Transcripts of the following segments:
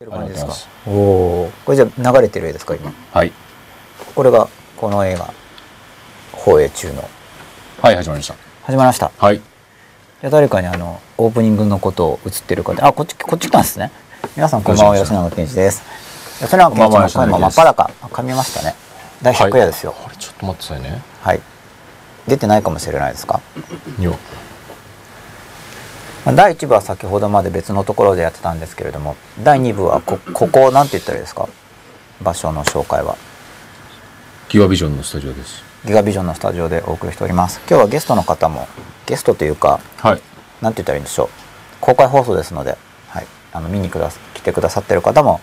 てる感じですかおおー。これじゃあ流れてる絵ですか今？はい。これがこの映画放映中の。はい、始まりました。始まりました。はい。じゃあ誰かにあのオープニングのことを映ってる方あこっちこっち来たんですね。皆さんこんばんは吉永健一です。吉永健一の声も真っ裸あ噛みましたね。第100夜ですよ。あれ、ちょっと待ってくださいね。はい、出てないかもしれないですか？よ。まあ第1部は先ほどまで別のところでやってたんですけれども第2部はこここなんて言ったらいいですか？場所の紹介はギガビジョンのスタジオです。ギガビジョンのスタジオでお送りしております今日はゲストの方もゲストというかはい。なんて言ったらいいんでしょう？公開放送ですので、はい、あの見にくだ来てくださってる方も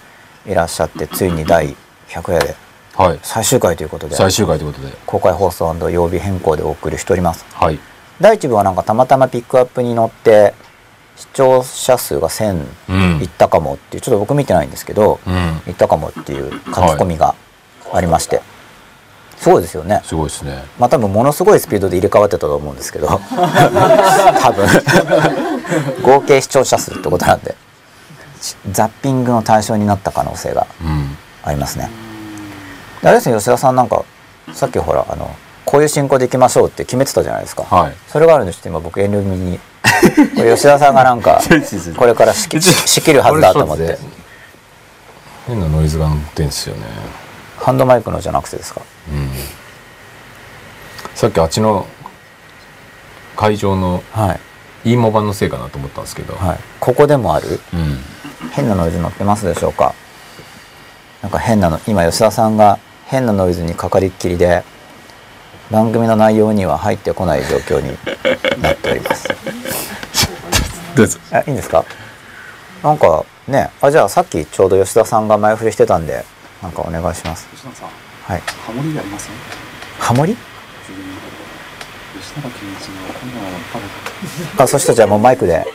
いらっしゃってついに第100夜ではい。最終回ということで最終回ということで。公開放送曜日変更でお送りしておりますはい。第1部はなんかたまたまピックアップに乗って視聴者数が1000うんいったかもっていうちょっと僕見てないんですけど、うん。いったかもっていう書き込みがありまして、すごいですよねすごいですね。まあ多分ものすごいスピードで入れ替わってたと思うんですけど 多分合計視聴者数ってことなんでしザッピングの対象になった可能性がうん。ありますねであれですね吉田さんなんかさっきほらあのこういう進行でいきましょうって決めてたじゃないですか、はい。それがあるんでちょっと今僕遠慮気味にこれ吉田さんがなんか これから仕切るはずだと思って変なノイズが乗ってんすよね。ハンドマイクのじゃなくてですか？うん。さっきあっちの会場のはい、イーモ版のせいかなと思ったんですけど。はい、ここでもある？うん。変なノイズ乗ってますでしょうか？なんか変なの今吉田さんが変なノイズにかかりっきりで番組の内容には入ってこない状況になっております。どうぞ。あいいんですか？なんかねあじゃあさっきちょうど吉田さんが前振りしてたんでなんかお願いします。吉永さん、はい。ハモリありますハモリ？吉永健一の今夜はパあそしたらじゃあもうマイクで。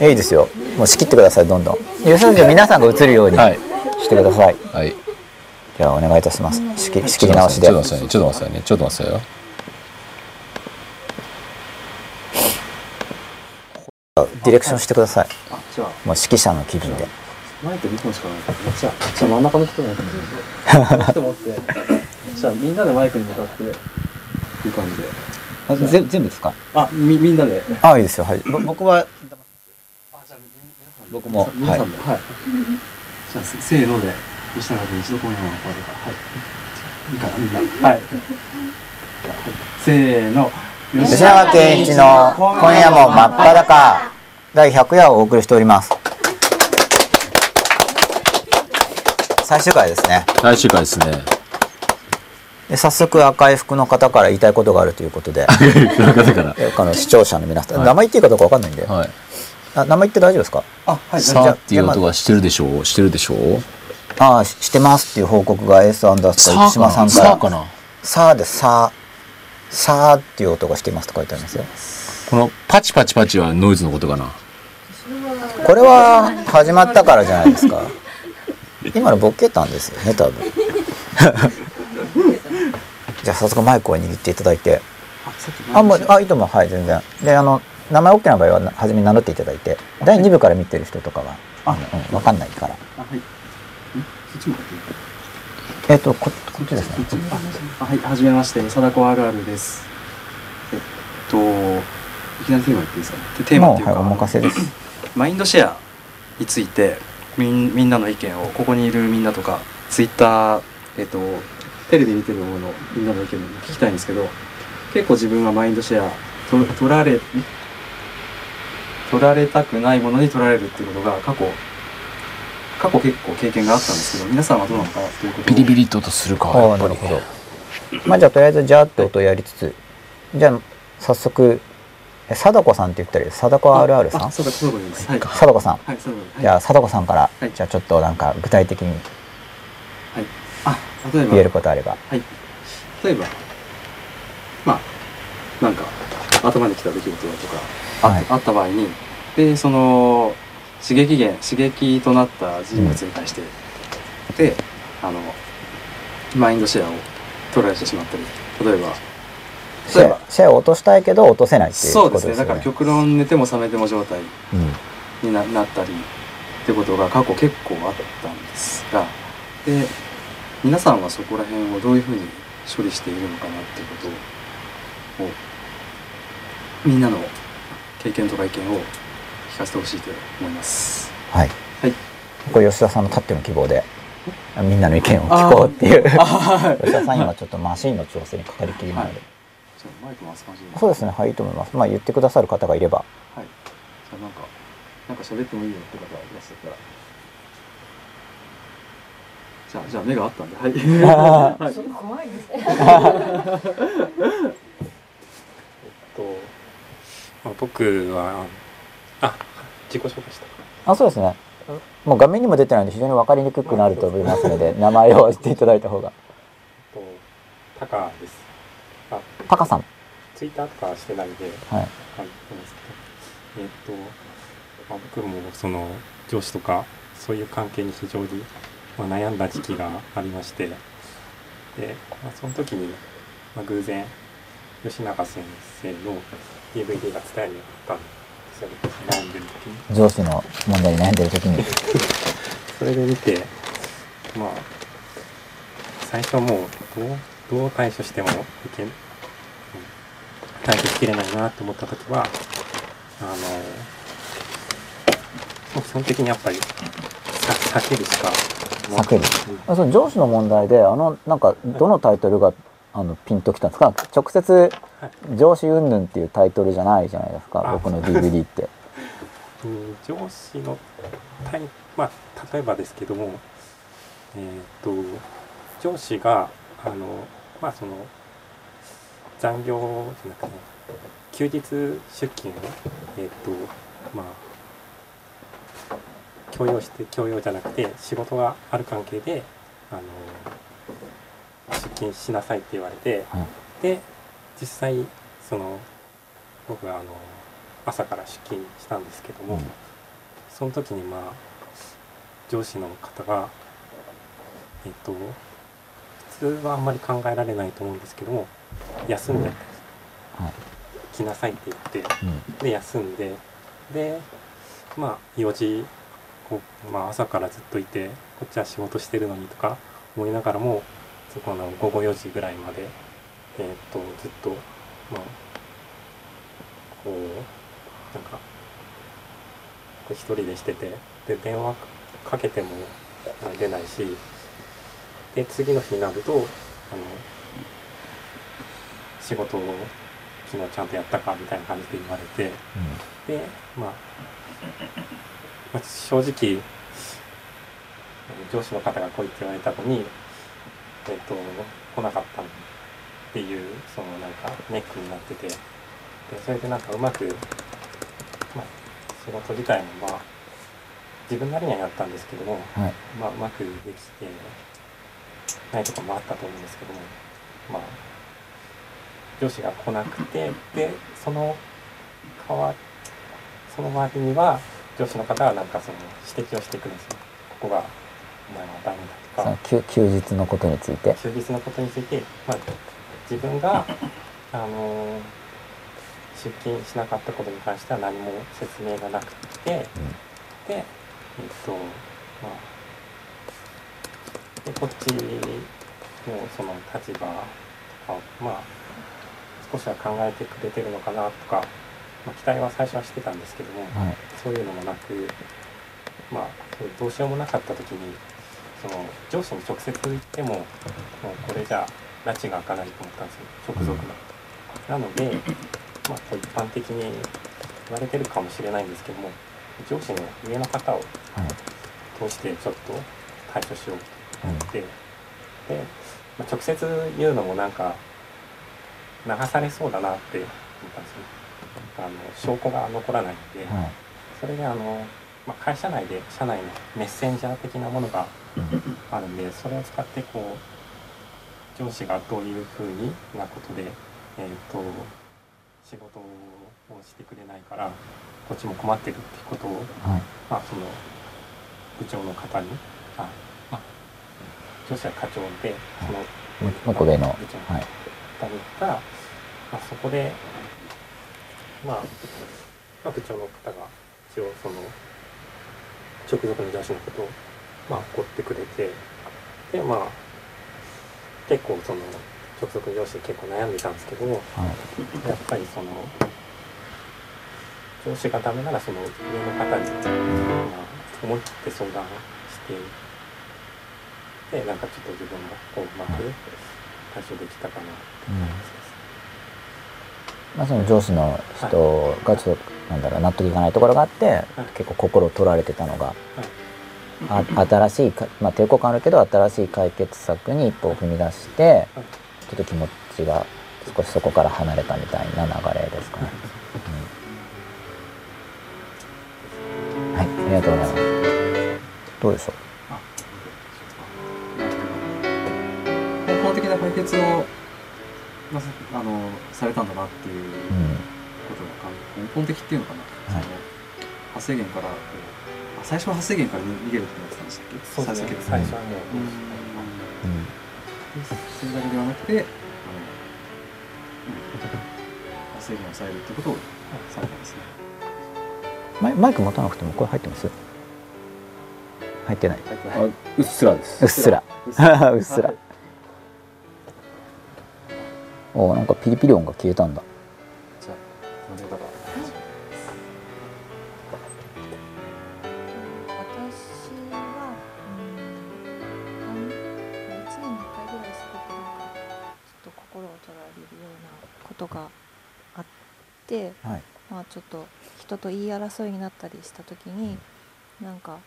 いいですよ。もう仕切ってくださいどんどん。吉田さんじゃあ皆さんが映るようにはい。してください、はい。じゃあお願いいたします。仕切仕切り直しで。ちょっと待ってくださいね。ちょっと待ってくださいね。ちょっと待ってくださいよ。ディレクションしてください。あ、じゃあ、もう指揮者の気分で。マイク2本しかないじゃあ、じゃあ真ん中の人がやってじゃあみんなでマイクに向かって、いう感じで。あぜ全部ですか？あ、み、みんなで。あいいですよ。はい。ぼ僕はあ、じゃあ、僕も皆さんで、はい。じゃあ、せせーので、吉永健一の今夜はパルカ。はい。い。い。かな、みんな。はい。せーの。吉永健一の今夜も真っ裸第100夜をお送りしております最終回ですね最終回ですね。で早速赤い。服の方から言い。たい。ことがあるとい。うことでだから。えこの視聴者の皆さん、はい。名前言ってい。い。かどうかわかんない。んで、はい。あ名前言って大丈夫ですかあ、はい。さあってい。う音がしてるでしょうしてるでしょうああししてますっていう報告が S アンダースコア生島さんから。さあかな？さあです。さあさあっていう音がしていますと書いてありますよ。このパチパチパチはノイズのことかな？これは始まったからじゃないですか。今のボケたんですよね多分。じゃあ早速マイクを握っていただいて。あ、もうあいいと思う。はい全然。であの名前 OK な場合はな初めに名乗っていただいて。第2部から見てる人とかはあの、うん、分かんないから。あ、はい。えっ、とここっちですね。あはい、はじめまして、貞子あるあるです。えっと、いきなりテーマ言っていいですか？でテーマっていうか、はいお任せです。マインドシェアについてみんみんなの意見を、ここにいるみんなとか、ツイッター、えっと、テレビ見てる方のみんなの意見を聞きたいんですけど、結構自分はマインドシェア、と取られ、ん取られたくないものに取られるっていうことが過去、過去結構経験があったんですけど、皆さんはどうなのかなということをビリビリと音するかあやっぱり。まあじゃあとりあえずジャーって音をやりつつじゃあ早速え貞子さんって言ったらいいです。貞子 RR さん？貞子さん。はい、じゃあ貞子さんから、はい。じゃあちょっとなんか具体的にはい。あ、例えば。言えることあれば。はい。例えば、まあ、なんか、頭にきた出来事だとか、あ,、はい。あった場合に、で、その、刺激源、刺激となった人物に対して、で、あの、マインドシェアを取られてしまったり、例えば、シェ例えばアシェアを落としたいけど落とせないっていうそうでね、ことですね。だから極論寝ても覚めても状態うん。にななったり、ってことが過去結構あったんですがで皆さんはそこら辺をどういうふうに処理しているのかなっていうことをみんなの経験とか意見を聞かせてほしいと思います。はいはい。これ吉田さんのたっての希望でみんなの意見を聞こうっていうはい。吉田さん今ちょっとマシンの調整にかかりきりなので、マイク回す感じで。そうですねはいいいと思いますまあ言ってくださる方がいればはい。じゃあなんか、なんか喋ってもいいよって方いらっしゃったら。じゃあ、じゃあ目があったんで、はい。はい。怖いですね。と、まあ、僕はあ自己紹介した。かあそうですね。もう画面にも出てないので非常に分かりにくくなると思いますので名前を言っていただいた方が。とタカです。あ。タカさん。ツイッターとかはしてないんではい。わかんないですけど。えっ、と、まあ、僕もその上司とかそういう関係に非常に、まあ、悩んだ時期がありましてで、まあ、その時に、まあ、偶然吉永先生の DVD が伝えにあったんで上司の問題に悩んでる時に。それで見てまあ最初もうどうどう対処してもいけ対処しきれないなと思った時はあのもう基本的にやっぱりさ避けるしか避ける。うん。あその上司の問題であのなんかどのタイトルがあのピンときたんですか？直接はい。上司云々っていうタイトルじゃないじゃないですかあ。僕の DVD って。うん上司のタイまあ例えばですけどもえっ、と上司があのまあその残業じゃなくて休日出勤をえっ、とまあ強要して強要じゃなくて仕事がある関係であの出勤しなさいって言われて、はいで実際その僕はあの朝から出勤したんですけども、うん。その時にまあ上司の方がえっと普通はあんまり考えられないと思うんですけども休んではい来なさいって言ってうん。で休んででまあ4時こう、まあ、朝からずっといてこっちは仕事してるのにとか思いながらもそこの午後4時ぐらいまでえーっとずっとまあこうなんかこう一人でしててで電話かけてもあ出ないしで次の日になるとあの仕事を昨日ちゃんとやったかみたいな感じで言われてで、まあ、まあ正直上司の方が来いって言われたのに、えっと来なかったっていうそのなんかネックになってて。でそれでなんかうまく、まあ、仕事自体もまあ自分なりにはやったんですけども、はい。まあ、うまくできてないところもあったと思うんですけどもまあ上司が来なくてでその代わその周りには上司の方はなんかその指摘をしてくるんですよ。ここがお前はダメその休休日のことについて。休日のことについて、まあ、自分があの出勤しなかったことに関しては何も説明がなくて、でえっとまあでこっちのその立場とかをまあ少しは考えてくれてるのかなとか、まあ、期待は最初はしてたんですけども、はい。そういうのもなくまあどうしようもなかった時にその上司に直接言ってももうこれじゃ拉致が開かないと思ったんですよ。直属の。なので、まあ、こう一般的に言われてるかもしれないんですけども上司の上の方をはい。通してちょっと対処しようと思って、で、まあ、直接言うのもなんか流されそうだなって思ったんですよ。あの証拠が残らないんで、はい。それであの、まあ、会社内で社内のメッセンジャー的なものがあるんでそれを使ってこう上司がどういうふうになことで、えー、と仕事をしてくれないからこっちも困ってるってことを、はい。まあ、その部長の方にあ、まあ、上司は課長でそのももう一個上の部長のはい方に言ったら、まあ、そこで、まあ、まあ部長の方が一応そのこ直属の上司のことを、まあ、怒ってくれてでまあ結構その直属上司結構悩んでたんですけどやっはいぱりその上司がダメならその上の方に、まあ、思い切って相談してでなんかちょっと自分もこううまく対処できたかなって感じです。まあ、その上司の人がちょっとなんだろう納得いかないところがあって、結構心を取られてたのが、あ新しいか、まあ、抵抗感あるけど新しい解決策に一歩を踏み出して、ちょっと気持ちが少しそこから離れたみたいな流れですかね。うんはい、ありがとうございます。どうでしょ根本的な解決を、まあ、のされたんだなっていう。ことが根本的っていうのかな、はいその発生源からこうあ最初は発生源から逃げるって言ってたんでしたっけそうですね。最初はもう、うん。うんそれだけではなくてあの、うん。発生源を抑えるってことをされたんですね。マイマイク持たなくても声入ってます？入ってない。あうっすらです。うっすら。うっすら。うっすら。おなんかピリピリ音が消えたんだ。ちょっと人と言い争いになったりした時になんか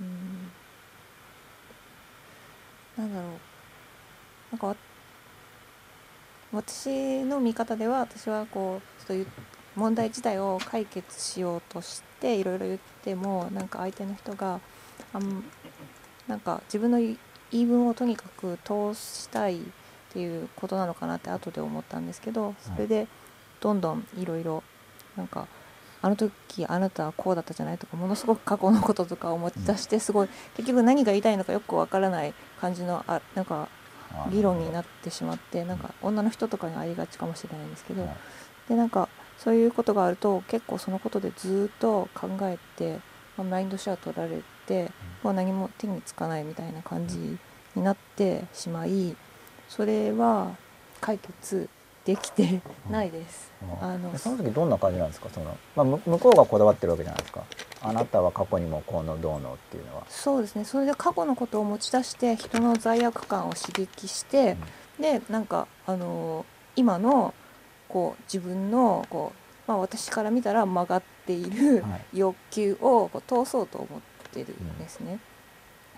うんなんだろう。なんかわ私の見方では私はこうちょっと問題自体を解決しようとしていろいろ言ってもなんか相手の人があんなんか自分の言い言い分をとにかく通したいっていうことなのかなって後で思ったんですけどそれでどんどんいろいろなんかあの時あなたはこうだったじゃないとかものすごく過去のこととかを持ち出してすごい結局何が言いたいのかよくわからない感じのあなんか議論になってしまってなんか女の人とかにありがちかもしれないんですけどはい。でなんかそういうことがあると結構そのことでずっと考えて、まあ、マインドシェア取られてもう何も手につかないみたいな感じになってしまいそれは解決できてないです。あのでその時どんな感じなんですか？その、まあ、む向こうがこだわってるわけじゃないですか。あなたは過去にもこうのどうのっていうのは。そうですね。それで過去のことを持ち出して人の罪悪感を刺激して、でなんかあのー今のこう自分のこう、まあ、私から見たら曲がっているはい。欲求をこう通そうと思ってるんですね。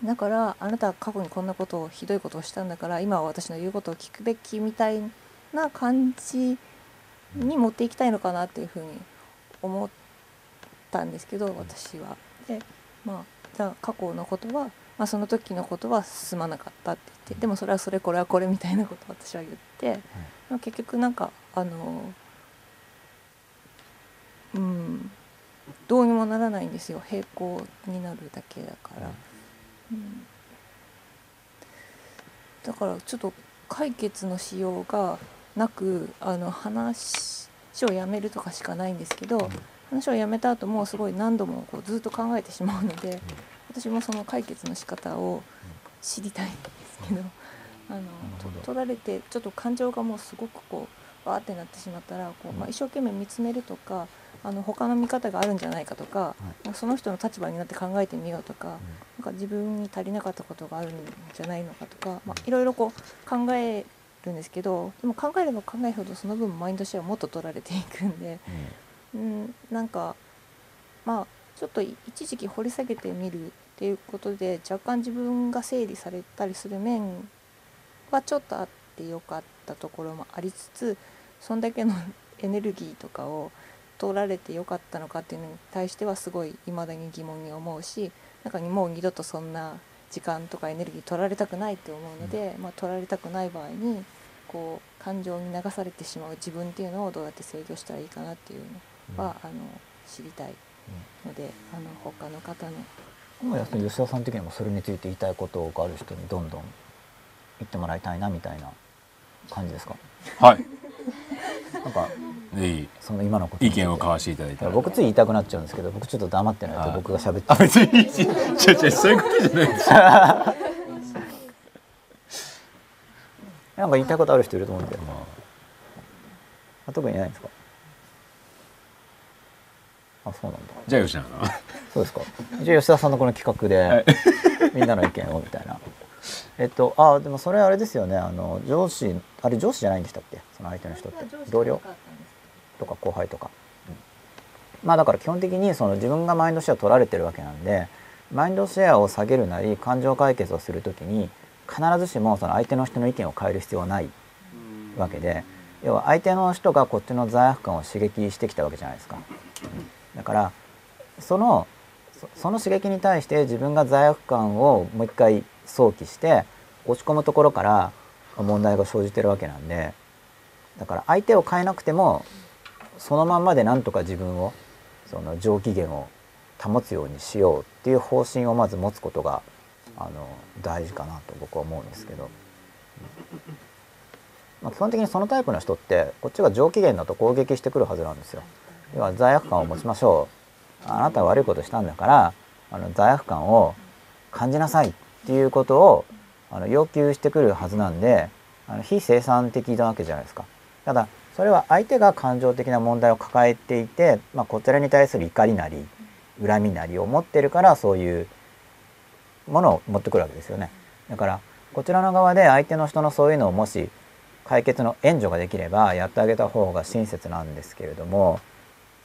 だからあなたは過去にこんなことをひどいことをしたんだから今は私の言うことを聞くべきみたいな感じに持っていきたいのかなっていうふうに思ったんですけど私は。でまあじゃあ過去のことは、まあ、その時のことは進まなかったって言ってでもそれはそれこれはこれみたいなことを私は言って、まあ結局なんかあのうんどうにもならないんですよ。平行になるだけだから。うん。だからちょっと解決のしようがなくあの話をやめるとかしかないんですけど、話をやめた後もすごい何度もこうずっと考えてしまうので、私もその解決の仕方を知りたいんですけど、あの取られてちょっと感情がもうすごくこうわーってなってしまったらこう、まあ、一生懸命見つめるとかあの他の見方があるんじゃないかとか、まあその人の立場になって考えてみようとか、なんか自分に足りなかったことがあるんじゃないのかとか、まあ、いろいろこう考えるんですけどでも考えれば考えるほどその分マインドシェアもっと取られていくんで、うん、なんかまあちょっと一時期掘り下げてみるっていうことで若干自分が整理されたりする面はちょっとあってよかったところもありつつそんだけのエネルギーとかを取られてよかったのかっていうのに対してはすごい未だに疑問に思うしなんかもう二度とそんな時間とかエネルギー取られたくないって思うので、まあ、取られたくない場合にこう感情に流されてしまう自分っていうのをどうやって制御したらいいかなっていうのは、あの知りたいので、あの他の方の。まあ要するに吉田さん的にもそれについて言いたいことがある人にどんどん言ってもらいたいなみたいな感じですか？はいなんかぜひその今のこと意見を交わしていただいたら。僕つい言いたくなっちゃうんですけど僕ちょっと黙ってないと僕が喋って。あ別に違う違うそういうことじゃないですなんか言いたいことある人いると思うんだよ。あ。特にいないんですか？あそうなんだ。じゃあ吉永さんそうですか。じゃあ吉田さんのこの企画で、みんなの意見をみたいな。えっとあでもそれあれですよね。あの上司あれ上司じゃないんでしたっけ？その相手の人って。同僚？とか後輩とか、うん。まあだから基本的にその自分がマインドシェア取られてるわけなんでマインドシェアを下げるなり感情解決をするときに必ずしもその相手の人の意見を変える必要はないわけで要は相手の人がこっちの罪悪感を刺激してきたわけじゃないですか。だからそのそその刺激に対して自分が罪悪感をもう一回想起して落ち込むところから問題が生じてるわけなんでだから相手を変えなくてもそのまんまでなんとか自分をその上機嫌を保つようにしようっていう方針をまず持つことがあの大事かなと僕は思うんですけど、まあ、基本的にそのタイプの人ってこっちが上機嫌だと攻撃してくるはずなんですよ。要は罪悪感を持ちましょうあなたは悪いことしたんだからあの罪悪感を感じなさいっていうことをあの要求してくるはずなんであの非生産的なわけじゃないですか。ただそれは相手が感情的な問題を抱えていて、まあ、こちらに対する怒りなり恨みなりを持ってるからそういうものを持ってくるわけですよね。だからこちらの側で相手の人のそういうのをもし解決の援助ができればやってあげた方が親切なんですけれども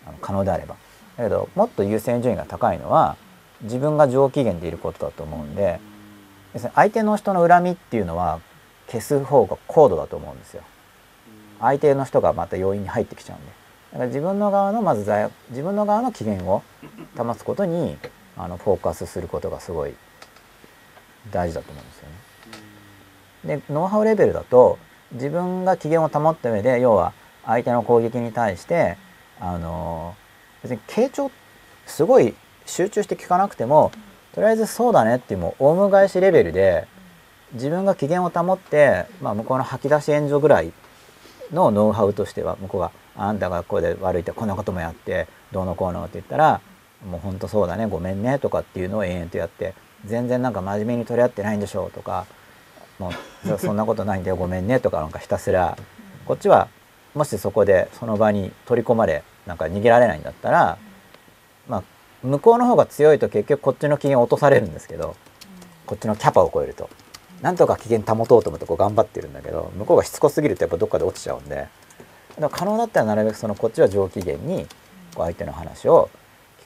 あの可能であればだけどもっと優先順位が高いのは自分が上機嫌でいることだと思うんで要するに相手の人の恨みっていうのは消す方が高度だと思うんですよ相手の人がまた要因に入ってきちゃうんでだから自分の側のまず自分の側の機嫌を保つことにあのフォーカスすることがすごい大事だと思うんですよね。でノウハウレベルだと自分が機嫌を保った上で要は相手の攻撃に対してあの別に傾聴すごい集中して聞かなくてもとりあえずそうだねっていうもうオウム返しレベルで自分が機嫌を保って、まあ、向こうの吐き出し援助ぐらいのノウハウとしては向こうが「あんたがこうで悪いってこんなこともやってどうのこうの」って言ったら「もうほんとそうだねごめんね」とかっていうのを延々とやって全然なんか真面目に取り合ってないんでしょうとかもうそそんなことないんだよごめんねとかなんかひたすらこっちはもしそこでその場に取り込まれなんか逃げられないんだったらまあ向こうの方が強いと結局こっちの機嫌落とされるんですけどこっちのキャパを超えると。なんとか機嫌保とうと思ってこう頑張ってるんだけど向こうがしつこすぎるとやっぱどっかで落ちちゃうんで。だから可能だったらなるべくそのこっちは上機嫌にこう相手の話を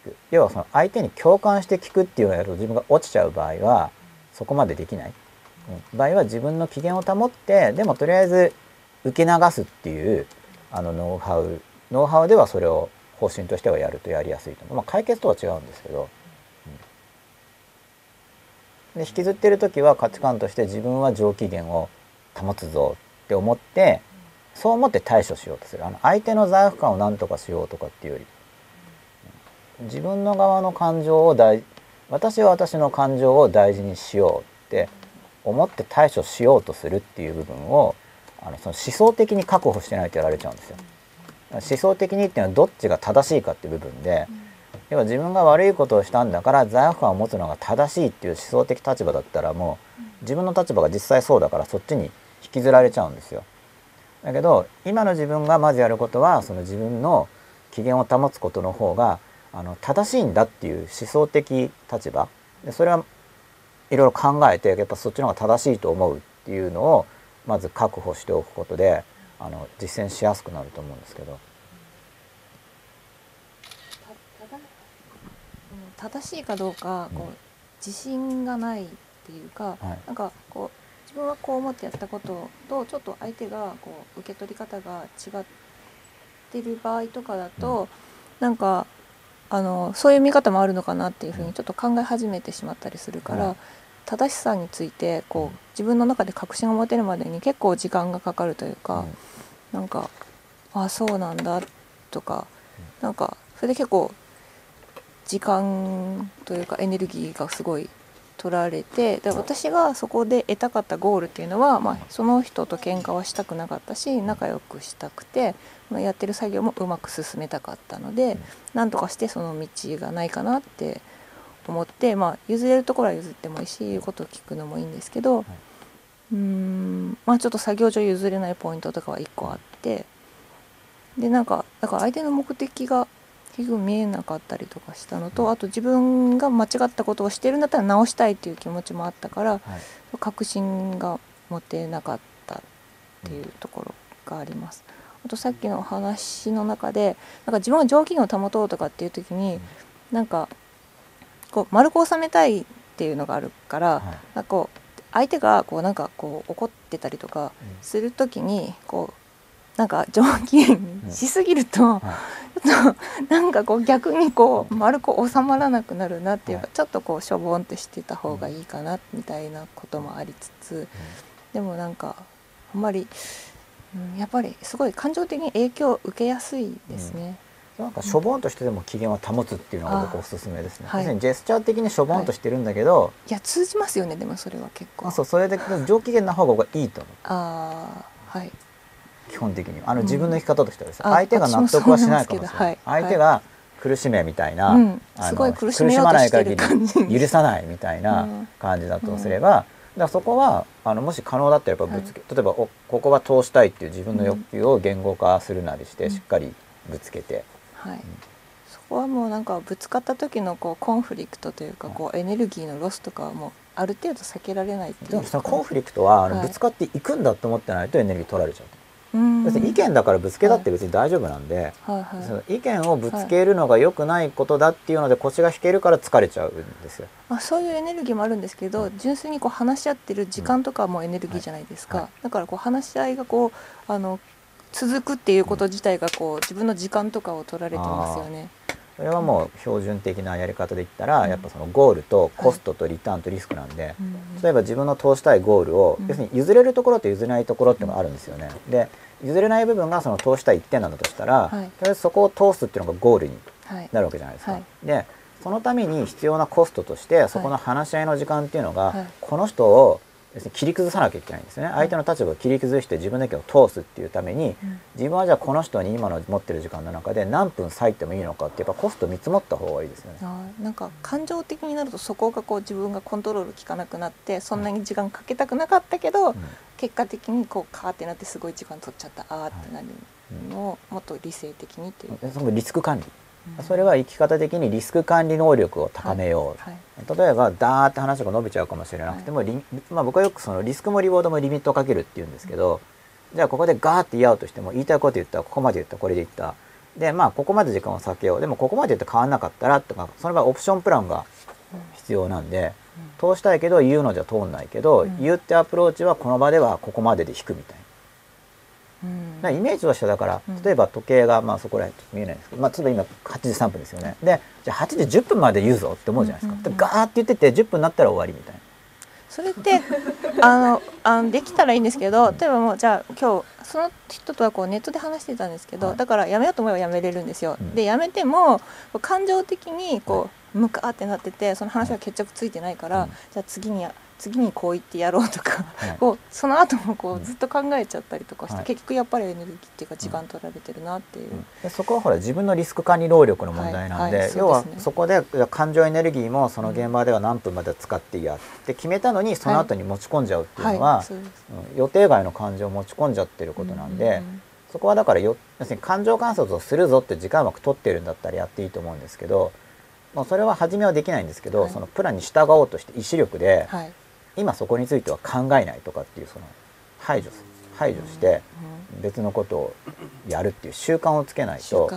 聞く。要はその相手に共感して聞くっていうのをやると自分が落ちちゃう場合はそこまでできない、うん、場合は自分の機嫌を保ってでもとりあえず受け流すっていうあのノウハウ。ノウハウではそれを方針としてはやるとやりやすいと思う、まあ、解決とは違うんですけど、で引きずってる時は価値観として自分は上機嫌を保つぞって思ってそう思って対処しようとするあの相手の罪悪感を何とかしようとかっていうより自分の側の感情を大私は私の感情を大事にしようって思って対処しようとするっていう部分をあのその思想的に確保してないとやられちゃうんですよ。思想的にっていうのはどっちが正しいかって部分で、要は自分が悪いことをしたんだから罪悪感を持つのが正しいっていう思想的立場だったらもう自分の立場が実際そうだからそっちに引きずられちゃうんですよ。だけど今の自分がまずやることはその自分の機嫌を保つことの方があの正しいんだっていう思想的立場でそれはいろいろ考えてやっぱそっちの方が正しいと思うっていうのをまず確保しておくことであの実践しやすくなると思うんですけど。正しいかどうかこう自信がないっていうか、はい。なんかこう自分はこう思ってやったこととちょっと相手がこう受け取り方が違ってる場合とかだと、なんかあのそういう見方もあるのかなっていうふうにちょっと考え始めてしまったりするから、はい。正しさについてこう自分の中で確信を持てるまでに結構時間がかかるというか、うん。なんかあそうなんだとかなんかそれで結構時間というかエネルギーがすごい取られてで私がそこで得たかったゴールっていうのは、まあ、その人と喧嘩はしたくなかったし仲良くしたくて、まあ、やってる作業もうまく進めたかったのでなんとかしてその道がないかなって思って、まあ、譲れるところは譲ってもいいし言うことを聞くのもいいんですけど、うーんまあちょっと作業上譲れないポイントとかは1個あってでなんかだから相手の目的が結局見えなかったりとかしたのとあと自分が間違ったことをしてるんだったら直したいっていう気持ちもあったからはい。確信が持てなかったっていうところがあります。あとさっきのお話の中でなんか自分が上機嫌を保とうとかっていう時になんかこう丸く収めたいっていうのがあるから、はい。なんかこう相手がこうなんかこう怒ってたりとかする時にこうなんか上機嫌にしすぎると、はい なんかこう逆にこう丸く収まらなくなるなっていうか、はい。ちょっとこうしょぼんってしてた方がいいかなみたいなこともありつつ、でもなんかあんまり、うん、やっぱりすごい感情的に影響を受けやすいですね。なんかしょぼんとしてでも機嫌を保つっていうのが僕あおすすめですね。はいジェスチャー的にしょぼんとしてるんだけど、い。や通じますよねでもそれは結構。あそうそれで上機嫌な方がいいと思う。あー。はい基本的にあのうん。自分の生き方としてはですね、あ相手が納得はしないかもしれない、はい。相手が苦しめみたいな、うん。あのすごい苦しめようとしてる感じ苦しまない限り許さないみたいなうん。感じだとすれば、だからそこはあのもし可能だったらやっぱぶつけ、例えばおここは通したいっていう自分の欲求を言語化するなりして、うん。しっかりぶつけて、はい、そこはもうなんかぶつかった時のこうコンフリクトというかこうエネルギーのロスとかはもうある程度避けられないっていう。でもそのコンフリクトはあのはい。ぶつかっていくんだと思ってないとエネルギー取られちゃう要するに意見だからぶつけだって別に大丈夫なんで、はいはい。その意見をぶつけるのが良くないことだっていうので腰が引けるから疲れちゃうんですよ。まあ、そういうエネルギーもあるんですけど純粋にこう話し合ってる時間とかもエネルギーじゃないですか、はい。はだからこう話し合いがこうあの続くっていうこと自体がこう自分の時間とかを取られてますよね。それはもう標準的なやり方で言ったら、うん。やっぱそのゴールとコストとリターンとリスクなんで、うん。例えば自分の通したいゴールを、うん。要するに譲れるところと譲れないところっていうのがあるんですよね。で譲れない部分がその通したい一点なんだとしたら、はい。とりあえずそこを通すっていうのがゴールにはい。なるわけじゃないですか。はい。でそのために必要なコストとしてそこの話し合いの時間っていうのが、はい。この人を要するに切り崩さなきゃいけないんですね。相手の立場を切り崩して自分の意見を通すっていうために、うん。自分はじゃあこの人に今の持ってる時間の中で何分割いてもいいのかってやっぱコスト見積もった方がいいですよね。なんか感情的になるとそこがこう自分がコントロール効かなくなってそんなに時間かけたくなかったけど、うん。結果的にこうカーってなってすごい時間取っちゃった。あーってなるのをもっと理性的にっていう、でそのリスク管理、うんそれは生き方的にリスク管理能力を高めよう、はい。例えばダーって話が伸びちゃうかもしれなくても、リまあ、僕はよくそのリスクもリボードもリミットをかけるって言うんですけど、じゃあここでガーって言い合うとしても言いたいこと言ったここまで言ったこれで言った。でまあここまで時間を避けよう。でもここまで言って変わんなかったらとかその場合オプションプランが必要なんで、通したいけど言うのじゃ通んないけど、うん。言ってアプローチはこの場ではここまでで引くみたいな。うん。なイメージとしてはだからうん。例えば時計がまあそこらへんちょっと見えないんですけど、まあ、例えば今8時3分ですよね。でじゃあ8時10分まで言うぞって思うじゃないですか、うんうんガーって言ってて10分になったら終わりみたいな。それってあのあのできたらいいんですけど例えばもうじゃあ今日その人とはこうネットで話してたんですけど、はい。だからやめようと思えばやめれるんですよ。うん。でやめても感情的にこうムカーってなっててその話は決着ついてないから、うん。じゃあ次に次にこう言ってやろうとか、はい。こうその後もこううん。ずっと考えちゃったりとかして、はい。結局やっぱりエネルギーっていうか時間取られてるなっていう。でそこはほら自分のリスク管理能力の問題なんで,、はいはい要はそこで感情エネルギーもその現場では何分まで使っていいやって決めたのにその後に持ち込んじゃうっていうのは、うん予定外の感情を持ち込んじゃってることなんで、うん。そこはだからよ要するに感情観察をするぞって時間枠取ってるんだったらやっていいと思うんですけど、まあ、それは初めはできないんですけど、はい。そのプランに従おうとして意志力で、はい今そこについては考えないとかっていうその排除す排除して別のことをやるっていう習慣をつけないと、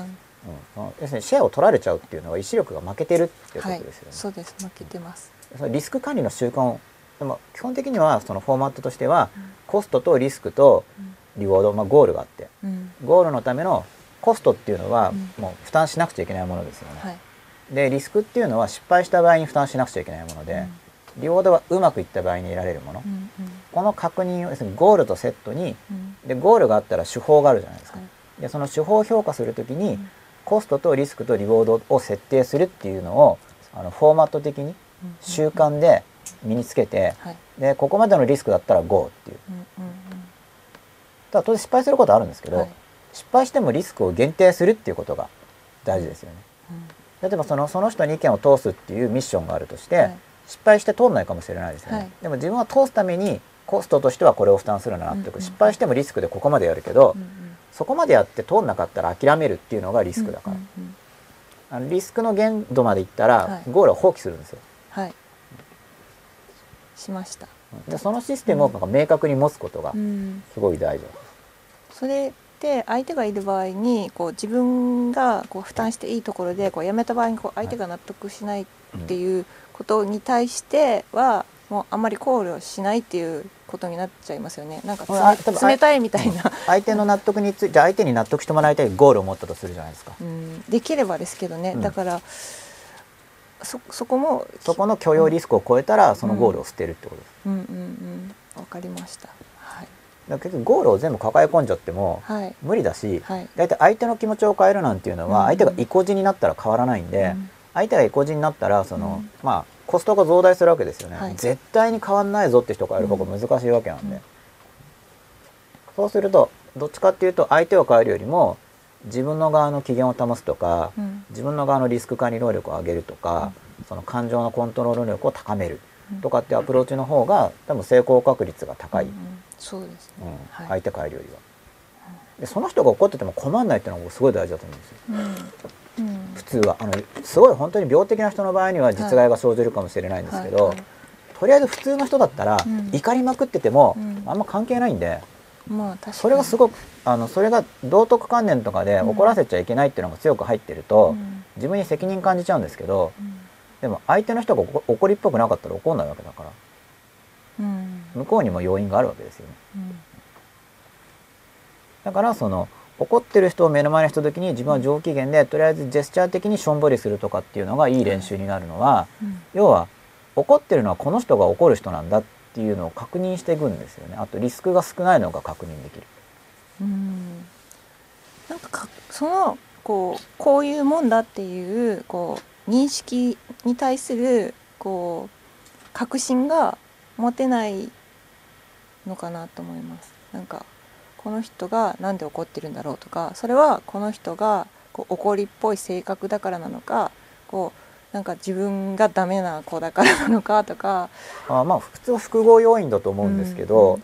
うん。要するにシェアを取られちゃうっていうのは意志力が負けてるっていうこはいとですよね。そうです。負けてます。そのリスク管理の習慣をでも基本的にはそのフォーマットとしてはコストとリスクとリウォード、まあ、ゴールがあって。うん。ゴールのためのコストっていうのはうん。もう負担しなくちゃいけないものですよね。はい。でリスクっていうのは失敗した場合に負担しなくちゃいけないもので、リウォードはうまくいった場合に得られるもの、うんうん。この確認を要するにゴールとセットにうん。でゴールがあったら手法があるじゃないですか。はい。でその手法を評価するときに、うん。コストとリスクとリウォードを設定するっていうのをあのフォーマット的に習慣で身につけてはい。でここまでのリスクだったら GO っていう。うんうんただ当然失敗することあるんですけど、うんはい。失敗してもリスクを限定するっていうことが大事ですよね。うん。例えばそのその人に意見を通すっていうミッションがあるとして、はい失敗して通んないかもしれないですよね、はい。でも自分は通すためにコストとしてはこれを負担するなっていう、うんうん。失敗してもリスクでここまでやるけど、うんうん。そこまでやって通んなかったら諦めるっていうのがリスクだから、うんうんあのリスクの限度までいったら、はい。ゴールを放棄するんですよ。はい。しました。でそのシステムをなんか明確に持つことがうん。すごい大事。だそれって相手がいる場合にこう自分がこう負担していいところでこうやめた場合にこう相手が納得しないっていうことに対してはもうあんまり考慮しないっていうことになっちゃいますよね。なんか冷たいみたいな、相手の納得について相手に納得してもらいたいゴールを持ったとするじゃないですか。うん、できればですけどね、うん。だからそそこもそこの許容リスクを超えたらそのゴールを捨てるってことです、うんうんうん。わかりました結局ゴールを全部抱え込んじゃってもはい。無理だし、はい。大体相手の気持ちを変えるなんていうのはうん。相手が意固地になったら変わらないんで、うん。相手が意固地になったらその、うん。まあコストが増大するわけですよね、はい。絶対に変わんないぞって人がやる方が難しいわけなんで、うん。そうするとどっちかっていうと相手を変えるよりも自分の側の機嫌を保つとか、うん。自分の側のリスク管理能力を上げるとか、その感情のコントロール能力を高めるとかってアプローチの方が多分成功確率が高い、うんうん。そうですね、うん。はい。相手変えるよりは。でその人が怒ってても困んないっていうのがすごい大事だと思うんですよ。うん。うん。普通は。あのすごい本当に病的な人の場合には実害が生じるかもしれないんですけど、はいはいとりあえず普通の人だったら、うん。怒りまくってても、うん。あんま関係ないんで。まあそれがすごくあのそれが道徳観念とかでうん怒らせちゃいけないっていうのが強く入ってると、うん。自分に責任感じちゃうんですけどうんでも相手の人が怒怒りっぽくなかったら怒んないわけだから。うん。向こうにも要因があるわけですよね。うん。だからその怒ってる人を目の前にした時に自分は上機嫌でとりあえずジェスチャー的にしょんぼりするとかっていうのがいい練習になるのは、うん。要は怒ってるのはこの人が怒る人なんだっていうのを確認していくんですよね。あとリスクが少ないのが確認できる。うん。なんかかそのこうこういうもんだっていうこう認識に対するこう確信が持てないのかなと思います。なんかこの人がなんで怒ってるんだろうとかそれはこの人がこう怒りっぽい性格だからなのかこうなんか自分がダメな子だからなのかとか。あまあ普通は複合要因だと思うんですけど、うん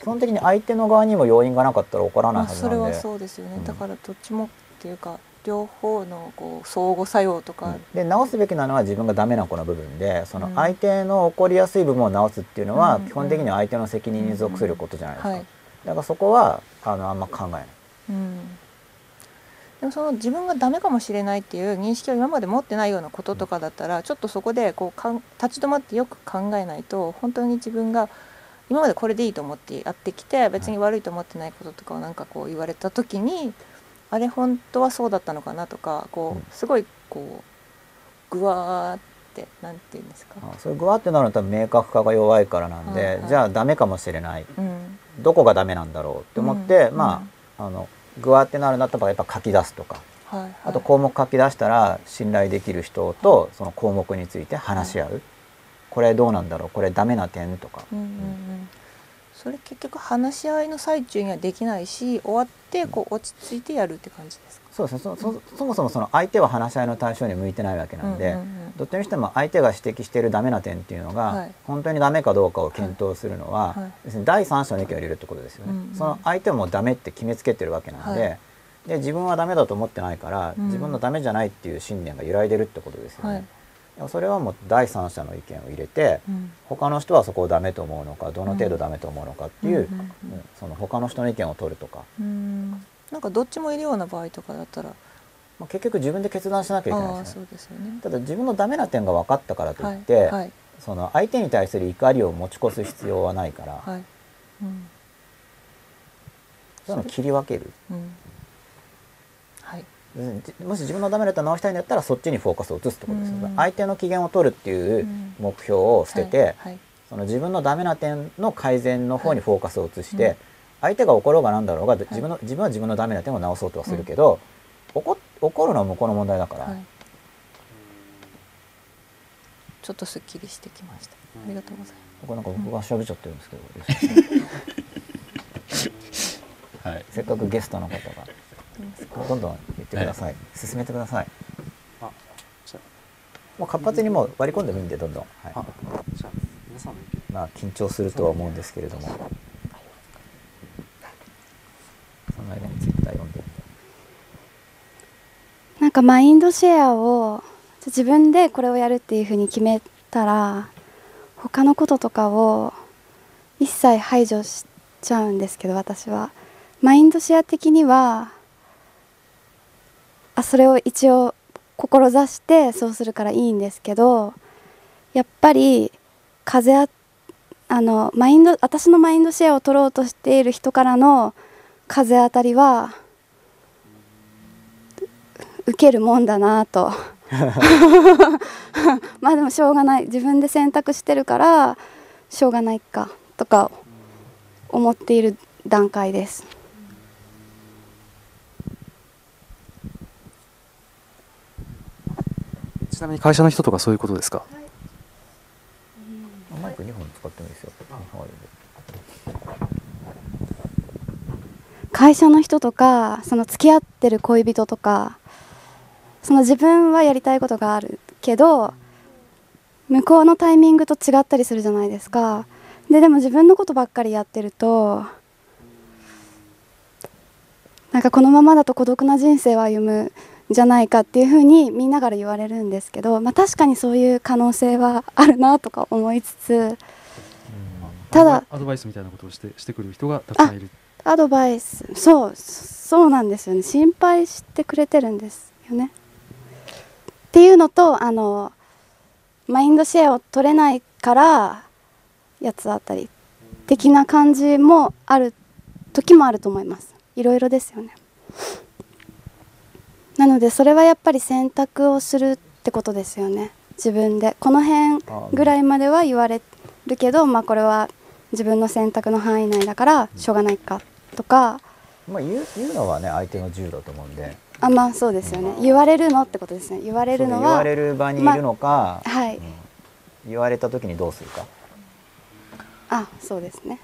基本的に相手の側にも要因がなかったら怒らないまあ、それははずなんで、そうですよね、うんだからどっちもっていうか両方のこう相互作用とか、で直すべきなのは自分がダメな子の部分でそのうん。相手の怒りやすい部分を直すっていうのはうん。基本的には相手の責任に属することじゃないですか、はい、だからそこはあのあんま考えない。うん、でもその自分がダメかもしれないっていう認識を今まで持ってないようなこととかだったらちょっとそこでこうかん立ち止まってよく考えないと本当に自分が今までこれでいいと思ってやってきて別に悪いと思ってないこととかをなんかこう言われた時にあれ本当はそうだったのかなとかこうすごいこうぐわーってなんて言うんですか、あそういうグワってなるのは多分明確化が弱いからなんで、はいはい。じゃあダメかもしれない。うん。どこがダメなんだろうって思って、うん。まああのグワってなるんだったらやっぱ書き出すとか。はいはい、あと項目書き出したら信頼できる人とその項目について話し合う、これどうなんだろうこれダメな点とか、うんうんうん、それ結局話し合いの最中にはできないし終わってこう落ち着いてやるって感じですか？そうですね。そそそもそもその相手は話し合いの対象に向いてないわけなんで、うんうんうん。どっちにしても相手が指摘しているダメな点っていうのが、はい。本当にダメかどうかを検討するのは、はい。第三者の意見を入れるってことですよね、うんうん。その相手もダメって決めつけてるわけなんで,、はい。で自分はダメだと思ってないから、うん。自分のダメじゃないっていう信念が揺らいでるってことですよね、はいでもそれはもう第三者の意見を入れて、うん。他の人はそこをダメと思うのかどの程度ダメと思うのかっていう、うんうんその他の人の意見を取るとか、うん。なんかどっちもいるような場合とかだったらまあ、結局自分で決断しなきゃいけないですね。ね。ただ自分のダメな点が分かったからといって、はいはい。その相手に対する怒りを持ち越す必要はないから、はい。うん。そういうのを切り分ける。うんもし自分のダメだったら直したいんだったらそっちにフォーカスを移すってことですよ、うん。相手の機嫌を取るっていううん。目標を捨てて、はいはい。その自分のダメな点の改善の方にフォーカスを移して、はい。うん相手が怒ろうがなんだろうが自分の自分は自分のダメな点を直そうとはするけど、怒怒るのは向こうの問題だから、はい。ちょっとすっきりしてきました。ありがとうございます。これなんか僕が喋っちゃってるんですけど、はい。せっかくゲストの方がどんどん言ってください、進めてください。あじゃもう活発にもう割り込んでもいいんでどんどん、はい。ああじゃあ皆さんの意見まあ緊張するとは思うんですけれども。その間にツイッター読んで。みてなんかマインドシェアを自分でこれをやるっていうふうに決めたら他のこととかを一切排除しちゃうんですけど私は。マインドシェア的にはあそれを一応志してそうするからいいんですけどやっぱり風ああのマインド私のマインドシェアを取ろうとしている人からの風当たりは受けるもんだなと。まあでもしょうがない。自分で選択してるからしょうがないかとか思っている段階です。ちなみに会社の人とかそういうことですか？マイク2本使ってもい。いですよ会社の人とかその付き合ってる恋人とかその自分はやりたいことがあるけど向こうのタイミングと違ったりするじゃないですか。ででも自分のことばっかりやってるとなんかこのままだと孤独な人生を歩むんじゃないかっていうふうにみんなから言われるんですけど、まあ、確かにそういう可能性はあるなとか思いつつただアドバイスみたいなことをしてしてくる人がたくさんいる。アドバイス。そうそうなんですよね。心配してくれてるんですよね。っていうのとあのマインドシェアを取れないから八つ当たり的な感じもある時もあると思います。いろいろですよねなのでそれはやっぱり選択をするってことですよね。自分で。この辺ぐらいまでは言われるけどまあこれは自分の選択の範囲内だからしょうがないかとか。まあ言う言うのはね相手の自由だと思うんで。あまあそうですよね。言われるのってことですね。言われるのは言われる場にいるのか、はい。うん。言われた時にどうするか。あそうですね、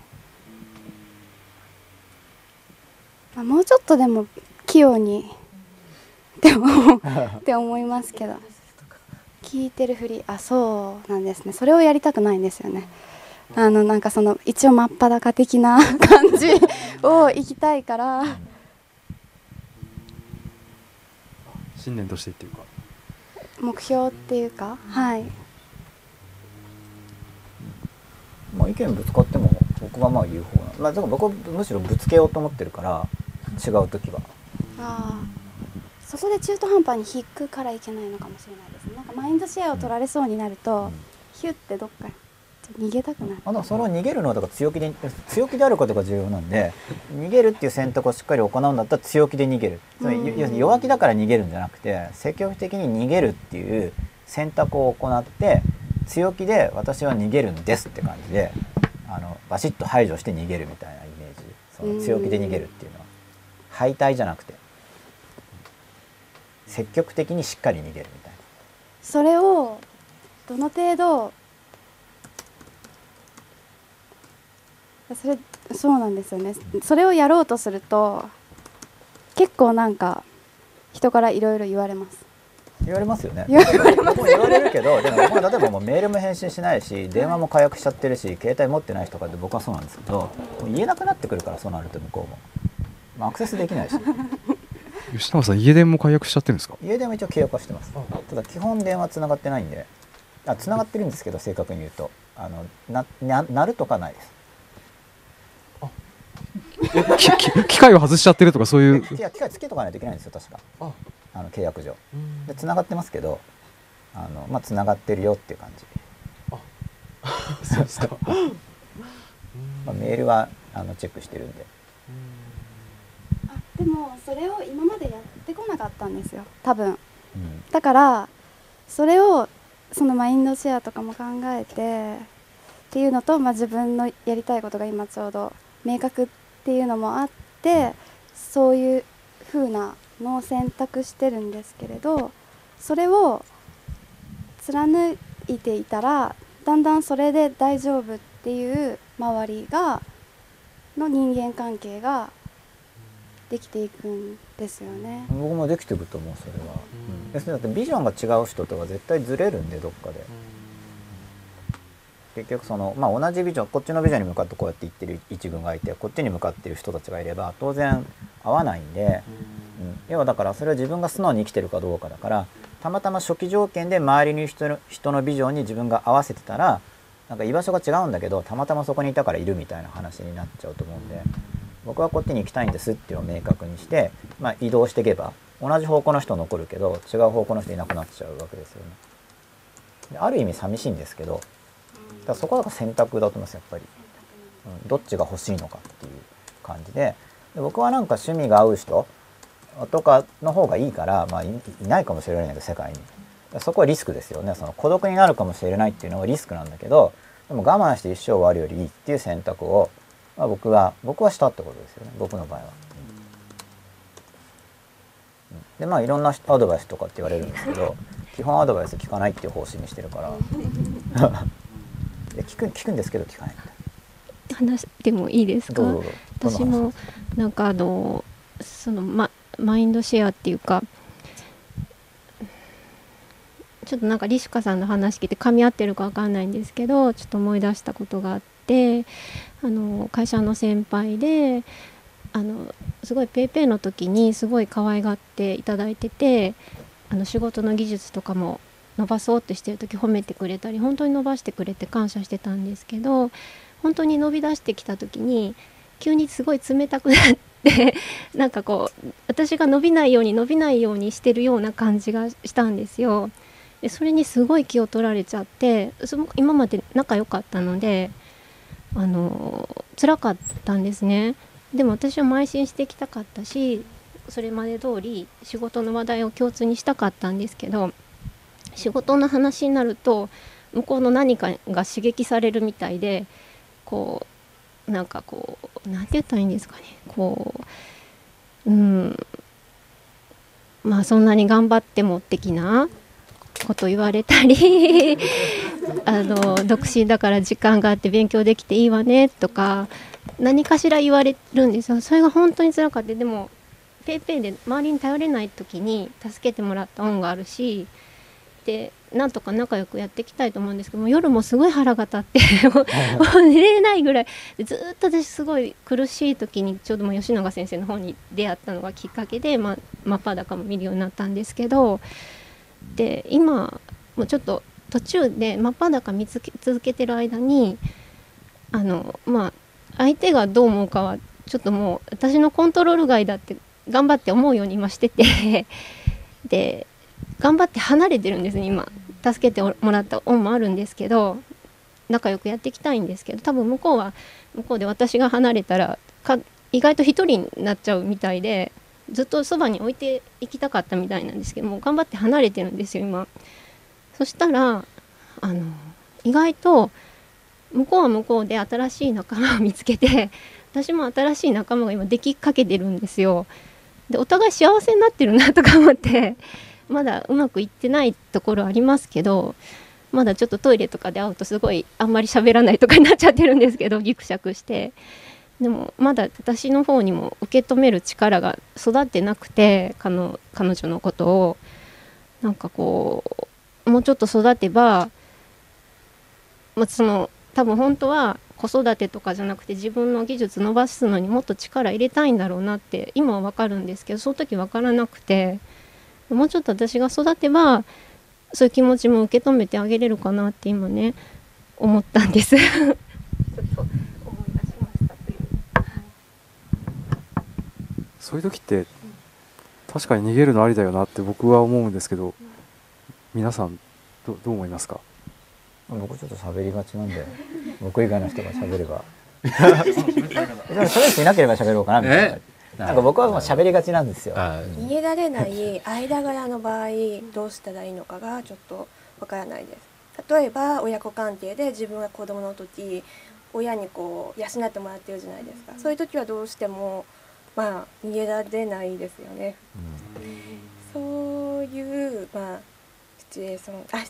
まあ、もうちょっとでも器用にって思う。って思いますけど。聞いてるふりあそうなんですね。それをやりたくないんですよね。あのなんかその一応真っ裸的な感じを行きたいから。信念としてっていうか。目標っていうか。はい。まあ意見ぶつかっても僕はまあ言う方なまあ僕はむしろぶつけようと思ってるから違う時は。ああそこで中途半端に引くからいけないのかもしれないですね。なんかマインドシェアを取られそうになると、ヒュッてどっか逃げたくなる。あのそれを逃げるのはだから強気で強気であることが重要なんで逃げるっていう選択をしっかり行うんだったら強気で逃げる。つまりうん。要するに弱気だから逃げるんじゃなくて積極的に逃げるっていう選択を行って強気で私は逃げるんですって感じであのバシッと排除して逃げるみたいなイメージ。その強気で逃げるっていうのは。敗退じゃなくて積極的にしっかり逃げるみたいな。それをどの程度それそうなんですよね。それをやろうとすると結構なんか人からいろいろ言われます言われますよね。言われるけどでも僕は例えばもうメールも返信しないし電話も解約しちゃってるし携帯持ってない人とかって僕はそうなんですけど言えなくなってくるからそうなると向こうも、まあ、アクセスできないし吉永さん家電も解約しちゃってるんですか？家電は一応契約はしてます。ただ基本電話つながってないんで。あつながってるんですけど正確に言うと。あのなな鳴るとかないです。きき機械を外しちゃってるとかそういう？いや機械つけとかないといけないんですよ確か。あ。の契約上。でつながってますけどあのまあつながってるよっていう感じ。そうですか。まあ、メールはあのチェックしてるんで。あでもそれを今までやってこなかったんですよ。多分。うん。だからそれをそのマインドシェアとかも考えてっていうのと、まあ、自分のやりたいことが今ちょうど明確っていうのもあってそういう風なのを選択してるんですけれどそれを貫いていたらだんだんそれで大丈夫っていう周りがの人間関係ができていくんですよね。僕もできてると思うそれは、うん、要するにだってビジョンが違う人とは絶対ずれるんでどっかで、結局そのまあ同じビジョンこっちのビジョンに向かってこうやって行ってる一軍がいてこっちに向かってる人たちがいれば当然合わないんで、うん、要はだからそれは自分が素直に生きてるかどうかだからたまたま初期条件で周りに人の人のビジョンに自分が合わせてたらなんか居場所が違うんだけどたまたまそこにいたからいるみたいな話になっちゃうと思うんで僕はこっちに行きたいんですっていうのを明確にして、まあ、移動していけば同じ方向の人残るけど違う方向の人いなくなっちゃうわけですよね。である意味寂しいんですけどだそこが選択だと思いますやっぱり、うん、どっちが欲しいのかっていう感じで。で僕はなんか趣味が合う人とかの方がいいから、まあ、いいないかもしれないけど世界に。そこはリスクですよね。その孤独になるかもしれないっていうのはリスクなんだけどでも我慢して一生終わるよりいいっていう選択を、まあ、僕は僕はしたってことですよね。僕の場合は。うん。でまあいろんなアドバイスとかって言われるんですけど 基本アドバイス聞かないっていう方針にしてるから。聞く聞くんですけど聞かない。話してもいいですか？私もなんかあのそのママインドシェアっていうかちょっとなんかリシュカさんの話聞いて噛み合ってるかわかんないんですけどちょっと思い出したことがあってあの会社の先輩であのすごい PayPay の時にすごい可愛がっていただいててあの仕事の技術とかも伸ばそうってしてる時褒めてくれたり本当に伸ばしてくれて感謝してたんですけど本当に伸び出してきた時に急にすごい冷たくなって なんかこう私が伸びないように伸びないようにしてるような感じがしたんですよ。でそれにすごい気を取られちゃってその今まで仲良かったのであの辛かったんですね。でも私は邁進してきたかったしそれまで通り仕事の話題を共通にしたかったんですけど仕事の話になると向こうの何かが刺激されるみたいでこうなんかこうなんて言ったらいいんですかねこううんまあそんなに頑張っても的なこと言われたり あの独身だから時間があって勉強できていいわねとか何かしら言われるんですよ。それが本当に辛かった。でも PayPay で周りに頼れない時に助けてもらった恩があるしでなんとか仲良くやっていきたいと思うんですけども夜もすごい腹が立って もう寝れないぐらい。でずっと私すごい苦しい時にちょうどもう吉永先生の方に出会ったのがきっかけで、まあ、真っ裸も見るようになったんですけどで今もうちょっと途中で真っ裸見つけ続けてる間にあのまあ相手がどう思うかはちょっともう私のコントロール外だって頑張って思うように今しててで頑張って離れてるんです今。助けてもらった恩もあるんですけど仲良くやっていきたいんですけど多分向こうは向こうで私が離れたら意外と一人になっちゃうみたいでずっとそばに置いていきたかったみたいなんですけども頑張って離れてるんですよ今。そしたらあの意外と向こうは向こうで新しい仲間を見つけて 私も新しい仲間が今できかけてるんですよ。でお互い幸せになってるなとか思ってまだうまくいってないところありますけどまだちょっとトイレとかで会うとすごいあんまり喋らないとかになっちゃってるんですけどギクシャクして。でもまだ私の方にも受け止める力が育ってなくて彼女のことをなんかこうもうちょっと育てば、まあ、その多分本当は子育てとかじゃなくて自分の技術伸ばすのにもっと力入れたいんだろうなって今は分かるんですけどその時分からなくてもうちょっと私が育てばそういう気持ちも受け止めてあげれるかなって今ね思ったんです。ちょっと思い出しましたというそういう時って確かに逃げるのありだよなって僕は思うんですけど皆さんどどう思いますか？僕ちょっと喋りがちなんで 僕以外の人が喋れば。でもそれ人いなければ喋ろうかなみたいな。え？なんか僕はもう喋りがちなんですよ。あ逃げられない間柄の場合どうしたらいいのかがちょっとわからないです。例えば親子関係で自分が子供の時親にこう養ってもらってるじゃないですか。そういう時はどうしてもまあ逃げられないですよね。そういうまあシチュエーションあ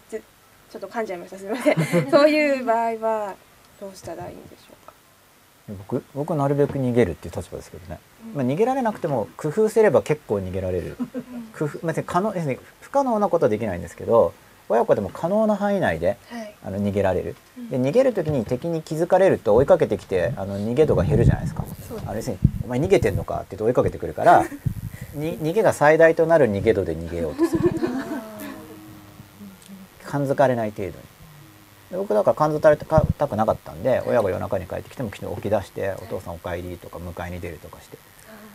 ちょっと噛んじゃいました。すみません。そういう場合はどうしたらいいんでしょうか？僕僕はなるべく逃げるっていう立場ですけどね、まあ、逃げられなくても工夫すれば結構逃げられる。工夫別に可能不可能なことはできないんですけど親子でも可能な範囲内ではい。あの逃げられる。で逃げる時に敵に気づかれると追いかけてきてあの逃げ度が減るじゃないですか。あれです。ねお前逃げてんのかって言って追いかけてくるから に逃げが最大となる逃げ度で逃げようとする。感づかれない程度に。で僕だから感づかれたくなかったんで親が夜中に帰ってきても昨日起き出して「お父さんお帰り」とか迎えに出るとかして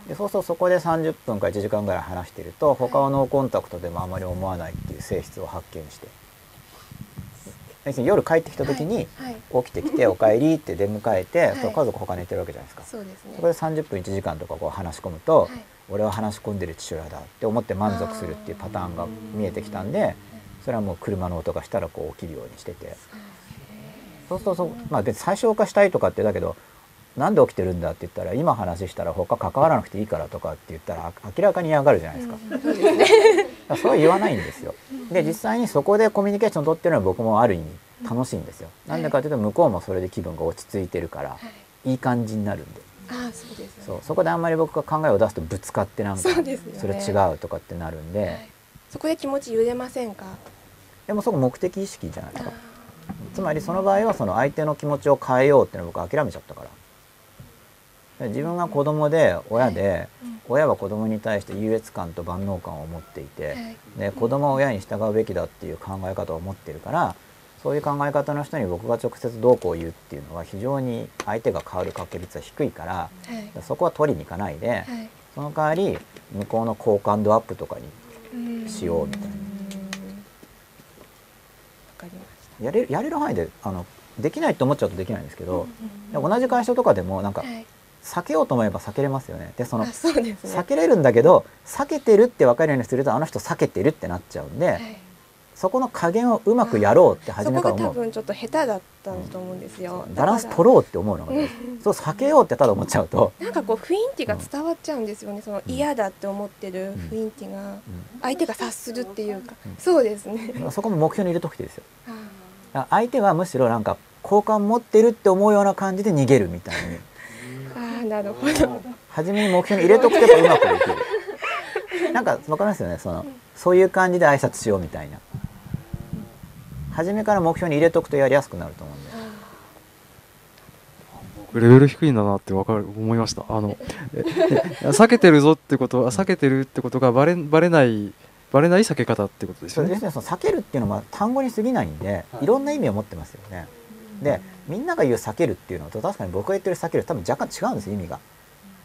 でそうするとそこで30分か1時間ぐらい話してると他のノーコンタクトでもあまり思わないっていう性質を発見して。夜帰ってきた時にはい起きてきて「お帰り」って出迎えて、はい。家族他寝てるわけじゃないですか。そうですね。そこで30分1時間とかこう話し込むと、はい。俺は話し込んでる父親だって思って満足するっていうパターンが見えてきたんでそれはもう車の音がしたらこう起きるようにしてて。そうするとそう。まあ別に最小化したいとかってだけどなんで起きてるんだって言ったら今話したら他関わらなくていいからとかって言ったらあ明らかに嫌がるじゃないですか。だからそれは言わないんですよ。で実際にそこでコミュニケーションを取ってるのは僕もある意味楽しいんですよ。なんでかというと向こうもそれで気分が落ち着いてるからい。い感じになるんで。ああそうですそう。そこであんまり僕が考えを出すとぶつかってなんかそそれ違うとかってなるんで、はい。そこで気持ち揺れませんか？でもそこ目的意識じゃないですか。つまりその場合はその相手の気持ちを変えようっていうのを僕諦めちゃったから。で自分が子供で親で、親は子供に対して優越感と万能感を持っていて、はい。で子供は親に従うべきだっていう考え方を持ってるからそういう考え方の人に僕が直接どうこう言うっていうのは非常に相手が変わる確率は低いからはい。そこは取りに行かないで、はい。その代わり向こうの好感度アップとかにしようみたいな。やれるやれる範囲であのできないと思っちゃうとできないんですけど、で同じ会社とかでもなんかはい避けようと思えば避けれますよね。でそのね。避けれるんだけど避けてるって分かるようにするとあの人避けてるってなっちゃうんで、はい。そこの加減をうまくやろうって初めから思う。そこが多分ちょっと下手だったと思うんですよ、バランス取ろうって思うのがね そう避けようってただ思っちゃうと、なんかこう雰囲気が伝わっちゃうんですよねその嫌だって思ってる雰囲気が。相手が察するっていうか、そうですね。うん。そこも目標に入れとくてですよ。相手はむしろなんか好感持ってるって思うような感じで逃げるみたいになるほど。初めに目標に入れとくとやっぱうまくできる。なんかわかりますよね？そのそういう感じで挨拶しようみたいな。初めから目標に入れとくとやりやすくなると思うんで。レベル低いんだなってわかる思いました。あのええ避けてるぞってことは避けてるってことがバレバレないバレない避け方ってことですよね？それですね。その避けるっていうのは単語に過ぎないんでいろんな意味を持ってますよね。でみんなが言う避けるっていうのと確かに僕が言ってる避ける多分若干違うんですよ意味が。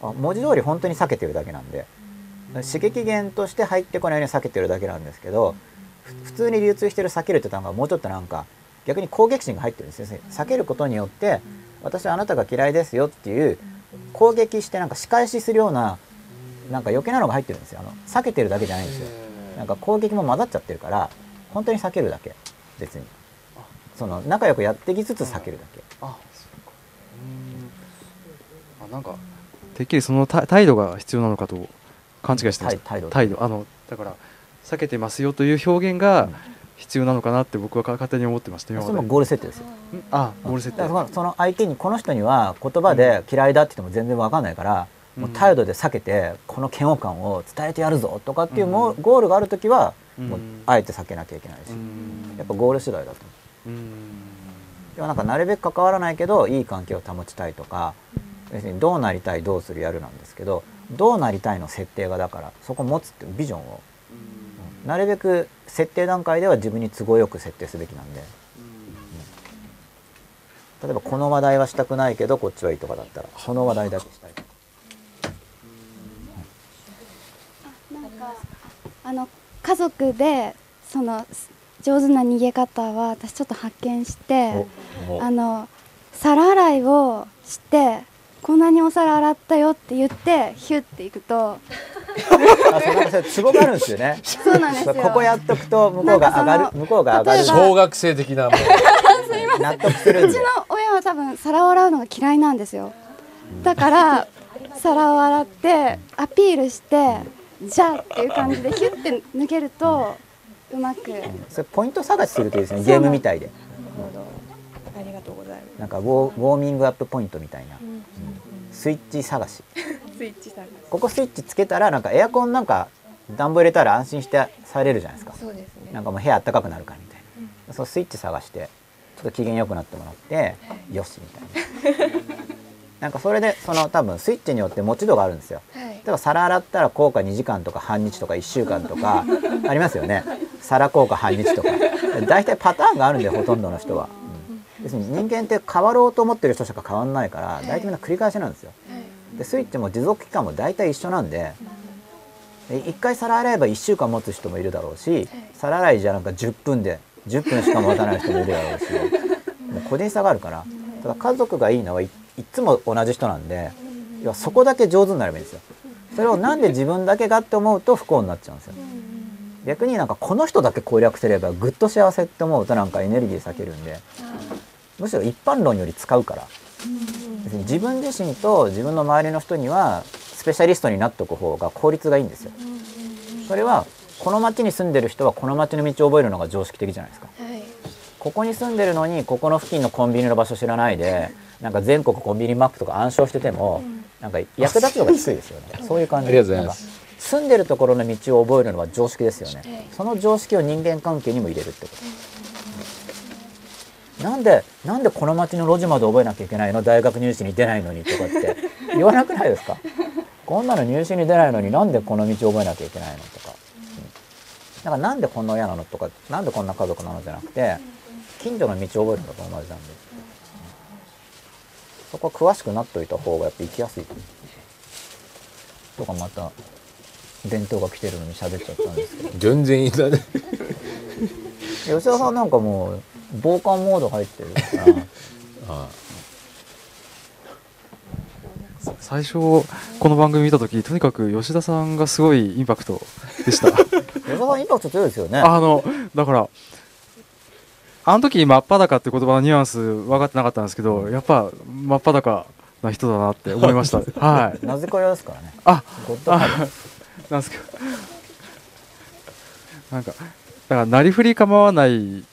あ文字通り本当に避けてるだけなんで。刺激源として入ってこないように避けてるだけなんですけどふ普通に流通してる避けるって単語はもうちょっとなんか逆に攻撃心が入ってるんですよ。ね避けることによって私はあなたが嫌いですよっていう攻撃してなんか仕返しするようななんか余計なのが入ってるんですよ。あの避けてるだけじゃないんですよ。なんか攻撃も混ざっちゃってるから本当に避けるだけ別にその仲良くやってきつつ避けるだけ。あそうか。うん。あなんかてっきりそのた態度が必要なのかと勘違いしてました。態態度。あのだから避けてますよという表現が必要なのかなって僕は勝手に思ってました今それもゴール設定ですよ。ん。あゴール設定。だからその相手にこの人には言葉で嫌いだって言っても全然わかんないから、もう態度で避けてこの嫌悪感を伝えてやるぞとかっていうも、ゴールがある時はもううんあえて避けなきゃいけないし、うん。やっぱゴール次第だと思う。うんでもなんかなるべく関わらないけどいい関係を保ちたいとか、別にどうなりたいどうするやるなんですけどどうなりたいの設定がだからそこ持つっていうビジョンを、なるべく設定段階では自分に都合よく設定すべきなんで、例えばこの話題はしたくないけどこっちはいいとかだったらその話題だけしたい。とかなんかあの家族でその上手な逃げ方は私ちょっと発見しておあの皿洗いをしてこんなにお皿洗ったよって言ってヒュッていくと。ツボがあるんですよね。そうなんですよ。ここやっとくと向こうが上がる向こうが上がる。小学生的なもう 納得するうちの親は多分皿を洗うのが嫌いなんですよ。だから皿を洗ってアピールしてじゃあっていう感じでヒュッて抜けるとうまく。それポイント探しするとですね。ゲームみたいで。なるほど。ありがとうございまなんかウォーウォーミングアップポイントみたいな、す、うん。スイッチ探し。スイッチ探し。ここスイッチつけたらなんかエアコンなんか暖房入れたら安心してされるじゃないですか。そうですね。なんかもう部屋暖かくなるからみたいな、そのスイッチ探してちょっと機嫌良くなってもらって、よしみたいな。なんかそれでその多分スイッチによって持ち度があるんですよ。はい。例えば皿洗ったら効果2時間とか半日とか1週間とか ありますよね皿効果半日とか。大体パターンがあるんでほとんどの人は、うん、別に人間って変わろうと思ってる人しか変わんないから大体みんな繰り返しなんですよ。でスイッチも持続期間も大体一緒なんでで1回皿洗えば1週間持つ人もいるだろうし皿洗いじゃなんか10分で10分しか持たない人もいるだろうし もう個人差があるから。ただ家族がいいのはいいっつも同じ人なんで要はそこだけ上手になればいいんですよ。それをなんで自分だけがって思うと不幸になっちゃうんですよ逆になんかこの人だけ攻略すればぐっと幸せって思うとなんかエネルギー避けるんでむしろ一般論より使うから。別に自分自身と自分の周りの人にはスペシャリストになっておく方が効率がいいんですよ。それはこの町に住んでる人はこの町の道を覚えるのが常識的じゃないですか。はい。ここに住んでるのにここの付近のコンビニの場所知らないでなんか全国コンビニマップとか暗唱しててもなんか役立つのが低いですよね。そういう感じ。ありがとうございます住んでるところの道を覚えるのは常識ですよね。はいその常識を人間関係にも入れるってこと。なんでなんでこの町の路地まで覚えなきゃいけないの？大学入試に出ないのにとかって 言わなくないですか？こんなの入試に出ないのになんでこの道覚えなきゃいけないのとか、うん、だからなんでこんな親なのとかなんでこんな家族なのじゃなくて近所の道を覚えるのと同じなんで、うんそこは詳しくなっといた方がやっぱ生きやすい。とかまた伝統が来てるのに喋っちゃったんですけど。全然いいんだね吉田さんなんかもう防寒モード入ってるから。あ最初この番組見た時とにかく吉田さんがすごいインパクトでした。吉田さんインパクト強いですよね。あのだからあの時真っ裸って言葉のニュアンス分かってなかったんですけどやっぱ真っ裸な人だなって思いました。はい。なぜか屋ですからね。あゴッドハードなんですけどなんかだからなりふり構わない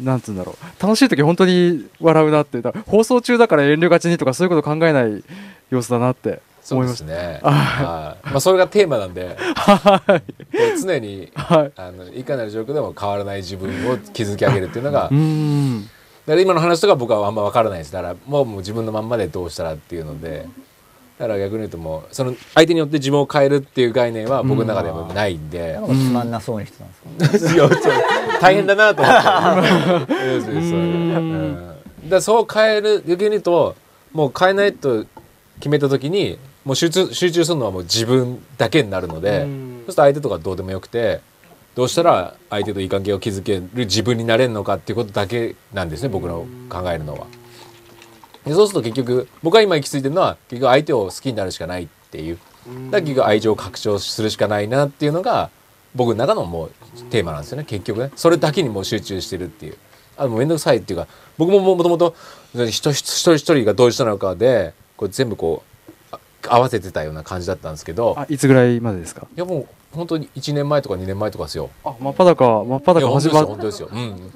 なんつうんだろう。楽しい時本当に笑うなって。放送中だから遠慮がちにとかそういうこと考えない様子だなってそう思いました。ですね。あはいまあそれがテーマなんで、はい。常にはいあのいかなる状況でも変わらない自分を築き上げるっていうのが、うーん。だから今の話とか僕はあんま分からないです。だからもうもう自分のまんまでどうしたらっていうので、だから逆に言うともうその相手によって自分を変えるっていう概念は僕の中ではないんで。なん、かつまん。なそうにしてたん。ですか、いやちょ大変だなと思って。そう変える。逆に言うともう変えないと決めた時にもう集中集中するのはもう自分だけになるので、そうすると相手とかどうでもよくてどうしたら相手といい関係を築ける自分になれるのかっていうことだけなんですね僕の考えるのは。でそうすると結局僕が今行き着いてるのは結局相手を好きになるしかないっていうだから結局愛情を拡張するしかないなっていうのが僕の中のもうテーマなんですよね結局ねそれだけにもう集中してるっていうあもう面倒くさいっていうか僕ももともと人一人一人がどういう人なのかでこう全部こうあ合わせてたような感じだったんですけどあいつぐらいまでですか？いやもう本当に1年前とか2年前とかですよ。あ真っ裸真っ裸本当ですよ始まっ本当ですよ。うん。でも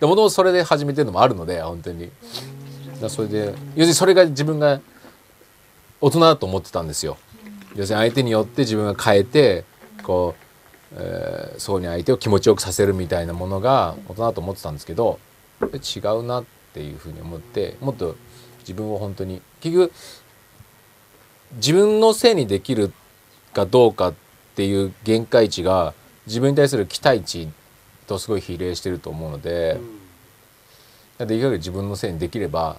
ともとそれで始めてるのもあるので本当に。だそれで要するにそれが自分が大人だと思ってたんですよ。要するに相手によって自分が変えてこう、えーそこに相手を気持ちよくさせるみたいなものが大人だと思ってたんですけど違うなっていうふうに思ってもっと自分を本当に結局自分のせいにできるかどうかっていう限界値が自分に対する期待値とすごい比例してると思うので、できるだけ自分のせいにできれば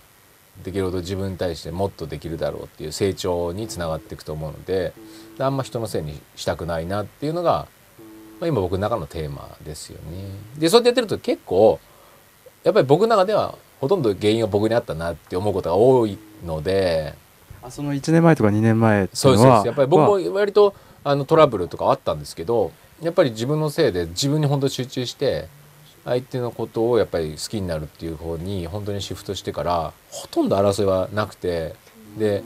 できるほど自分に対してもっとできるだろうっていう成長につながっていくと思うのでであんま人のせいにしたくないなっていうのが、まあ、今僕の中のテーマですよね。でそうやってやってると結構やっぱり僕の中ではほとんど原因は僕にあったなって思うことが多いので。あその1年前とか2年前っていそうですそうですやっぱり僕はも割とあのトラブルとかあったんですけどやっぱり自分のせいで自分に本当に集中して相手のことをやっぱり好きになるっていう方に本当にシフトしてからほとんど争いはなくてで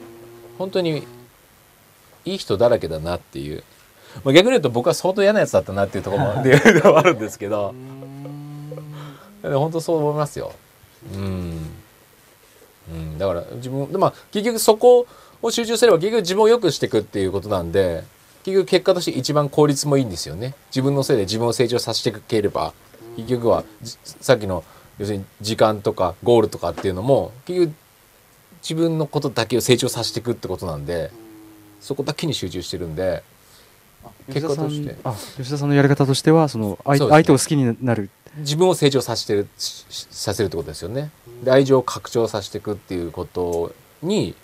本当にいい人だらけだなっていう。まあ、逆に言うと僕は相当嫌なやつだったなっていうところも あるんですけど。で本当そう思いますよ。うん、うん、だから自分でまあ結局そこを集中すれば結局自分を良くしていくっていうことなんで結局結果として一番効率もいいんですよね。自分のせいで自分を成長させていければ結局はじさっきの要するに時間とかゴールとかっていうのも結局自分のことだけを成長させていくってことなんでそこだけに集中してるんで結果としてあ吉田さんのやり方としてはその相ね相手を好きになる自分を成長させてるしさせるってことですよね。で愛情を拡張させていくっていうことに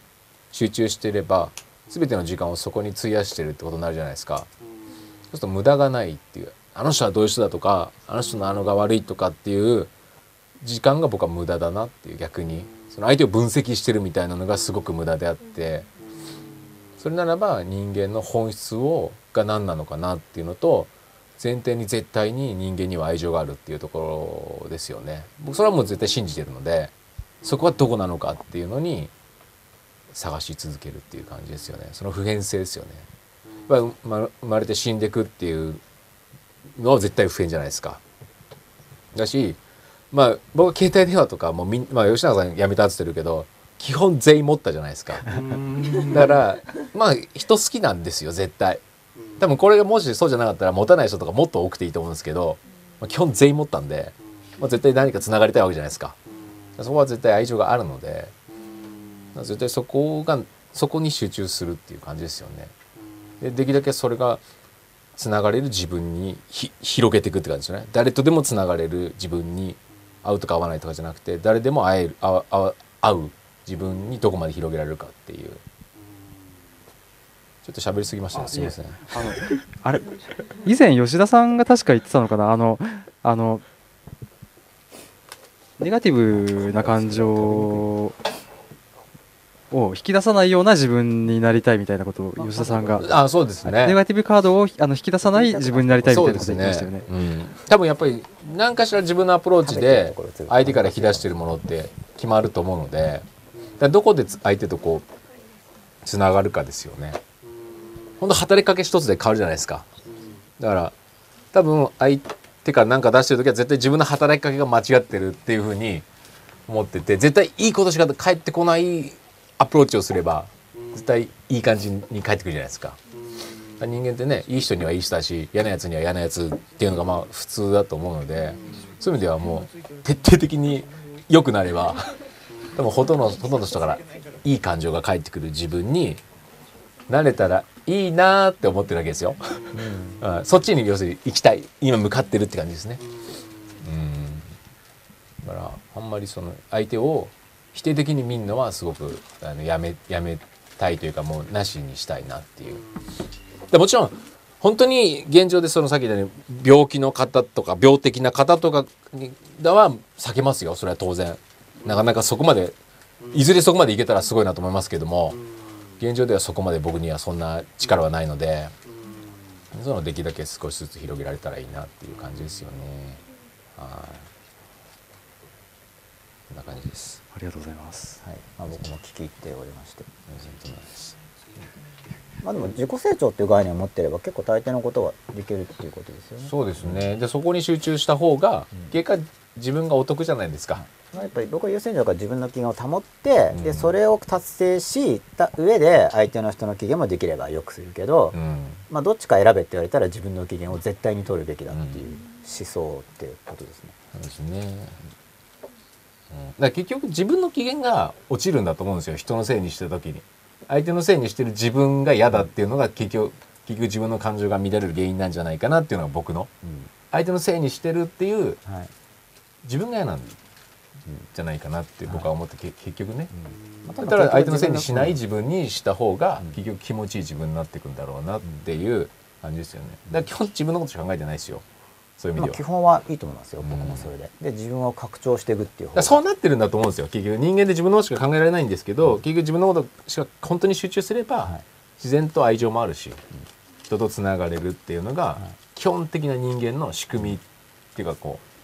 集中していれば全ての時間をそこに費やしてるってことになるじゃないですか。そうすると無駄がないっていうあの人はどういう人だとかあの人のあのが悪いとかっていう時間が僕は無駄だなっていう逆に。その相手を分析してるみたいなのがすごく無駄であって。それならば人間の本質をが何なのかなっていうのと前提に絶対に人間には愛情があるっていうところですよね。僕それはもう絶対信じてるのでそこはどこなのかっていうのに探し続けるっていう感じですよね。その普遍性ですよね。やっぱ生ま生まれて死んでくっていうのは絶対普遍じゃないですか。だしまあ僕は携帯電話とかもみんまあ吉永さん辞めたって言ってるけど基本全員持ったじゃないですか。だからまあ人好きなんですよ絶対。多分これがもしそうじゃなかったら持たない人とかもっと多くていいと思うんですけど、まあ、基本全員持ったんで、まあ、絶対何かつながりたいわけじゃないですか。そこは絶対愛情があるので絶対そこがそこに集中するっていう感じですよね。でできるだけそれがつながれる自分にひ広げていくって感じですよね。誰とでもつながれる自分に会うとか会わないとかじゃなくて誰でも会える会う自分にどこまで広げられるかっていう。ちょっと喋りすぎましたね。あすみません。いあのあれ以前吉田さんが確か言ってたのかな？あのあのネガティブな感情を引き出さないような自分になりたいみたいなことを吉田さんがあそうですね。ネガティブカードをあの引き出さない自分になりたいみたいなことそうです言ってましたよね。うん、多分やっぱり何かしら自分のアプローチで相手から引き出してるものって決まると思うのでどこでつ相手とこうつながるかですよね。本当働きかけ一つで変わるじゃないですか。だから多分相手から何か出してる時は絶対自分の働きかけが間違ってるっていうふうに思ってて絶対いいことしか返ってこないアプローチをすれば絶対いい感じに返ってくるじゃないですか。人間ってねいい人にはいい人だし嫌なやつには嫌なやつっていうのがまあ普通だと思うのでそういう意味ではもう徹底的に良くなれば多分ほとんどほとんどの人からいい感情が返ってくる自分になれたらいいなーって思ってるわけですよ、うん。そっちに要するに行きたい。今向かってるって感じですね。うん。だからあんまりその相手を否定的に見るのはすごくあのやめやめたいというかもうなしにしたいなっていう。でもちろん本当に現状でそのさっき言ったように病気の方とか病的な方とかは避けますよ。それは当然。なかなかそこまでいずれそこまでいけたらすごいなと思いますけども現状ではそこまで僕にはそんな力はないのでそのできるだけ少しずつ広げられたらいいなっていう感じですよね。はい。こんな感じです。ありがとうございます。はい。まあ、僕も聞き入っておりましてまあでも自己成長っていう概念を持ってれば結構大抵のことはできるっていうことですよね。そうですね。でそこに集中した方が結果自分がお得じゃないですか。まあやっぱり僕は優先順位だから自分の機嫌を保って、うん。でそれを達成した上で相手の人の機嫌もできれば良くするけど、うん。まあどっちか選べって言われたら自分の機嫌を絶対に取るべきだっていう思想っていうことですね。そうですね、うん、だ結局自分の機嫌が落ちるんだと思うんですよ。人のせいにしてる時に。相手のせいにしてる自分が嫌だっていうのが結局結局自分の感情が乱れる原因なんじゃないかなっていうのが僕の。相手のせいにしてるっていうはい。自分が嫌なんじゃないかなって僕は思って、け結局ね、まだから相手のせいにしない自自分にした方がうん。結局気持ちいい自分になっていくんだろうなっていう感じですよね。だから基本自分のことしか考えてないですよそういう意まあ、味では。基本はいいと思いますよ、うん。僕もそれで。で自分を拡張していくっていうそうなってるんだと思うんですよ。結局人間で自分のことしか考えられないんですけど、結局自分のことしか本当に集中すれば、はい。自然と愛情もあるし、人とつながれるっていうのが、基本的な人間の仕組みっていうかこう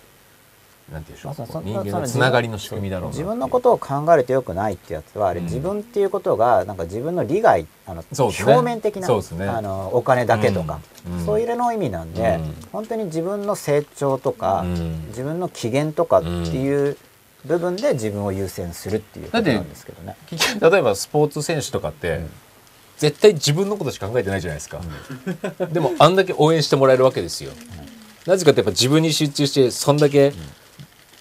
なんていうんでしょう。まあその人間のつながりの仕組みだろうな。自分のことを考えるとよくないってやつはあれ、うん。自分っていうことがなんか自分の利害あの、ね。表面的な、そうですね。あのお金だけとか、うん。そういうの意味なんで、うん。本当に自分の成長とか、うん。自分の機嫌とかっていう部分で自分を優先するっていうことなんですけどね。例えばスポーツ選手とかって、絶対自分のことしか考えてないじゃないですか、でもあんだけ応援してもらえるわけですよ、なぜかってやっぱ自分に集中してそんだけ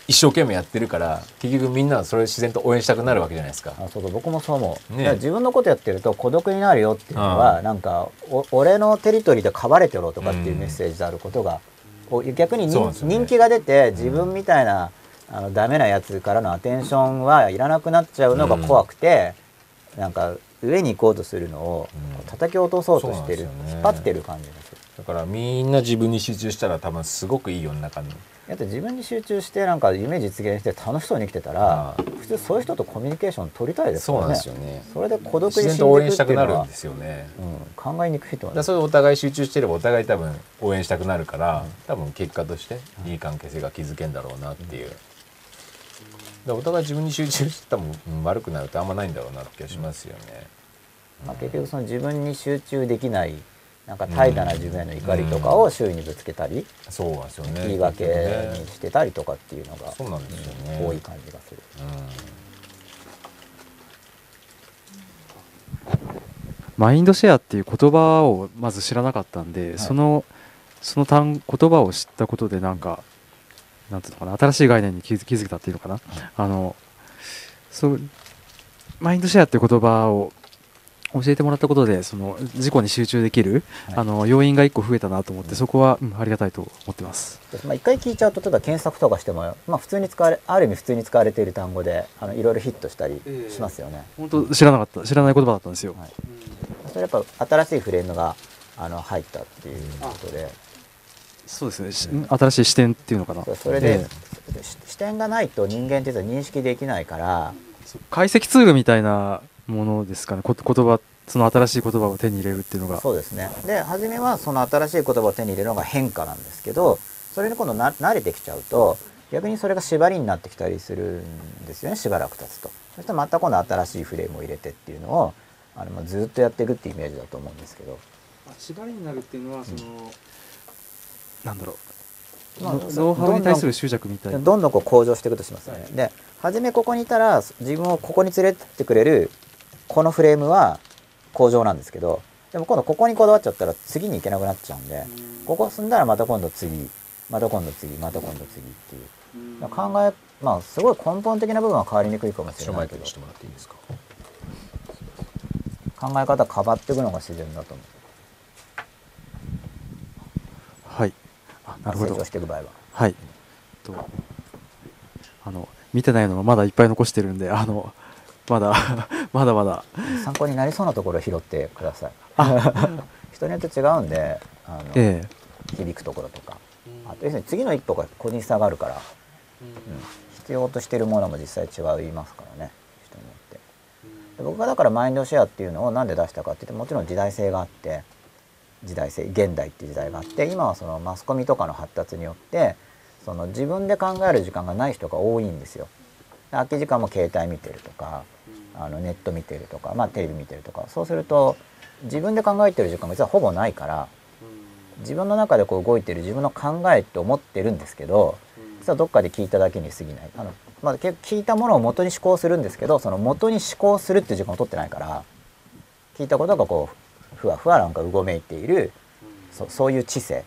一生懸命やってるから結局みんなはそれを自然と応援したくなるわけじゃないですか。あそうそう。僕もそう思う、ね。だから自分のことやってると孤独になるよっていうのは、なんかお俺のテリトリーで飼われてろとかっていうメッセージであることが、お逆に人,、そうなんですよね。人気が出て自分みたいなあのダメなやつからのアテンションはいらなくなっちゃうのが怖くて、なんか上に行こうとするのをうん。叩き落とそうとしてる、ね。引っ張ってる感じがする。だからみんな自分に集中したら多分すごくいい世の中にだって自分に集中してなんか夢実現して楽しそうに生きてたらあ普通そういう人とコミュニケーション取りたいですからね。そうなんですよね。それで孤独に死んでいくと応援したくなるんですよね。うん、考えにくいと思いますそれでお互い集中してればお互い多分応援したくなるから、多分結果としていい関係性が築けんだろうなっていう、だからお互い自分に集中して多分うん悪くなるってあんまないんだろうなって気がしますよね、まあ、結局その自分に集中できないなんか怠惰な自分への怒りとかを周囲にぶつけたり、そうなんですよね。言い訳にしてたりとかっていうのがそうなんですよね。多い感じがする。マインドシェアっていう言葉をまず知らなかったんで、そのその単言葉を知ったことでなんかなんていうのかな新しい概念に気づ気づけたっていうのかな、あのそうマインドシェアっていう言葉を教えてもらったことでその自己に集中できる、はい。あの要因が一個増えたなと思って、そこは、うんありがたいと思ってます。でまあ、一回聞いちゃうと例えば検索とかしても、まあ、普通に使われある意味普通に使われている単語であのいろいろヒットしたりしますよね。本当知らなかった知らない言葉だったんですよ。はい。それやっぱ新しいフレームがあの入ったっていうことで、そうですね、し新しい視点っていうのかな。それで、えし視点がないと人間っていうのは認識できないから。え解析ツールみたいなものですかね。こ言葉その新しい言葉を手に入れるっていうのが。そうですねで初めはその新しい言葉を手に入れるのが変化なんですけどそれに今度な慣れてきちゃうと逆にそれが縛りになってきたりするんですよねしばらく経つとそしてまた今度新しいフレームを入れてっていうのをあのまあずっとやっていくっていうイメージだと思うんですけど縛りになるっていうのはその、なんだろう、まあノノウハウに対する執着みたいな。どんどんこう向上していくとしますよね。で初めここにいたら自分をここに連れてってくれるこのフレームは向上なんですけどでも今度ここにこだわっちゃったら次に行けなくなっちゃうんでここ進んだらまた今度次また今度次また今度次っていう考えまあすごい根本的な部分は変わりにくいかもしれないけど考え方変わっていくのが自然だと思うはい。あなるほど成長。していく場合は。はい。とあの見てないのがまだいっぱい残してるんで、あのまだ まだまだ。参考になりそうなところを拾ってください。人によって違うんであの、え響くところとか。あと要するに次の一歩が個人差があるから、うん。必要としてるものも実際違いますからね。人によって。で僕がだからマインドシェアっていうのをなんで出したかっていうともちろん時代性があって時代性現代っていう時代があって今はそのマスコミとかの発達によってその自分で考える時間がない人が多いんですよ。で空き時間も携帯見てるとかあのネット見てるとか、まあ、テレビ見てるとかそうすると自分で考えてる時間が実はほぼないから自分の中でこう動いてる自分の考えって思ってるんですけど実はどっかで聞いただけに過ぎない。あの、まあ、結構聞いたものを元に思考するんですけどその元に思考するっていう時間を取ってないから聞いたことがこうふわふわなんかうごめいているそそういう知性、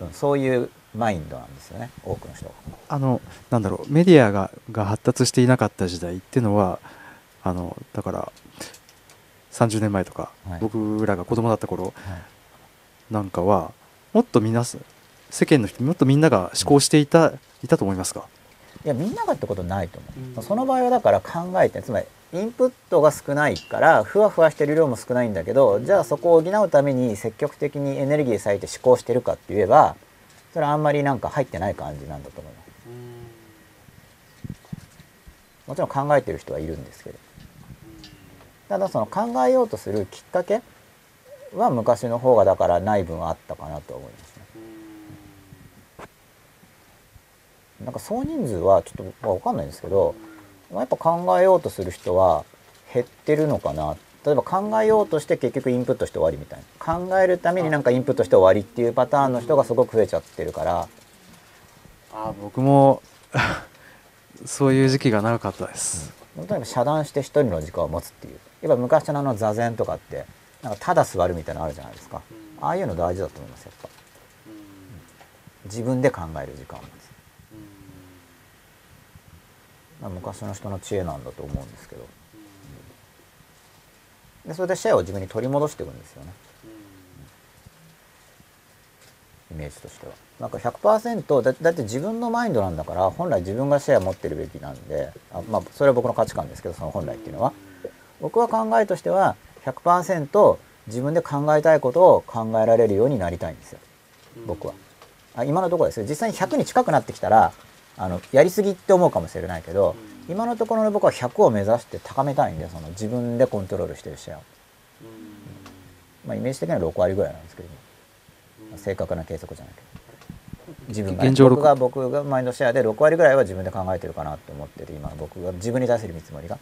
うん、そういうマインドなんですよね多くの人が。あのなんだろうメディアがが発達していなかった時代っていうのはあのだから30年前とか、はい。僕らが子供だった頃はい。なんかはもっと皆さん世間の人もっとみんなが思考していた、いたと思いますか？いやみんながってことないと思う、その場合はだから考えてつまりインプットが少ないからふわふわしてる量も少ないんだけどじゃあそこを補うために積極的にエネルギー割いて思考してるかって言えばそれはあんまりなんか入ってない感じなんだと思います。もちろん考えてる人はいるんですけどただその考えようとするきっかけは昔の方がだからない分あったかなと思いますね。なんか総人数はちょっとわかんないんですけどやっぱ考えようとする人は減ってるのかな。例えば考えようとして結局インプットして終わりみたいな。考えるためになんかインプットして終わりっていうパターンの人がすごく増えちゃってるから。あ僕も そういう時期が長かったです、とにかく遮断して一人の時間を持つっていうやっぱ昔のあの座禅とかってなんかただ座るみたいなのあるじゃないですか。ああいうの大事だと思いますやっぱ。自分で考える時間を持つまあ昔の人の知恵なんだと思うんですけど。でそれでシェアを自分に取り戻していくんですよね。イメージとしては。なんか100%だだって自分のマインドなんだから本来自分がシェア持ってるべきなんであまあそれは僕の価値観ですけどその本来っていうのは。僕は考えとしては100%自分で考えたいことを考えられるようになりたいんですよ。僕は。あ今のところですよ。実際に100に近くなってきたらあのやりすぎって思うかもしれないけど今のところの僕は100を目指して高めたいんでその自分でコントロールしてるシェアを、まあ、イメージ的には6割ぐらいなんですけど、まあ正確な計測じゃないけど自分がね、現状僕が僕がマインドシェアで6割ぐらいは自分で考えてるかなって思ってて今僕が自分に対する見積もりが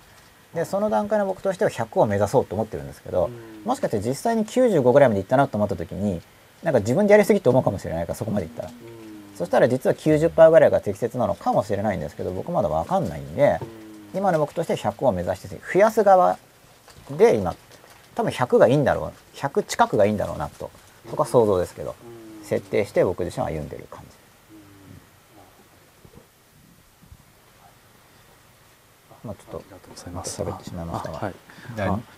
でその段階の僕としては100を目指そうと思ってるんですけど、もしかして実際に95ぐらいまでいったなと思った時になんか自分でやりすぎって思うかもしれないからそこまでいったら、そしたら実は90%ぐらいが適切なのかもしれないんですけど僕まだ分かんないんで今の僕としては100を目指して増やす側で今多分100がいいんだろう100近くがいいんだろうなと。そこは想像ですけど設定して僕自身は歩んでる感じまあちょっと喋ってしまいましたがあはい。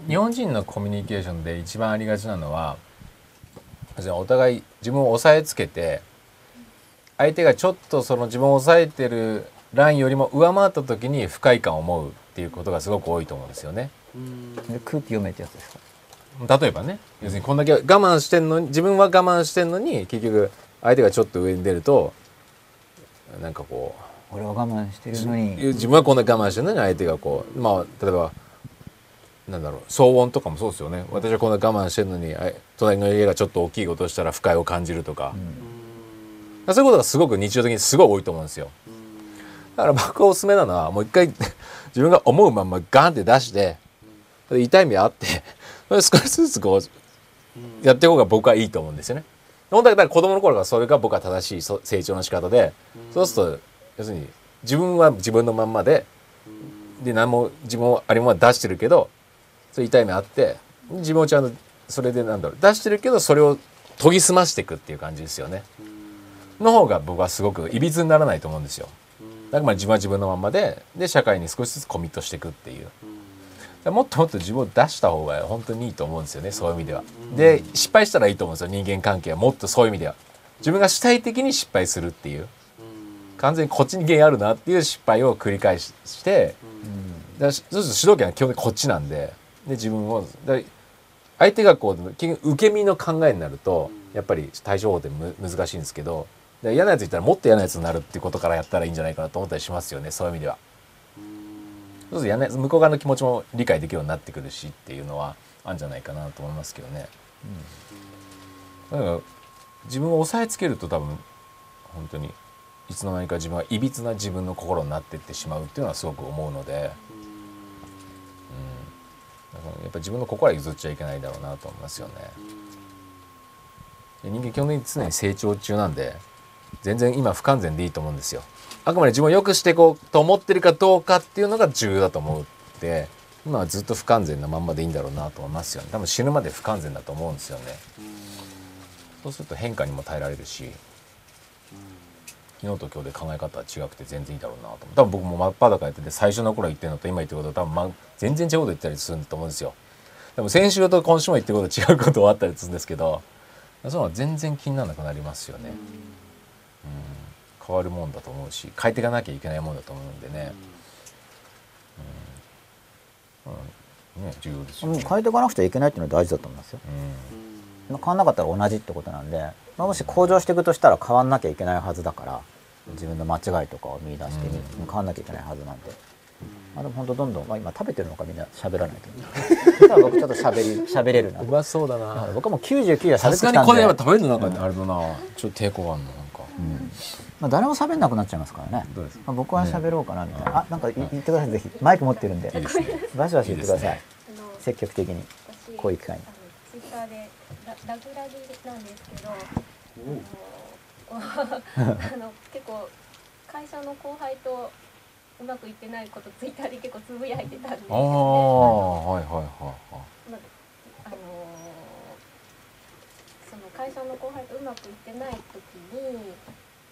日本人のコミュニケーションで一番ありがちなのはお互い自分を押さえつけて相手がちょっとその自分を抑えてるラインよりも上回った時に不快感を思うっていうことがすごく多いと思うんですよね。空気読めってやつですか？例えばね要するにこんだけ我慢してんのに自分は我慢してんのに結局相手がちょっと上に出るとなんかこう俺は我慢してるのに。自分はこんな我慢してるのに相手がこうまあ例えばなんだろう騒音とかもそうですよね。私はこんな我慢してるのにあ隣の家がちょっと大きいことをしたら不快を感じるとか、そういうことがすごく日常的にすごい多いと思うんですよ。だから 僕がおすすめなのはもう一回 自分が思うまんまガンって出してで痛い目あって少しずつこうやっていこうが僕はいいと思うんですよね。本当はだから子供の頃からそれが僕は正しいそ成長の仕方でそうすると要するに自分は自分のまんまでで何も自分をありも出してるけどそういう痛い目あって自分をちゃんとそれでなんだろう出してるけどそれを研ぎ澄ましていくっていう感じですよね。の方が僕はすごくいびつにならないと思うんですよ。だからまあ自分は自分のまんまでで社会に少しずつコミットしていくっていう。もっともっと自分を出した方が本当にいいと思うんですよねそういう意味では。で失敗したらいいと思うんですよ人間関係は。もっとそういう意味では。自分が主体的に失敗するっていう。完全にこっちに原因あるなっていう失敗を繰り返して、だからそうすると主導権は基本的にこっちなんでで自分を相手がこう受け身の考えになるとやっぱり対処法ってむ難しいんですけどで嫌なやついたらもっと嫌なやつになるっていうことからやったらいいんじゃないかなと思ったりしますよねそういう意味では。そうすると嫌な向こう側の気持ちも理解できるようになってくるしっていうのはあるんじゃないかなと思いますけどね。だから自分を押さえつけると多分本当にいつの間にか自分はいびつな自分の心になっていってしまうっていうのはすごく思うので、うん、やっぱ自分の心は譲っちゃいけないだろうなと思いますよね。人間基本的に常に成長中なんで全然今不完全でいいと思うんですよ。あくまで自分を良くしていこうと思ってるかどうかっていうのが重要だと思うって今はずっと不完全なまんまでいいんだろうなと思いますよね多分死ぬまで不完全だと思うんですよねそうすると変化にも耐えられるし昨日と今日で考え方は違くて全然いいだろうなと多分僕も真っ裸やってて最初の頃言ってるのと今言ってること多分、ま、全然違うこと言ったりすると思うんですよ。でも先週と今週も言ってること違うことはあったりするんですけどそのは全然気にならなくなりますよね、うん、変わるもんだと思うし変えていかなきゃいけないもんだと思うんでね、うん。うん。ね重要ですようんね、変えていかなくちゃいけないっていうのは大事だと思いますよ。うん。変わんなかったら同じってことなんで、まあ、もし向上していくとしたら変わんなきゃいけないはずだから自分の間違いとかを見出して変わんなきゃいけないはずなんで、まあ、でも本当どんどん、まあ、今食べてるのかみんな喋らないけど僕ちょっと喋り 喋れるなうまそうだな。僕はもう99は喋ってさすがきたんで。にこれやっぱ食べるのなんかあれだな。ちょっと抵抗があるのなんか。うん。まあ誰も喋んなくなっちゃいますからね。どうですまあ、僕は喋ろうかなみたいな、あなんかい言ってください。ぜひ。マイク持ってるんで。いいですね。バシバシ言ってください。あの積極的に。私こういう機会にララグラギなんですけど、あの 結構会社の後輩とうまくいってないことツイッターで結構つぶやいてたんですああよね。はいはいはいはいまあのその会社の後輩とうまくいってない時に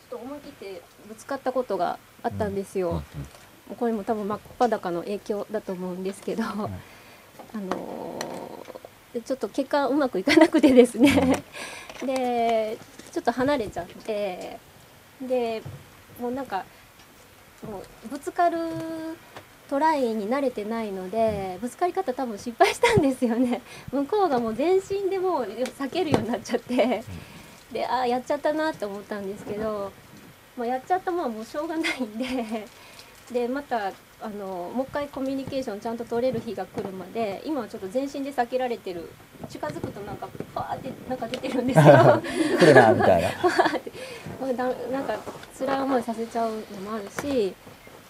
ちょっと思い切ってぶつかったことがあったんですよ。うんもうこれも多分真っ裸の影響だと思うんですけど、あのでちょっと結果うまくいかなくてですね。でちょっと離れちゃってでもうなんかもうぶつかるトライに慣れてないのでぶつかり方多分失敗したんですよね。向こうがもう全身でもう避けるようになっちゃって。でああやっちゃったなって思ったんですけど、まあ、やっちゃったもんはもうしょうがないんででまたあのもう一回コミュニケーションちゃんと取れる日が来るまで今はちょっと全身で避けられてる。近づくとなんかパーってなんか出てるんですよ。来るなみたいな。なんか辛い思いさせちゃうのもあるし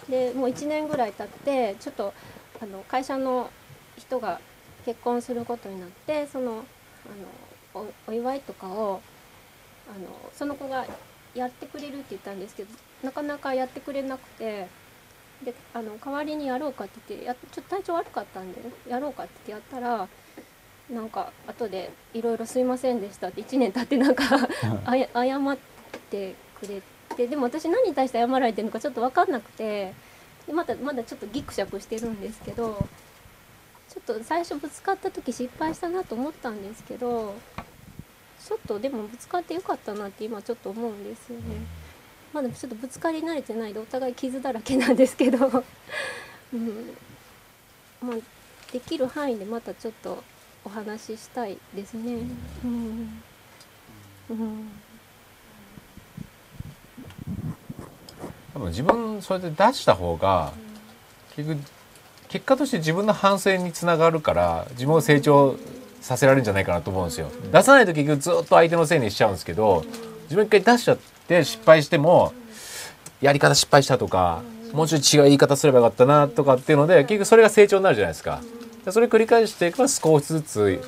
でもう1年ぐらい経ってちょっとあの会社の人が結婚することになってそのあのおお祝いとかをあのその子がやってくれるって言ったんですけどなかなかやってくれなくてであの代わりにやろうかって言ってやっちょっと体調悪かったんでやろうかって言ってやったらなんか後でいろいろすいませんでしたって1年経ってなんかあや謝ってくれてでも私何に対して謝られてるのかちょっと分かんなくてでまだまだちょっとギクシャクしてるんですけどちょっと最初ぶつかった時失敗したなと思ったんですけどちょっとでもぶつかってよかったなって今ちょっと思うんですよね。まだちょっとぶつかり慣れてないでお互い傷だらけなんですけど、うん。まあ、できる範囲でまたちょっとお話ししたいですね。うん。うん。多分自分それで出した方が結局結果として自分の反省につながるから自分を成長させられるんじゃないかなと思うんですよ。出さないと結局ずっと相手のせいにしちゃうんですけど自分一回出しちゃって失敗してもやり方失敗したとかもうちょい違う言い方すればよかったなとかっていうので結局それが成長になるじゃないですか。でそれ繰り返していけば少しずつ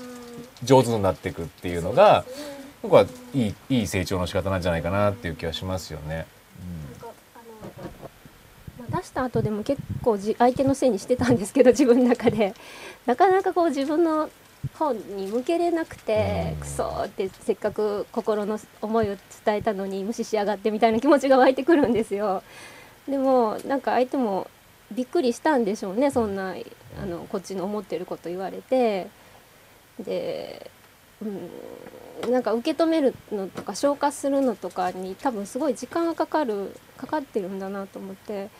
上手になっていくっていうのが僕はいいいい成長の仕方なんじゃないかなっていう気はしますよね。なんあのま出した後でも結構じ相手のせいにしてたんですけど自分の中でなかなかこう自分の方に向けれなくてうん。クソーってせっかく心の思いを伝えたのに無視しやがってみたいな気持ちが湧いてくるんですよ。でもなんか相手もびっくりしたんでしょうねそんなあのこっちの思ってること言われて。でうん、なんか受け止めるのとか消化するのとかに多分すごい時間がかかるかかってるんだなと思って。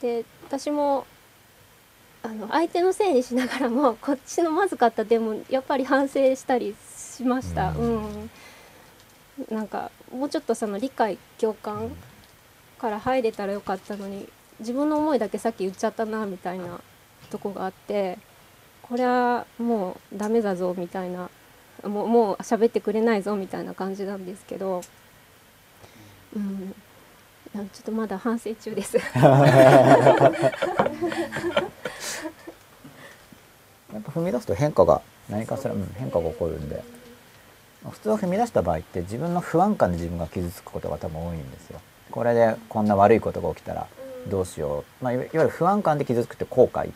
で私もあの相手のせいにしながらも こっちのまずかった点もやっぱり反省したりしました。ううん。なんかもうちょっとその理解共感から入れたらよかったのに自分の思いだけさっき言っちゃったなみたいなとこがあってこれはもうダメだぞみたいなもうもう喋ってくれないぞみたいな感じなんですけど、うん、ちょっとまだ反省中です。やっぱ踏み出すと変化が何かしら、うん、変化が起こるんで。普通は踏み出した場合って自分の不安感で自分が傷つくことが多分多いんですよ。これでこんな悪いことが起きたらどうしよう、まあ、いわゆる不安感で傷つくって後悔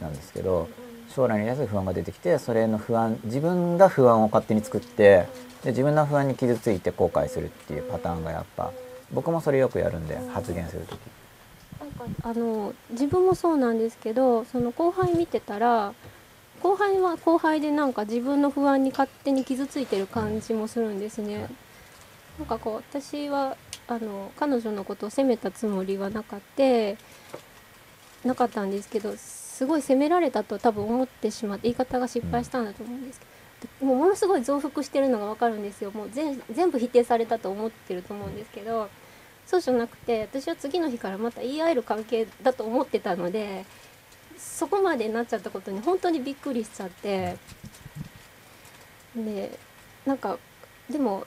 なんですけど将来に対する不安が出てきてそれの不安自分が不安を勝手に作ってで自分の不安に傷ついて後悔するっていうパターンがやっぱ僕もそれよくやるんで発言する時。なんかあの自分もそうなんですけどその後輩見てたら後輩は後輩でなんか自分の不安に勝手に傷ついてる感じもするんですね。なんかこう私はあの彼女のことを責めたつもりはなかってなかったんですけどすごい責められたと多分思ってしまって言い方が失敗したんだと思うんですけど、もうものすごい増幅してるのが分かるんですよ。もう全全部否定されたと思ってると思うんですけどそうじゃなくて私は次の日からまた言い合える関係だと思ってたのでそこまでなっちゃったことに本当にびっくりしちゃってでなんかでも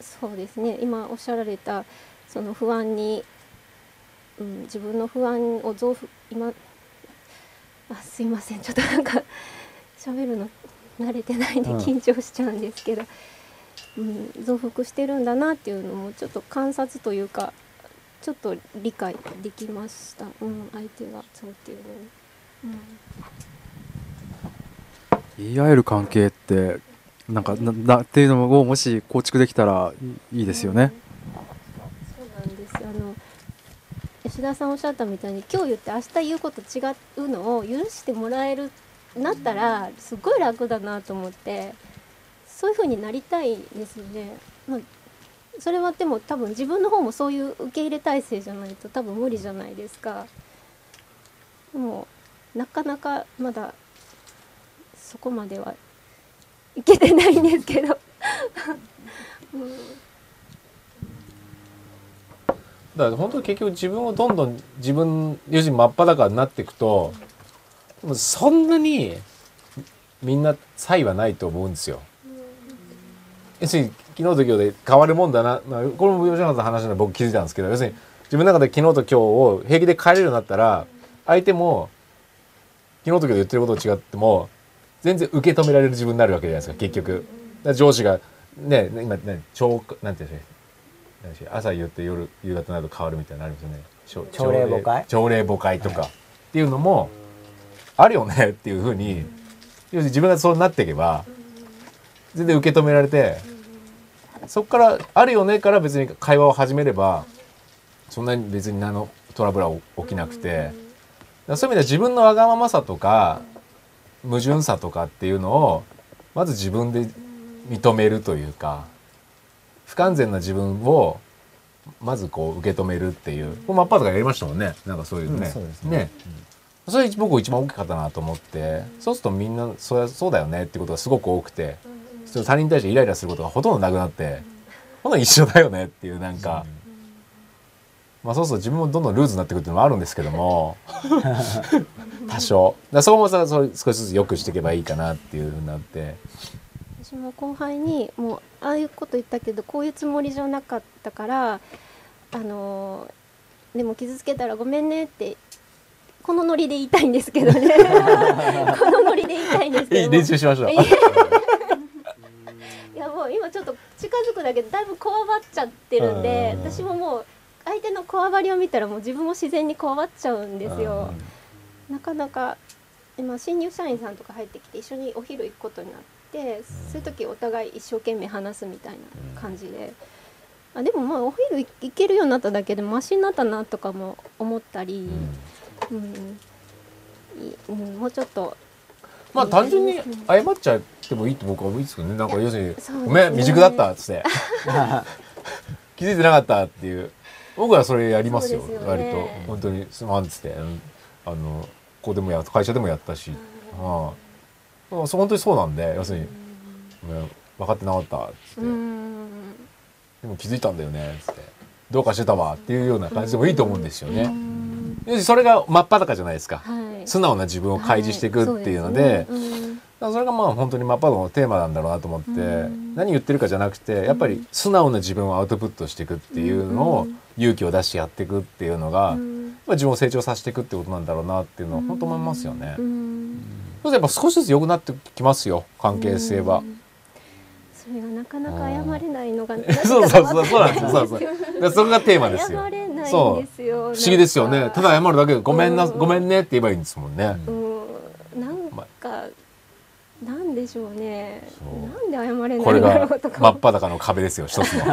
そうですね今おっしゃられたその不安に、うん、自分の不安を増幅今あすいませんちょっとなんか喋るの慣れてないんでうん。緊張しちゃうんですけど、うん増幅してるんだなっていうのもちょっと観察というかちょっと理解できました、うん、相手がそうっていうのに。うん。言い合える関係ってなんかななっていうのをもし構築できたらいいいですよね。そうなんです。あの吉田さんおっしゃったみたいに今日言って明日言うこと違うのを許してもらえるなったらすごい楽だなと思ってそういう風になりたいですよね。まあそれはでも多分自分の方もそういう受け入れ体制じゃないと多分無理じゃないですか。でもなかなかまだそこまではいけてないんですけど。う んだから本当に結局自分をどんどん自分要するに真っ裸になっていくともうそんなにみんな差異はないと思うんですよ。要するに昨日と今日で変わるもんだな、まあ、これも吉永さんの話で僕気づいたんですけど要するに自分の中で昨日と今日を平気で変えれるようになったら相手も昨日と今日で言ってることと違っても全然受け止められる自分になるわけじゃないですか結局。上司がね今ね超なんていうんでしょう何でしょう朝言って夜夕方になると変わるみたいなのありますよね。朝礼誤解朝礼誤解とか。っていうのもあるよねっていうふうに要するに自分がそうなっていけば全然受け止められてそこからあるよねから別に会話を始めればそんなに別に何のトラブルは起きなくてそういう意味では自分のわがままさとか矛盾さとかっていうのをまず自分で認めるというか不完全な自分をまずこう受け止めるっていうこれマッパーとかやりましたもんね。なんかそういうね,、うんそうですね。それ僕一番大きかったなと思ってそうするとみんなそりゃそうだよねってことがすごく多くて他人に対してイライラすることがほとんどなくなってほんと一緒だよねっていうなんか、まあそうすると自分もどんどんルーズになってくるっていうのもあるんですけども多少。だそこもさそれ少しずつ良くしていけばいいかなっていうふうになって。私も後輩にもうああいうこと言ったけどこういうつもりじゃなかったからあのーでも傷つけたらごめんねってこのノリで言いたいんですけどね。このノリで言いたいんですけど練習しましょうもう今ちょっと近づくだけでだいぶこわばっちゃってるんでうん。私ももう相手のこわばりを見たらもう自分も自然にこわばっちゃうんですよ。なかなか今新入社員さんとか入ってきて一緒にお昼行くことになってそういう時お互い一生懸命話すみたいな感じで、あでもまあお昼行行けるようになっただけでマシになったなとかも思ったり、うん。いうん、もうちょっとまあ単純に謝っちゃってもいいと僕は思いですけどね。なんか要するに「そうですねごめん未熟だった」っつって 気づいてなかったっていう。僕はそれやりますよ。そうですよ割ねと。本当に。すまんっつって。うんあのここでもや会社でもやったし、あああ。そう本当にそうなんで要するに「ごめん分かってなかった」っつって、うんでも気づいたんだよね」っつって「どうかしてたわ」っていうような感じでもいいと思うんですよね。要するにそれが真っ裸じゃないですか。はい。素直な自分を開示していくっていうので,、はい。それがまあ本当にマッパードのテーマなんだろうなと思って、うん何言ってるかじゃなくてやっぱり素直な自分をアウトプットしていくっていうのを勇気を出してやっていくっていうのが、うん。まあ自分を成長させていくってことなんだろうなっていうのは本当思いますよね。うん。そうするとやっぱ少しずつ良くなってきますよ。関係性は。それがなかなか謝れないのがそうそうそうそうなんですよそうそうそれがテーマですよ。謝れないんですよ不思議ですよね。ただ謝るだけでごめんな、うん。ごめんねって言えばいいんですもんね。うん。なんかなんでしょうね。なんで謝れなこれいんだろがうとか。真っ裸の壁ですよ一つの。人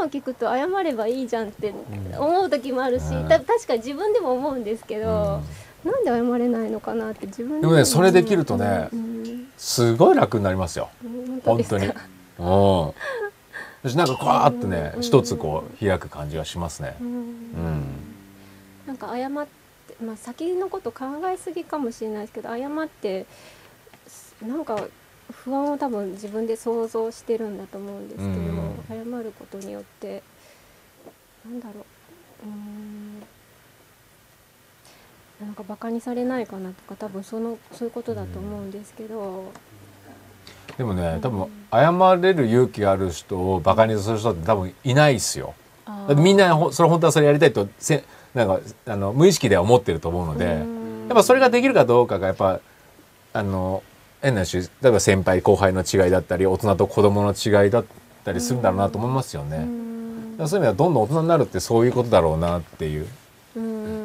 のを聞くと謝ればいいじゃんって思う時もあるし、うん。た確かに自分でも思うんですけど、なんで謝れないのかなって自分でもねそれできるとねうんすごい楽になりますよ本ですか？本当に。うん。私なんかこわーってねうん一つこう開く感じがしますね。うんうん。なんか謝って、まあ、先のこと考えすぎかもしれないですけど謝ってなんか不安を多分自分で想像してるんだと思うんですけど、謝ることによってなんだろううーんなんかバカにされないかなとか多分そのそういうことだと思うんですけど、でもね多分謝れる勇気がある人をバカにする人って多分いないっすよ。だってみんなほそれ本当はそれやりたいとせなんかあの無意識では思ってると思うのでやっぱそれができるかどうかがやっぱあの変な話例えば先輩後輩の違いだったり大人と子供の違いだったりするんだろうなと思いますよね。だからそういう意味ではどんどん大人になるってそういうことだろうなっていう。うん、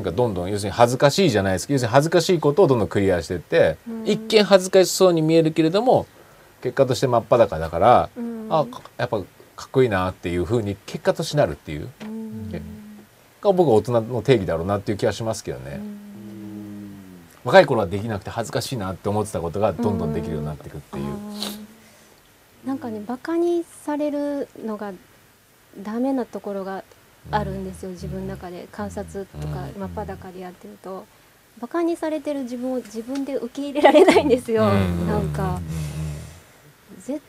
なんかどんどん要するに恥ずかしいじゃないですけど要するに恥ずかしいことをどんどんクリアしていって、一見恥ずかしそうに見えるけれども結果として真っ裸だから、あかやっぱかっこいいなっていうふうに結果としてなるっていう、えが僕は大人の定義だろうなっていう気がしますけどね。若い頃はできなくて恥ずかしいなって思ってたことがどんどんできるようになっていくっていう。なんかねバカにされるのがダメなところがあるんですよ自分の中で。観察とかうん。真っ裸でやってると。バカにされてる自分を自分で受け入れられないんですよ。うん。なんかぜ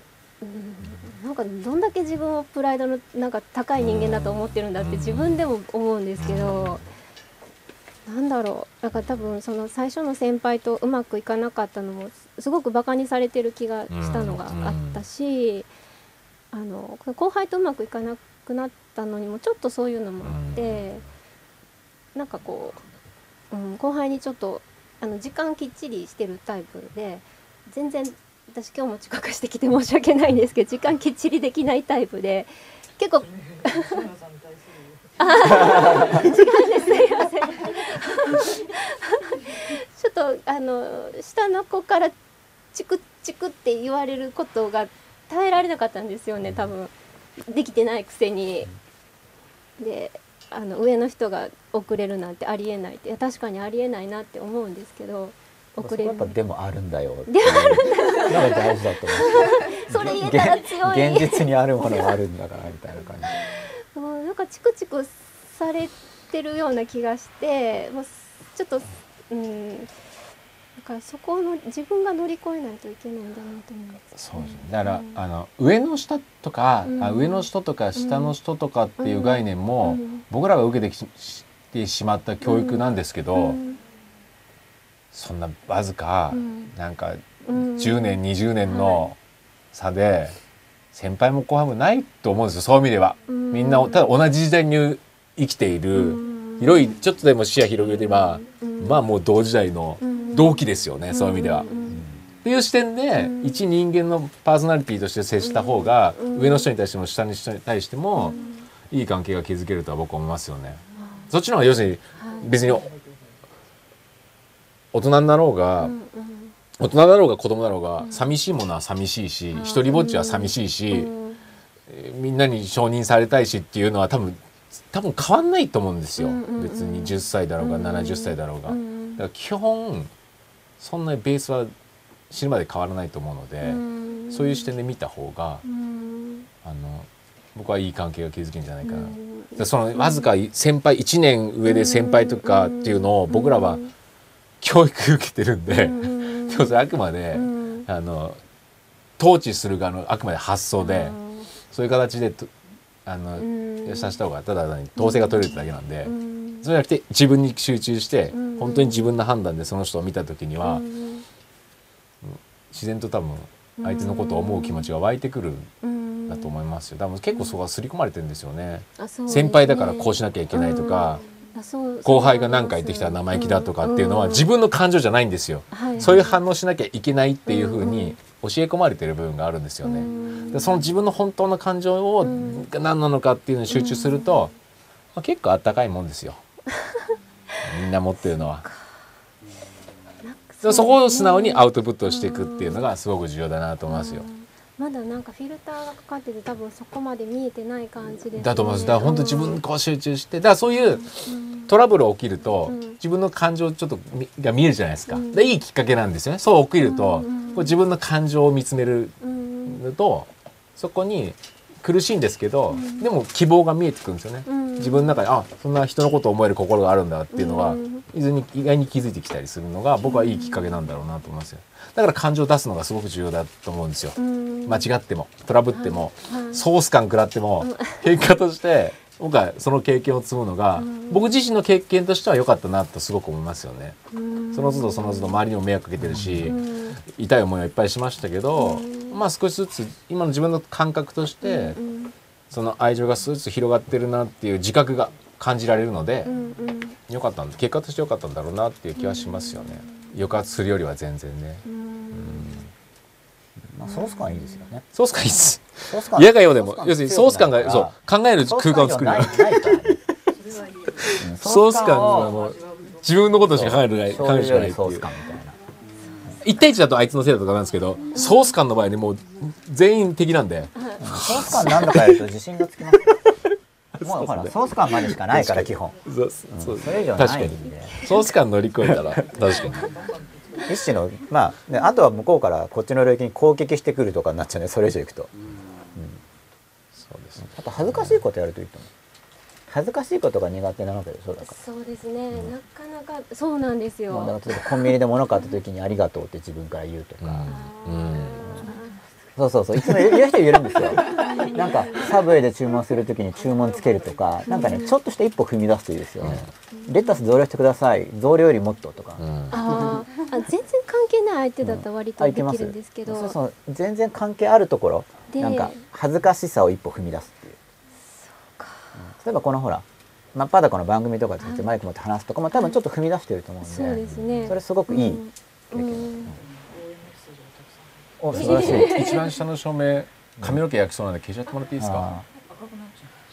うんなんかどんだけ自分をプライドのなんか高い人間だと思ってるんだって自分でも思うんですけどなんだろう。だから多分その最初の先輩とうまくいかなかったのもすすごくバカにされてる気がしたのがあったし、あの後輩とうまくいかなくなったのにもちょっとそういうのもあって、なんかこう、うん、後輩にちょっとあの時間きっちりしてるタイプで全然私今日も遅刻してきて申し訳ないんですけど時間きっちりできないタイプで結構違うんですすいません。ちょっとあの下の子からチクチクって言われることが耐えられなかったんですよね多分。できてないくせに。であの上の人が遅れるなんてありえないっていや確かにありえないなって思うんですけど遅れる。そこやっぱでもあるんだよ。ってでいうのが大事だと思う。それ言えたら強い。現実にあるものはあるんだからみたいな感じ。もうなんかチクチクされてるような気がしてもうちょっとうんだからそこの自分が乗り越えないといけないんだなと思います。そうですね。だから、あの上の下とか、うん。あ上の人とか下の人とかっていう概念も、うん。僕らが受けてきしてしまった教育なんですけど、うん。そんなわずか、うん。なんかうん。10年20年の差で先輩も後輩もないと思うんですよそういう意味では。うん。みんなただ同じ時代に生きている、広いちょっとでも視野広げてば、まあもう同時代の同期ですよね、そういう意味では。っていう視点で、一人間のパーソナリティとして接した方が、上の人に対しても下の人に対しても、いい関係が築けるとは僕は思いますよね。そっちの方が要するに別に大人になろうが、大人だろうが子供だろうが、寂しいものは寂しいし、一人ぼっちは寂しいし、えーみんなに承認されたいしっていうのは多分多分変わんないと思うんですよ、別に10歳だろうが70歳だろうが、うん。だから基本そんなにベースは死ぬまで変わらないと思うので、うん。そういう視点で見た方が、うん。あの僕はいい関係が築けるんじゃないかな、そのわずか先輩1年上で先輩とかっていうのを僕らは教育受けてるんで、うん。でもそれあくまで、うん。あの統治する側のあくまで発想で、そういう形でとあの、うん。させた方がただ単に統制が取れるってだけなんで、うんそうじゃなくて自分に集中して、うん本当に自分の判断でその人を見た時には、うん自然と多分相手のことを思う気持ちが湧いてくるうんんだと思いますよ。多分結構そこは刷り込まれてるんですよね。先輩だからこうしなきゃいけないとか、後輩が何か言ってきたら生意気だとかっていうのは自分の感情じゃないんですよ。そういう反応しなきゃいけないっていうふうに教え込まれてる部分があるんですよね。でその自分の本当の感情をが何なのかっていうのに集中すると、まあ、結構あったかいもんですよ。みんな持ってるのは。でそこを素直にアウトプットしていくっていうのがすごく重要だなと思いますよ。まだなんかフィルターがかかってて多分そこまで見えてない感じです、ね、だと思います。だから本当自分にこう集中して、だからそういうトラブル起きると、自分の感情ちょっとみが見えるじゃないですか。でいいきっかけなんですよね。そう起きると、こう自分の感情を見つめるのと、そこに苦しいんですけど、でも希望が見えてくるんですよね。自分の中にあそんな人のことを思える心があるんだっていうのが、意外に意外に気づいてきたりするのが僕はいいきっかけなんだろうなと思いますよ。だから感情を出すのがすごく重要だと思うんですよ。間違ってもトラブっても、ソース感食らっても、結果として僕はその経験を積むのが、うん。僕自身の経験としては良かったなとすごく思いますよね。うん。その都度その都度周りにも迷惑かけてるし、うん。痛い思いはいっぱいしましたけど、うん。まあ少しずつ今の自分の感覚として、うんその愛情が少しずつ広がってるなっていう自覚が感じられるのでう、かったん結果として良かったんだろうなっていう気はしますよね。抑圧するよりは全然ね。うん。まあ、ソース感いいですよね。ソース感いいっす。嫌がようでも要するにソース感がそう考える空間を作る。ソース感をはもう自分のことしか考えてない考えるしかないっていう。感みたいな。一対一だとあいつのせいだとかなんですけどソース感の場合にもう全員敵なんで。ソース感何度かやると自信がつきます。よもうほらソース感までしかないから基本。そうそうそれ以上ないんで。ソース感乗り越えたら 確かに。一種のまあ、ね、あとは向こうからこっちの領域に攻撃してくるとかになっちゃうねそれ以上いくとあと恥ずかしいことやるといいと思う。恥ずかしいことが苦手なわけでしょだかそうですね、なかなかそうなんですら、まあ、だよ。から例えばコンビニで物買った時に「ありがとう」って自分から言うとか、うん。そうそうそう。いつも言う人いるんですよ。なんかサブウェイで注文する時に注文つけるとか。なんかねちょっとした一歩踏み出すといいですよね、レタス増量してください。増量よりもっととか、うん。あー。あ全然関係ない相手だったら割とできるんですけど、そうそう。全然関係あるところ。でなんか恥ずかしさを一歩踏み出す例えばこのほら真っ裸の番組とかでってマイク持って話すとかも多分ちょっと踏み出してると思うんでそうですね。それすごくいいうん。経験、うん。お素晴らしい。一番下の照明髪の毛焼きそうなんで消しちゃってもらっていいですか？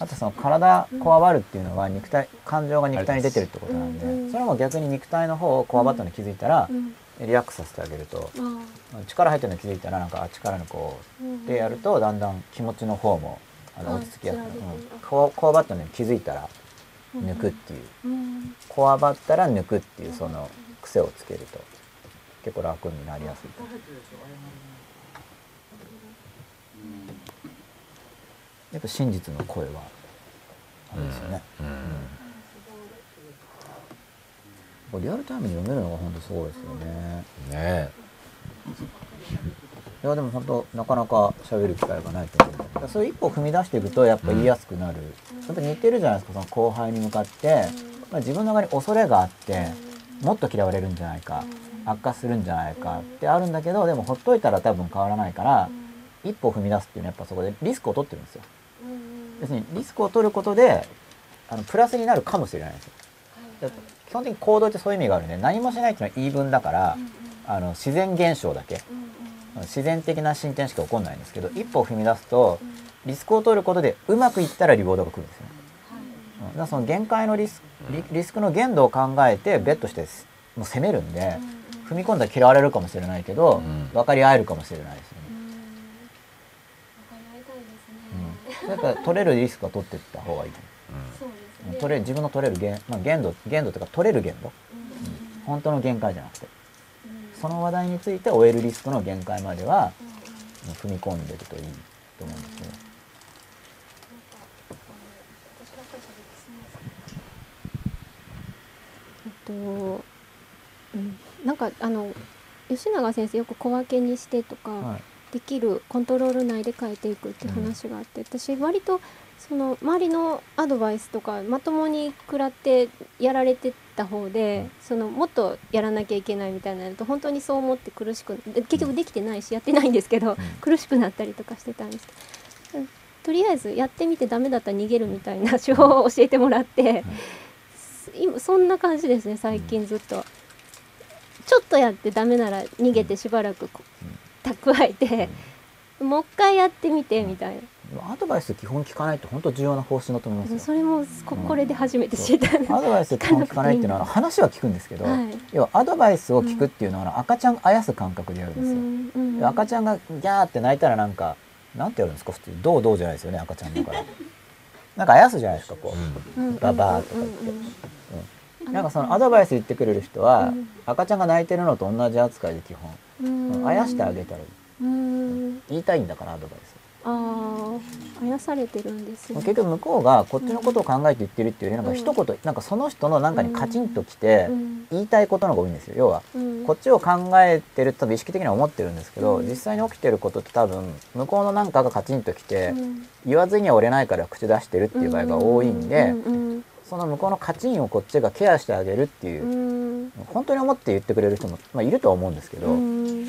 あとその体こわばるっていうのは肉体感情が肉体に出てるってことなんで、うんそれも逆に肉体の方をこわばったのに気づいたら、うんリラックスさせてあげるとあ力入ってるの気づいたらなんかあ力のこうーでやるとだんだん気持ちの方もあのあ落ち着きやすくう。ん。こわこわばったのに気づいたら抜くっていう、うん。こわばったら抜くっていうその癖をつけると結構楽になりやすいと。思うやっぱ真実の声はあれですよね、うん。これリアルタイムに読めるのが本当すごいですよね。ねいやでも本当なかなか喋る機会がないと思う。んだけどそういう一歩踏み出していくとやっぱ言いやすくなる、やっぱ似てるじゃないですかその後輩に向かって、まあ、自分の中に恐れがあってもっと嫌われるんじゃないか。悪化するんじゃないか。ってあるんだけどでもほっといたら多分変わらないから一歩踏み出すっていうのはやっぱそこでリスクを取ってるんですよ。要するにリスクを取ることであのプラスになるかもしれないんですよ。で基本的に行動ってそういう意味があるんで何もしないっていうのは言い分だから、あの自然現象だけ自然的な進展しか起こらないんですけど一歩踏み出すとリスクを取ることでうまくいったらリボードが来るんですよね、うん。だからその限界のリスリリスクの限度を考えてベットしてすもう攻めるんで踏み込んだら嫌われるかもしれないけど、うん。分かり合えるかもしれないですよね、うん、やっぱ取れるリスクは取っていった方がいい取れ自分の取れる限,、まあ、限度限度というか取れる限度、うん。本当の限界じゃなくてその話題について終えるリスクの限界までは、もう踏み込んでるといいと思うんですね。えっと、うん、なんかあの吉永先生よく小分けにしてとか、はい。できるコントロール内で変えていくって話があって、私割とその周りのアドバイスとかまともに食らってやられてた方で、そのもっとやらなきゃいけないみたいなのと本当にそう思って苦しくで結局できてないしやってないんですけど、苦しくなったりとかしてたんですけどとりあえずやってみてダメだったら逃げるみたいな手法を教えてもらって、今そんな感じですね最近ずっと。ちょっとやってダメなら逃げてしばらくこ蓄えて、もう一回やってみてみたいな、アドバイス基本聞かないって本当重要な方針だと思いますよ。それもここれで初めて知った、アドバイス基本聞かないっていうのは話は聞くんですけど、はい。要はアドバイスを聞くっていうのは赤ちゃんあやす感覚でやるんですよ。うんうんで赤ちゃんがギャーって泣いたらなんかなんてやるんですか普通。どうどうじゃないですよね赤ちゃんだから。なんかあやすじゃないですかこう、うん。ババーとか言って、うんうんうんなんかそのアドバイス言ってくれる人は、うん赤ちゃんが泣いてるのと同じ扱いで基本、うん。あやしてあげたらいい。うん。言いたいんだからアドバイスあああやされてるんですね。結局向こうがこっちのことを考えて言ってるっていうよりなんか一言なんかその人のなんかにカチンときてうん。言いたいことの方が多いんですよ。要はうん。こっちを考えてると多分意識的には思ってるんですけど、うん。実際に起きてることって多分向こうのなんかがカチンときて、うん。言わずには折れないから口出してるっていう場合が多いんで、うんうん。その向こうのカチンをこっちがケアしてあげるっていうう、ん。本当に思って言ってくれる人も、まあ、いるとは思うんですけど、うん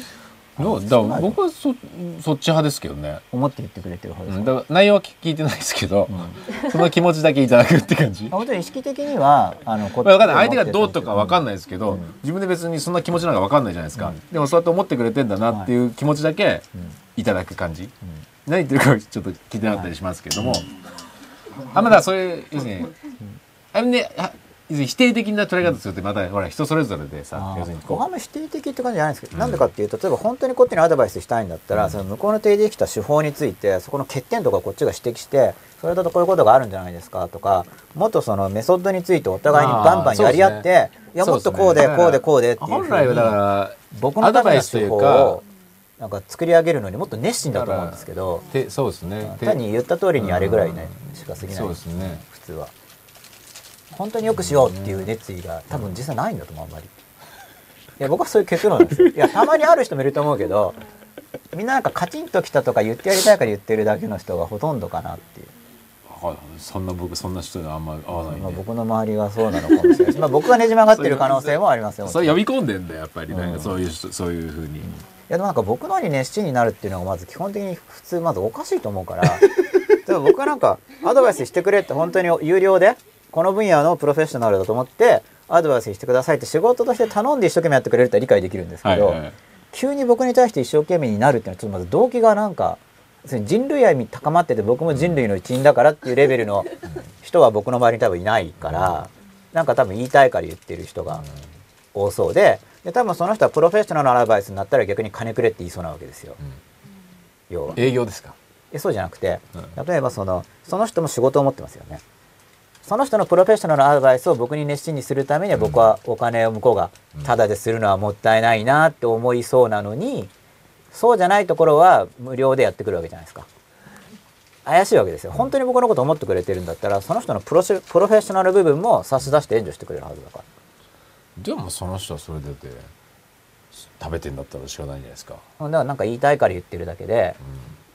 どうだ僕はそそっち派ですけどね、思って言ってくれてる方ですうん、か、だから内容は聞いてないですけど、うん。その気持ちだけいただくって感じ。ま あ本当に意識的にはあのこっまあ、分かんない。相手がどうとか分かんい、ないですけど、うん。自分で別にそんな気持ちなんか分かんないじゃないですか、うん。でもそうやって思ってくれてんだなっていう気持ちだけうん。いただく感じ、うん。何言ってるかちょっと聞いてなかったりしますけども、あまだそういう要するに、あれね否定的な捉え方するってまたほら人それぞれでさあ要するにー僕はあこんまり否定的って感じじゃないんですけど、うん。なんでかっていうと例えば本当にこっちにアドバイスしたいんだったら、うん。その向こうの提示できた手法についてそこの欠点とかこっちが指摘してそれだとこういうことがあるんじゃないですかとかもっとそのメソッドについてお互いにバンバンやり合って、あーいやもっとこうでこうでこうでっていう本来はだから僕のための手法アドバイをなんか作り上げるのにもっと熱心だと思うんですけどてそうですね。て単に言った通りにやれぐらいねしか過ぎない。そうですね。普通は本当によくしようっていう熱意が多分実際ないんだと思うあんまり。いや僕はそういう結論なんですよ。いやたまにある人もいると思うけどみんななんかカチンときたとか言ってやりたいから言ってるだけの人がほとんどかなっていう、あそんな僕そんな人にあんま合わないんで、まあ、僕の周りがそうなのかもしれないし、まあ、僕がねじ曲がってる可能性もありますよ。それ呼び込んでんだよやっぱり。なんうん。かそういう人、そういうふうに、いやでもなんか僕のに熱心になるっていうのがまず基本的に普通まずおかしいと思うから。でも僕はなんかアドバイスしてくれって本当に有料でこの分野のプロフェッショナルだと思ってアドバイスしてくださいって仕事として頼んで一生懸命やってくれるって理解できるんですけど、はいはい急に僕に対して一生懸命になるっていうのはちょっとまず動機がなんか人類愛に高まってて僕も人類の一員だからっていうレベルの人は僕の周りに多分いないからなんか多分言いたいから言ってる人が多そうでで多分その人はプロフェッショナルのアドバイスになったら逆に金くれって言いそうなわけですよ、要は。営業ですか？えそうじゃなくてうん。例えばそのその人も仕事を持ってますよねその人のプロフェッショナルのアドバイスを僕に熱心にするためには僕はお金を向こうがタダでするのはもったいないなって思いそうなのにそうじゃないところは無料でやってくるわけじゃないですか。怪しいわけですよ。本当に僕のこと思ってくれてるんだったらその人のプロシプロフェッショナル部分も差し出して援助してくれるはずだから。でもその人はそれでて食べてんだったら仕方ないんじゃないですか、だからなんか言いたいから言ってるだけで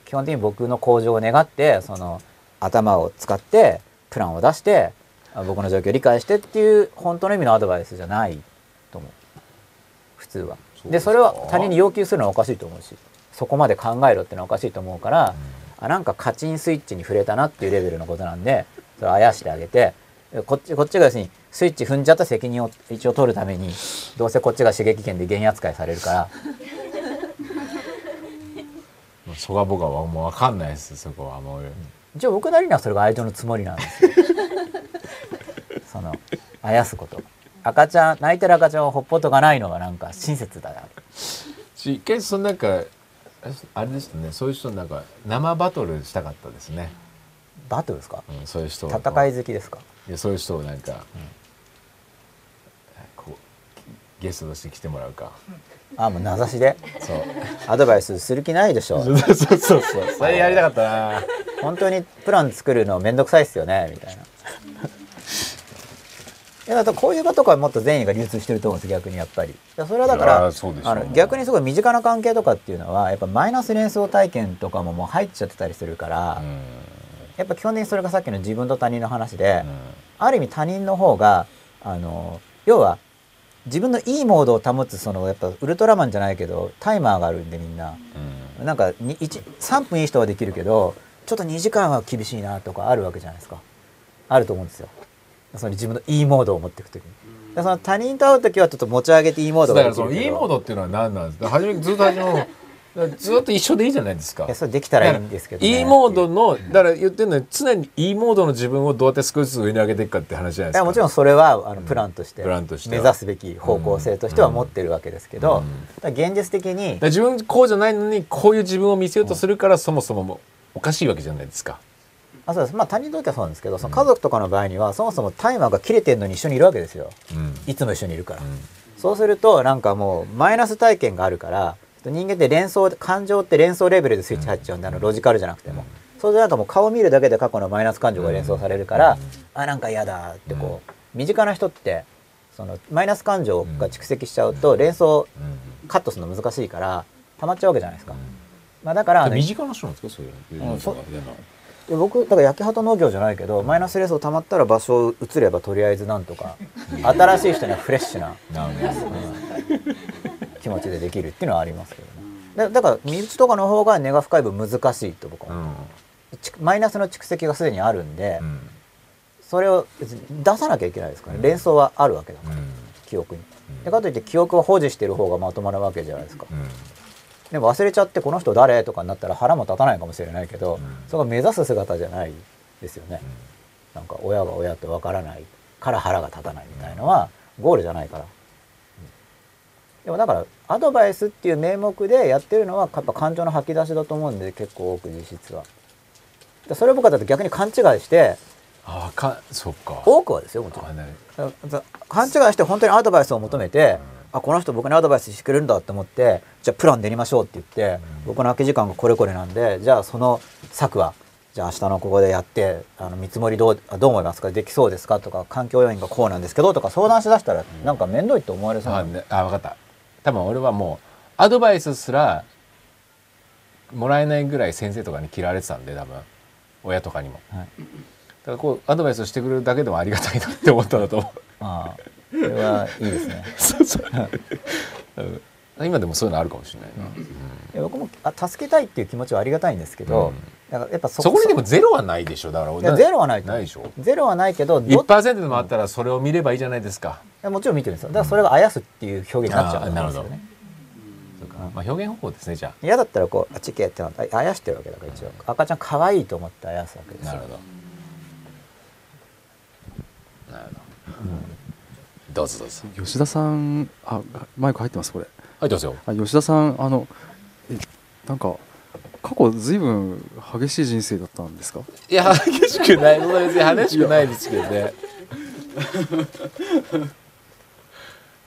基本的に僕の向上を願ってその頭を使ってプランを出してあ僕の状況を理解してっていう本当の意味のアドバイスじゃないと思う。普通は。でそれは他人に要求するのはおかしいと思うしそこまで考えろってのはおかしいと思うから、あなんかカチンスイッチに触れたなっていうレベルのことなんでそれをあやしてあげてこっちこっちが要するにスイッチ踏んじゃった責任を一応取るためにどうせこっちが刺激権で原因扱いされるから。うん、そこは僕はもう分かんないですそこはもう、一応僕なりにはそれが愛情のつもりなんですよ。そのあやすこと。赤ちゃん泣いてる赤ちゃんをほっぽとかないのがなんか親切だな。し一回そのなんかあれですね。そういう人なんか生バトルしたかったですね、バトルですか？うん、そういう人を。戦い好きですか？いやそういう人をなんか、こうゲストとして来てもらうか、あもう名指しで。そう。アドバイスする気ないでしょそうそうそうそれやりたかったな。本当にプラン作るのめんどくさいっすよねみたいな。いやだからこういう場とかはもっと善意が流通してると思うんです逆にやっぱり。それはだからあの逆にすごい身近な関係とかっていうのはやっぱマイナス連想体験とかももう入っちゃってたりするから、うん。やっぱ基本的にそれがさっきの自分と他人の話で、うん。ある意味他人の方があの要は自分のいいモードを保つそのやっぱウルトラマンじゃないけどタイマーがあるんでみんな。うん。なんかに一3分いい人はできるけどちょっと2時間は厳しいなとかあるわけじゃないですか。あると思うんですよ。その自分のいいモードを持っていく時に。でその他人と会う時はちょっと持ち上げていいモードだができるけど。からそのいいモードっていうのは何なんですか？初めずっと初めのずっと一緒でいいじゃないですか。いやそれできたらいいんですけど、ね、いいモードのだから言ってるのは常にいいモードの自分をどうやって少しずつ上に上げていくかって話じゃないですか。もちろんそれはあのプランとして,、プランとして。目は指すべき方向性としては持ってるわけですけど、うん。現実的に自分こうじゃないのにこういう自分を見せようとするからそもそもおかしいわけじゃないですか。あそうです。まあ他人にとってはそうなんですけどその家族とかの場合には、そもそもタイマーが切れてるのに一緒にいるわけですよ。うん。いつも一緒にいるから、うん。そうするとなんかもうマイナス体験があるから人間って連想感情って連想レベルでスイッチ入っちゃうんであのロジカルじゃなくても、それでなんかもう顔見るだけで過去のマイナス感情が連想されるから、あなんか嫌だってこう、身近な人ってそのマイナス感情が蓄積しちゃうと連想カットするの難しいから溜まっちゃうわけじゃないですか、まあ、だから身近な人なんですか？そういうのうんそ嫌なで僕だから焼き畑農業じゃないけどマイナス連想溜まったら場所を移ればとりあえずなんとか新しい人にはフレッシュな。なるほど気持ちでできるっていうのはありますけどね。だだから身内とかの方が根が深い分難しいと僕は思う、ちマイナスの蓄積がすでにあるんで、うん。それを出さなきゃいけないですからね。連想はあるわけだから、記憶に。でかといって記憶を保持してる方がまとまるわけじゃないですか、でも忘れちゃってこの人誰とかになったら腹も立たないかもしれないけど、それが目指す姿じゃないですよね、なんか親が親ってわからないから腹が立たないみたいのはゴールじゃないから、でもだからアドバイスっていう名目でやってるのはやっぱ感情の吐き出しだと思うんで結構多く実質はでそれを僕はだって逆に勘違いしてあかそっか。多くはですよもちろん。勘違いして本当にアドバイスを求めて、あこの人僕にアドバイスしてくれるんだって思ってじゃあプラン練りましょうって言って、僕の空き時間がこれこれなんでじゃあその策はじゃあ明日のここでやってあの見積もりどうあどう思いますか？できそうですか？とか環境要因がこうなんですけどとか相談しだしたらなんか面倒いと思われそうな。あ、ね、あ分かった多分俺はもうアドバイスすらもらえないぐらい先生とかに嫌われてたんで多分。親とかにも、はい。だからこうアドバイスしてくれるだけでもありがたいなって思ったんだと思う。まあ。それはいいですね。そうそう。うん。今でもそういうのあるかもしれないな、いや僕もあ助けたいっていう気持ちはありがたいんですけど、だからやっぱそそこにでもゼロはないでしょ。だからいやゼロはないとないでしょ。ゼロはないけどど1%でもあったらそれを見ればいいじゃないですか、いやもちろん見てるんですよ。だからそれがあやすっていう表現になっちゃう。んですよあなるほど。ね。そうか。まあ、表現方法ですねじゃ嫌だったらこうあっち行けってああやしてるわけだから一応。赤ちゃん可愛いと思ってあやすわけですよ。あなるほど。なるほど、どうぞどうぞ。吉田さんあマイク入ってますこれ。入ってますよ。あ吉田さんあのえなんか過去ずいぶん激しい人生だったんですか？いや激しくない。別に激しくないですけどね。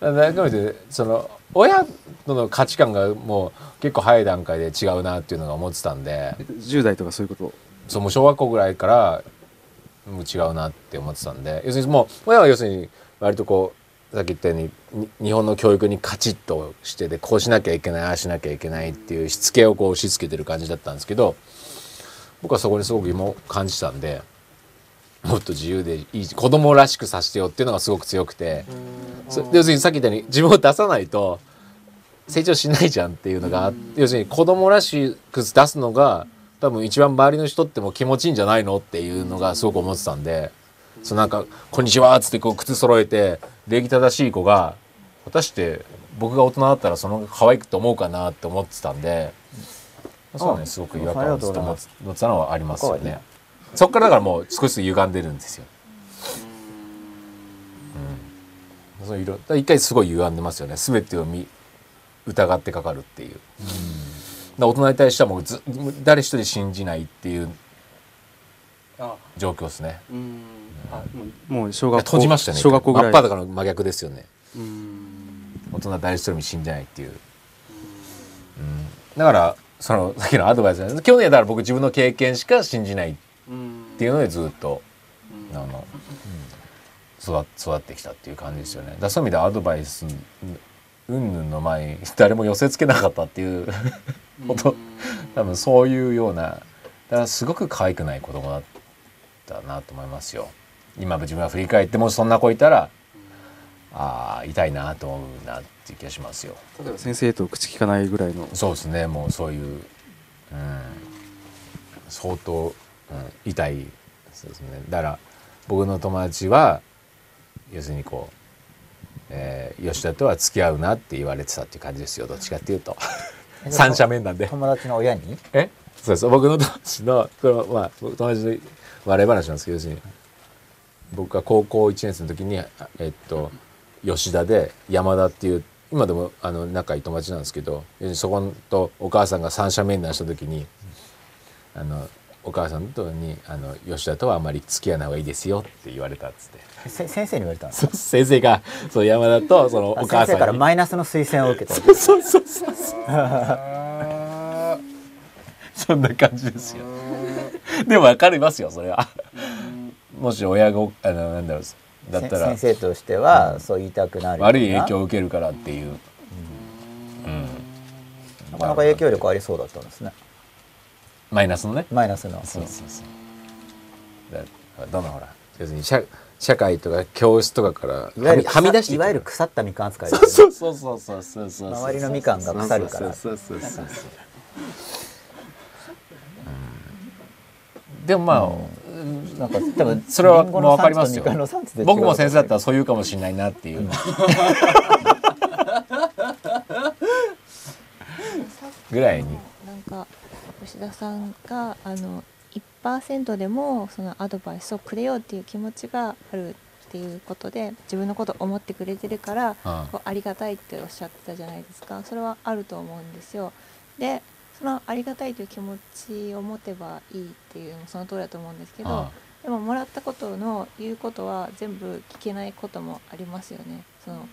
なんか見てその親との価値観がもう結構早い段階で違うなっていうのが思ってたんで。10代とかそういうこと？そうもう小学校ぐらいからもう違うなって思ってたんで。要するにもう親は要するに割とこうさっき言ったようにに日本の教育にカチッとしてでこうしなきゃいけないああしなきゃいけないっていうしつけをこう押し付けてる感じだったんですけど僕はそこにすごく今感じたんでもっと自由でいい子供らしくさせてよっていうのがすごく強くてそ要するにさっき言ったように自分を出さないと 成長しないじゃんっていうのがあ要するに子供らしく出すのが多分一番周りの人っても気持ちいいんじゃないのっていうのがすごく思ってたんでそうなんか「こんにちは」っつってこう靴揃えて礼儀正しい子が果たして僕が大人だったらその可愛くと思うかなって思ってたんでそうはねすごく違和感をずっと持ってたのはありますよね。そっからだからもう少しずつ歪んでるんですよ。うん、そういろ一回すごい歪んでますよね。すべてを見疑ってかかるっていう。だから大人に対してはもうず誰一人信じないっていうあ状況ですね。うんあもう小学校閉じましたね。小学校ぐらい真っ裸の真逆ですよね。うん大人誰一人も信じないっていう。うん、だからその さっきのアドバイス去年はだから僕自分の経験しか信じないっうんていうのでずっとうんあの、育育ってきたっていう感じですよね。だそういう意味でアドバイスうんぬんの前に誰も寄せつけなかったっていう こと多分そういうようなだからすごく可愛くない子供だったなと思いますよ。今自分は振り返ってもしそんな子いたらああ痛いなと思うなっていう気がしますよ。例えば先生と口聞かないぐらいの。そうですね。もうそういう、うん、相当、うん、痛いそうですね。だから僕の友達は要するにこう、えー吉田とは付き合うなって言われてたっていう感じですよ。どっちかっていうと。三者面談で。友達の親に？え？そうです僕の友達のこれまあ僕友達の笑い話なんですけど要するに僕が高校1年生の時にあえっと吉田で山田っていう今でもあの仲いい友達なんですけどそことお母さんが三者面談した時にあのお母さんとにあの吉田とはあまり付き合わない方がいいですよって言われたっつって。せ先生に言われたんですそう先生がそう山田とそのあお母さんに。先生からマイナスの推薦を受けた。そうそうそうそう。そんな感じですよ。でも分かりますよそれはもし親があのなんだろうだったら先生としてはそう言いたくなる悪い影響を受けるからっていう、うん。なかなか影響力ありそうだったんですね。マイナスのね。マイナスの。そうそうそう。だからどんどんほら要するに社社会とか教室とかからはみはみ出していわゆる腐ったみかん扱いですそうそうそうそうそうそうそう。周りのみかんが腐るから。そうそうそうそうそううんでもまあ、なんか多分それはもう分かりますよ。僕も先生だったらそう言うかもしれないなっていう、ぐらいに。なんか吉田さんがあの1%でもそのアドバイスをくれようっていう気持ちがあるっていうことで自分のことを思ってくれてるから、うん。こうありがたいっておっしゃってたじゃないですか。それはあると思うんですよ。でそのありがたいという気持ちを持てばいいっていうのもその通りだと思うんですけど、うんでももらったことの言うことは全部聞けないこともありますよね。その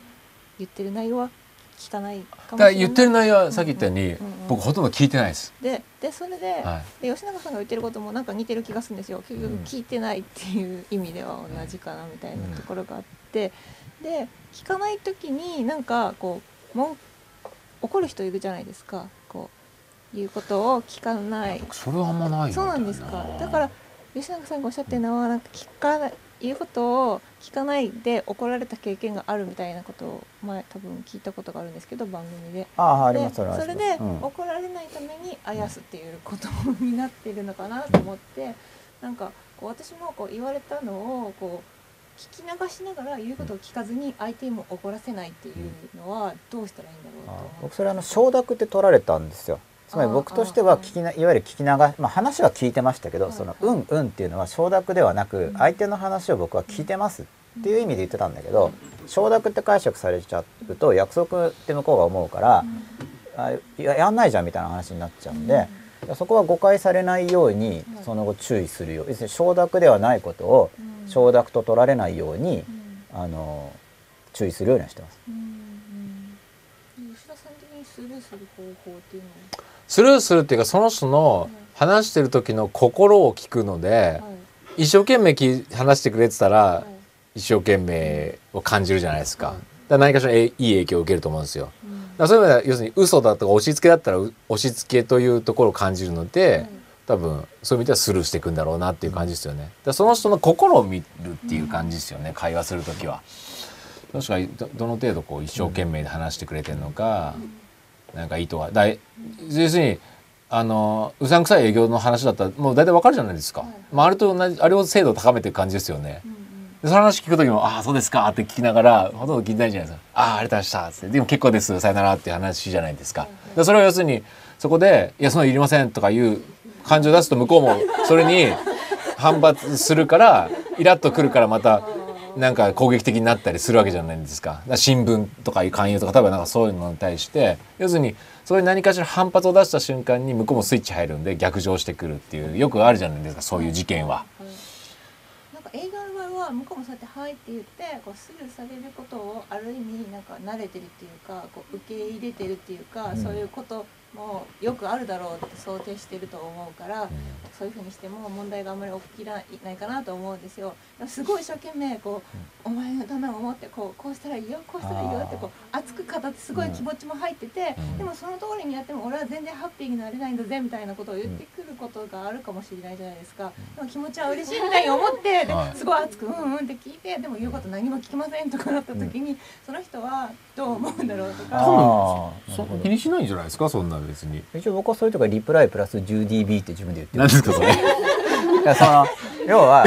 言ってる内容は聞かないかもしれない。言ってる内容はさっき言ったように、うんうんうん僕ほとんど聞いてないです、ででそれで,、はで吉永さんが言ってることもなんか似てる気がするんですよ。結局うん聞いてないっていう意味では同じかなみたいなところがあって、で聞かない時になんかこうもん怒る人いるじゃないですかいうことを聞かない。それはあんまないそうなんですか。だから吉永さんがおっしゃってるのはなんか聞かない言うことを聞かないで怒られた経験があるみたいなことを前多分聞いたことがあるんですけど番組で。ああありでます。それで、うん。怒られないためにあやすっていうことになってるのかなと思ってなんかこう私もこう言われたのをこう聞き流しながら言うことを聞かずに相手にも怒らせないっていうのはどうしたらいいんだろうと僕それあの承諾って取られたんですよつまり僕としては聞きないわゆる聞き流し、まあ、話は聞いてましたけど、はい。その「うんうん」っていうのは承諾ではなく相手の話を僕は聞いてますっていう意味で言ってたんだけど承諾って解釈されちゃうと約束って向こうが思うからあややんないじゃんみたいな話になっちゃうんで。そこは誤解されないようにその後注意するよう要するに承諾ではないことをうん。承諾と取られないようにうん。あの注意するようにはしてます。うんうん。吉田さん的にスルーする方法っていうのスルーするっていうかその人の話してる時の心を聞くので、一生懸命き話してくれてたら、はい一生懸命を感じるじゃないですか。だから何かしらえいい影響を受けると思うんですよ。うんだそういう意味では要するに嘘だとか押し付けだったらう押し付けというところを感じるので、はい多分そういう意味ではスルーしていくんだろうなっていう感じですよね。だその人の心を見るっていう感じですよね、会話する時は。どしかどどの程度こう一生懸命で話してくれてるのか、なんか意図がだい要するにあのうさんくさい営業の話だったらもう大体わかるじゃないですか。はいまああれと同じあれを精度を高めていく感じですよね。うんうんでその話聞く時も「ああそうですか」って聞きながらほとんど聞いてないじゃないですか「ああありがとうございました」っつって「でも結構ですさよなら」っていう話じゃないですか。でそれを要するにそこで「いやそのいりません」とかいう感情を出すと向こうもそれに反発するからイラッとくるからまたなんか攻撃的になったりするわけじゃないですか。新聞とか勧誘とか例えばなんかそういうのに対して要するにそういう何かしら反発を出した瞬間に向こうもスイッチ入るんで逆上してくるっていうよくあるじゃないですかそういう事件は。はいなんか映画の場合は向こうもそうやって「はい」って言ってこうスルーされることをある意味なんか慣れてるっていうかこう受け入れてるっていうか、うんそういうこともよくあるだろうって想定してると思うから、そういうふうにしても問題があんまり起きないかなと思うんですよ。すごい一生懸命こう、お前のためを思ってこうこうしたらいいよこうしたらいいよってこう熱く語ってすごい気持ちも入ってて、うん。でもその通りにやっても俺は全然ハッピーになれないんだぜみたいなことを言ってくることがあるかもしれないじゃないですか。でも気持ちは嬉しいみたいに思って、すごい熱くうんうんって聞いてでも言うこと何も聞きませんとかなった時に、その人はどう思うんだろうとか。あーそ気にしないんじゃないですか？そんな別に。一応僕はそういうとこリプライプラス 10dB って自分で言ってる何ですかそれ。いやその要は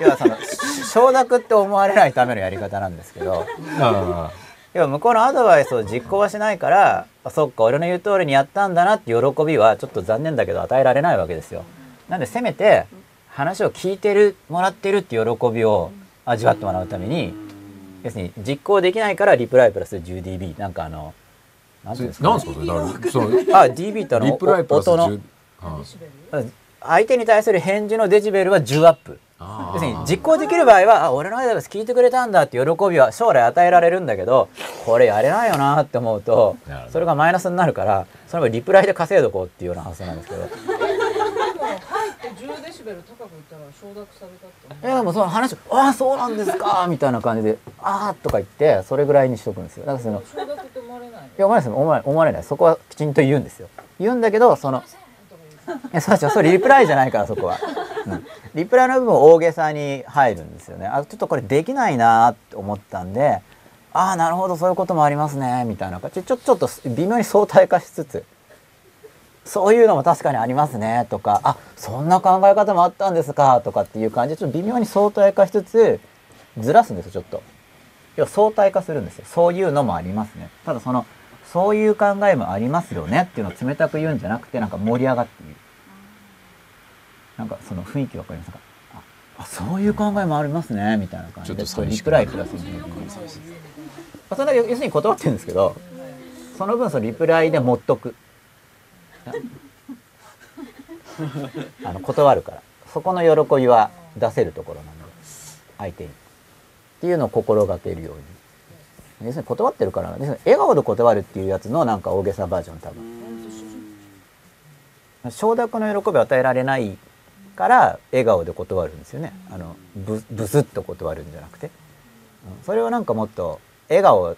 要はそのし承諾って思われないためのやり方なんですけどあ要は向こうのアドバイスを実行はしないからあそっか俺の言う通りにやったんだなって喜びはちょっと残念だけど与えられないわけですよなんでせめて話を聞いてるもらってるって喜びを味わってもらうために要するに実行できないからリプライプラス 10dB なんかあのなんていうんですか、なんそあ dB ってあのリプライプラス音の。10あ相手に対する返事のデジベルは10アップ。要するに実行できる場合はあ俺のアドバイス聞いてくれたんだって喜びは将来与えられるんだけどこれやれないよなって思うとそれがマイナスになるからそれはリプライで稼いどこうっていうような発想なんですけどでも入って10デシベル高く言ったら承諾されたっていやでもその話「ああそうなんですか」みたいな感じで「ああ」とか言ってそれぐらいにしとくんですよ。だからその承諾って思われないの？いや思われないです思われ思われない。そこはきちんと言うんですよ。言うんだけどその いやそうですよそれリプライじゃないからそこは、うん、リプライの部分大げさに入るんですよね。あちょっとこれできないなって思ったんでああなるほどそういうこともありますねみたいなちょちょちょっと微妙に相対化しつつそういうのも確かにありますねとかあそんな考え方もあったんですかとかっていう感じでちょっと微妙に相対化しつつずらすんですよちょっと。要は相対化するんですよ。そういうのもありますね。ただそのそういう考えもありますよねっていうのを冷たく言うんじゃなくてなんか盛り上がって言うなんかその雰囲気わかりますか？ああそういう考えもありますねみたいな感じちょっとリプライプラスにあそれだけ要するに断ってるんですけどその分そのリプライで持っとく あの断るから。そこの喜びは出せるところなので相手に。っていうのを心がけるように。要するに断ってるから要するに笑顔で断るっていうやつのなんか大げさバージョン多分。承諾の喜びを与えられないから笑顔で断るんですよね。あのブブスッと断るんじゃなくて、うん。それをなんかもっと笑顔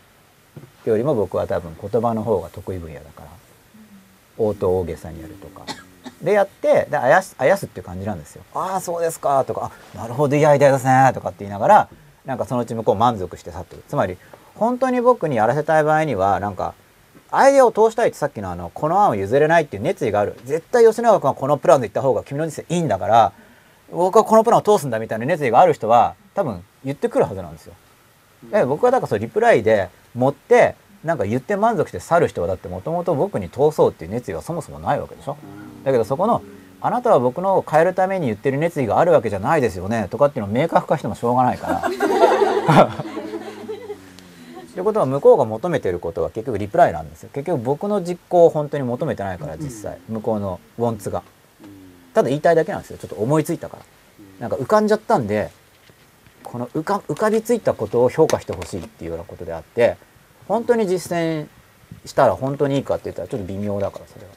よりも僕は多分言葉の方が得意分野だから。応答大げさにやるとか。でやってであやすあやすっていう感じなんですよ「ああそうですか」とか「あなるほどいいアイデアですね」とかって言いながらなんかそのうち向こう満足して去っていく。つまり本当に僕にやらせたい場合にはなんかアイデアを通したいってさっきのあのこの案を譲れないっていう熱意がある。絶対吉永君はこのプランで行った方が君の人生いいんだから僕はこのプランを通すんだみたいな熱意がある人は多分言ってくるはずなんですよ。僕はだからそのリプライで持ってなんか言って満足して去る人はだってもともと僕に通そうっていう熱意はそもそもないわけでしょ。だけどそこのあなたは僕の変えるために言ってる熱意があるわけじゃないですよねとかっていうのを明確化してもしょうがないから。ということは向こうが求めてることは結局リプライなんですよ。結局僕の実行を本当に求めてないから実際。向こうのウォンツが。ただ言いたいだけなんですよ。ちょっと思いついたから。なんか浮かんじゃったんでこの浮かびついたことを評価してほしいっていうようなことであって本当に実践したら本当にいいかって言ったらちょっと微妙だからそれは。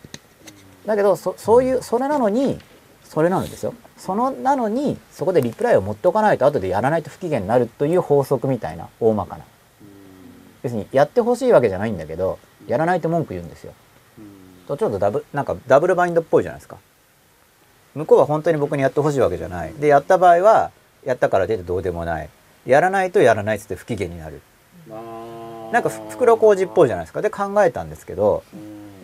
だけどそういうそれなのにそれなんですよ。そのなのにそこでリプライを持っておかないと後でやらないと不機嫌になるという法則みたいな大まかな。要するにやってほしいわけじゃないんだけどやらないと文句言うんですよ。とちょっとダブなんかダブルバインドっぽいじゃないですか。向こうは本当に僕にやってほしいわけじゃない。でやった場合はやったから出てどうでもない。やらないとやらないっつって不機嫌になる。なんかふ袋小路っぽいじゃないですか。で考えたんですけど、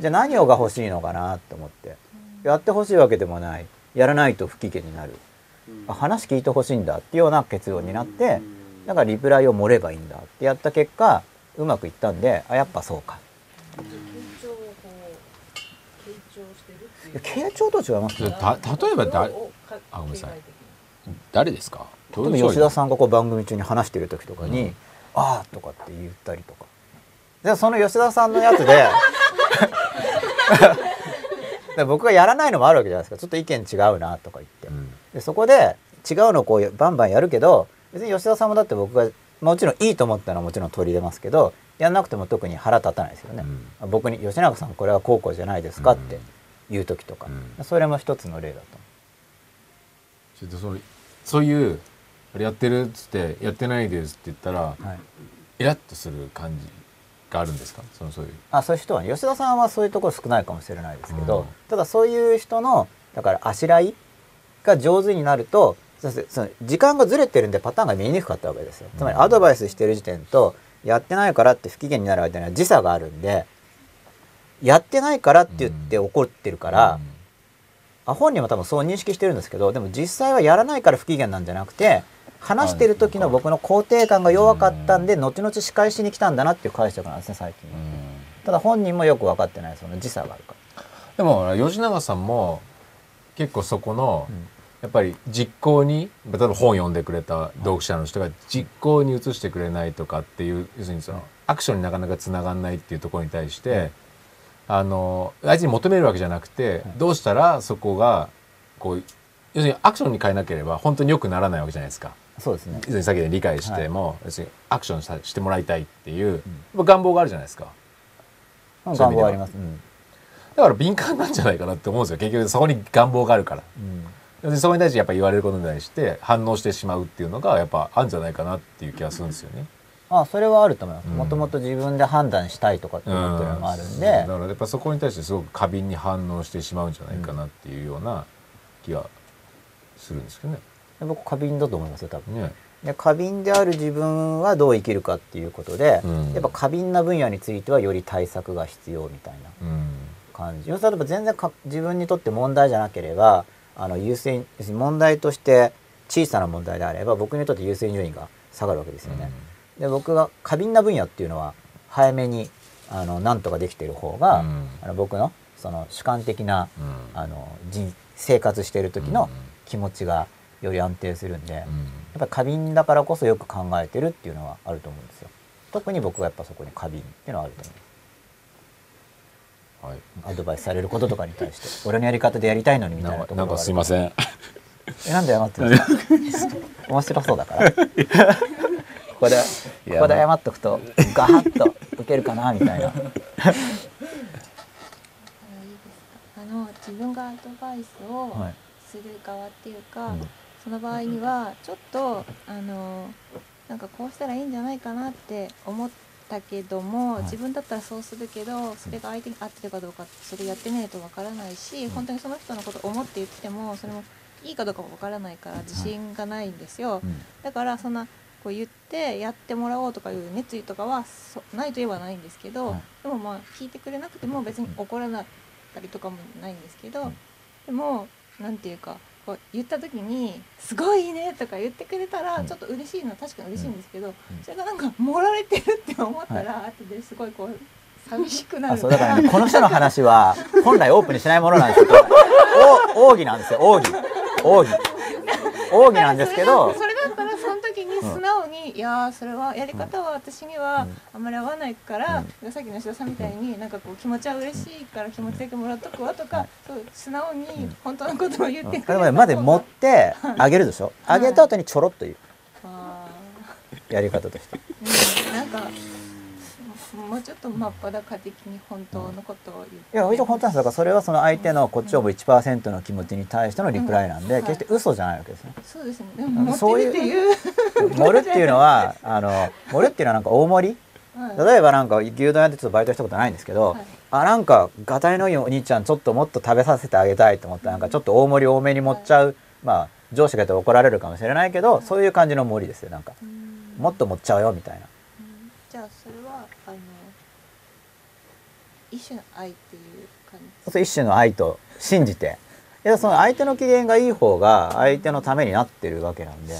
じゃあ何をが欲しいのかなと思って。やってほしいわけでもない。やらないと不機嫌になる。あ話聞いてほしいんだっていうような結論になって、だからリプライを盛ればいいんだってやった結果、うまくいったんで、あ、やっぱそうか。傾聴をこう傾聴してるっていういや傾聴と違います？よ。た例えばだをかあごめんなさい誰ですか？例えば吉田さんがこう番組中に話してる時とかに「ああ」とかって言ったりとか。でその吉田さんのやつで で僕がやらないのもあるわけじゃないですか。ちょっと意見違うなとか言って。うん。でそこで違うのをこうバンバンやるけど別に吉田さんもだって僕がもちろんいいと思ったのはもちろん取り入れますけどやんなくても特に腹立たないですよね、僕に「吉永さんこれは高校じゃないですか」って言う時とか、うん。それも一つの例だとちょっとそれそういうあれやってるっつってやってないですって言ったらはい。イラッとする感じがあるんですか？そのそういう。あそういう人はね吉田さんはそういうところ少ないかもしれないですけど、うん。ただそういう人のだからあしらいが上手になるとその時間がずれてるんでパターンが見えにくかったわけですよ。つまりうんアドバイスしてる時点とやってないからって不機嫌になる間には時差があるんでやってないからって言って怒ってるから、あ本人は多分そう認識してるんですけどでも実際はやらないから不機嫌なんじゃなくて話してる時の僕の肯定感が弱かったんで後々仕返しに来たんだなっていう解釈なんですね最近。は。ただ本人もよく分かってないその時差があるから。でも吉永さんも結構そこの、うん。やっぱり実行に例えば本読んでくれた読者の人が実行に移してくれないとかっていう要するにそのアクションになかなかつながんないっていうところに対して、あの相手に求めるわけじゃなくて、どうしたらそこがこう要するにアクションに変えなければ本当に良くならないわけじゃないですか。そうですね。要するにさっきで理解しても、要するにアクションさしてもらいたいっていう、やっぱ願望があるじゃないですか。ういう意味では望あります、うん。だから敏感なんじゃないかなって思うんですよ。結局そこに願望があるから。でそこに対してやっぱ言われることに対して反応してしまうっていうのがやっぱあるんじゃないかなっていう気がするんですよね。あそれはあると思います。うん。もともと自分で判断したいとかって思ってるのもあるんで、だからやっぱそこに対してすごく過敏に反応してしまうんじゃないかなっていうような気がするんですけどね。で僕過敏だと思いますよ多分ね。で過敏である自分はどう生きるかっていうことで、うん。やっぱ過敏な分野についてはより対策が必要みたいなうん。感じ。要するに例えば全然か自分にとって問題じゃなければあの優先問題として小さな問題であれば僕にとって優先順位が下がるわけですよね。で僕が過敏な分野っていうのは早めにあのなんとかできている方が、うん。あの僕のその主観的なうん。あの人生活している時の気持ちがより安定するんで、やっうんぱり過敏だからこそよく考えてるっていうのはあると思うんですよ。特に僕がやっぱそこに過敏っていうのはあると思います。はい。アドバイスされることとかに対して 俺のやり方でやりたいのにみたいなところなんかなんかすいまんせん。えなんで謝ってるんですか？面白そうだからここでここで謝っとくとガハッと受けるかなみたいなあの自分がアドバイスをはいする側っていうか、うんその場合にはちょっとあのなんかこうしたらいいんじゃないかなって思ったけども、はい。自分だったらそうするけどそれが相手に合ってるかどうかそれやってみないとわからないし、本当にその人のことを思って言ってもそれもいいかどうかもわからないから自信がないんですよ。うん。だからそんなこう言ってやってもらおうとかいう熱意とかはそないといえばないんですけど、はい。でもまあ聞いてくれなくても別に怒らなかったりとかもないんですけど、うん。でもなんていうかこう言った時に「すごいいいね」とか言ってくれたらうん。ちょっと嬉しいのは確かに嬉しいんですけど、ん。それがなんか盛られてるって思ったら、後ですごいこう寂しくなる。あそうだからね この人の話は本来オープンにしないものなんですけどお奥義なんですよ。奥義。奥義。奥義なんですけど それ素直に「いやーそれはやり方は私にはあんまり合わないから、さっきの吉田さんみたいになんかこう気持ちは嬉しいから気持ちだけもらっとくわ」とか、そう素直に本当のことを言ってくれたまで持ってあげるでしょ？あげた後にちょろっと言う。あやり方として。ーうん。なんかもうちょっと真っ裸的に本当のことを言っていや一応本当なんですだからそれはその相手のこっちをも1%の気持ちに対してのリプライなんで、うん。決して嘘じゃないわけですね。そうですね。でも持そういうってるっていう。盛るっていうのはあの 盛るっていうのはなんか大盛り？はい。例えばなんか牛丼屋でちょっとバイトしたことないんですけど、はい。あなんかがたいのいいお兄ちゃんちょっともっと食べさせてあげたいと思った。らなんかちょっと大盛り多めに盛っちゃう、まあ上司がやって怒られるかもしれないけど、そういう感じの盛りですよなんか、うん。もっと盛っちゃうよみたいな。うん。じゃあそれ一種の愛っていう感じそう一種の愛と信じて。いやその相手の機嫌がいい方が相手のためになってるわけなんで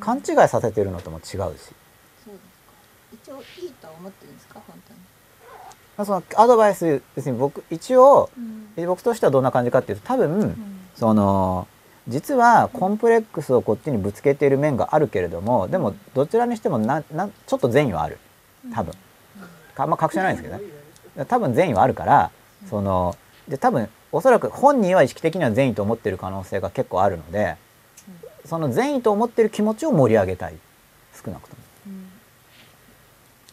勘違いさせてるのとも違うし。そうですか。一応いいとは思ってるんですか？本当に。まあそのアドバイスですね。僕一応うん。え僕としてはどんな感じかっていうと多分、その実はコンプレックスをこっちにぶつけている面があるけれどもでもどちらにしてもななちょっと善意はある。多分。あん。ま確信はないんですけどね多分善意はあるからそので多分おそらく本人は意識的には善意と思ってる可能性が結構あるのでその善意と思ってる気持ちを盛り上げたい。少なくとも。うん。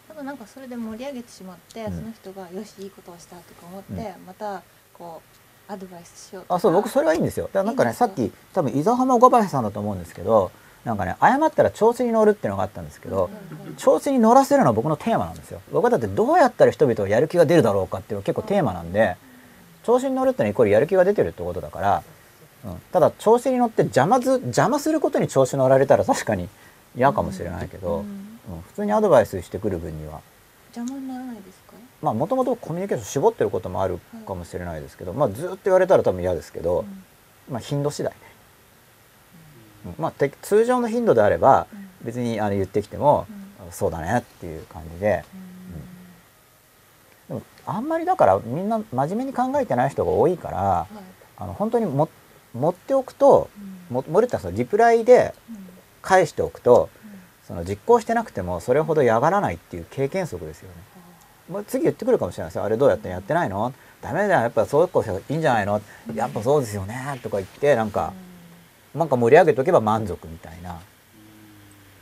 ただなんかそれで盛り上げてしまって、うん。その人がよしいいことをしたとか思って、またこうアドバイスしようとか。あそう僕それはいいんですよ。だからなんかねさっき多分伊沢浜岡林さんだと思うんですけどなんかね謝ったら調子に乗るっていうのがあったんですけど、調子に乗らせるのは僕のテーマなんですよ。僕はだってどうやったら人々がやる気が出るだろうかっていうのが結構テーマなんで調子に乗るってのはイコールやる気が出てるってことだから、うん、ただ調子に乗って邪魔ず邪魔することに調子乗られたら 確かに嫌かもしれないけど、うんうん普通にアドバイスしてくる分には。邪魔にならないですか？まあもともとコミュニケーション絞ってることもあるかもしれないですけど、まあずっと言われたら多分嫌ですけど、まあ頻度次第。ね、うんまあて通常の頻度であれば別にあの言ってきても、そうだねっていう感じで、でもあんまりだからみんな真面目に考えてない人が多いから、はい。あの本当にも持っておくと、も盛るってそのリプライで返しておくと、その実行してなくてもそれほど嫌がらないっていう経験則ですよね。もう次言ってくるかもしれないですよ。あれどうやってやってないの？ダメだよ。やっぱそういう子いいんじゃないの？やっぱそうですよね。とか言ってなんか、なんか盛り上げとけば満足みたいな。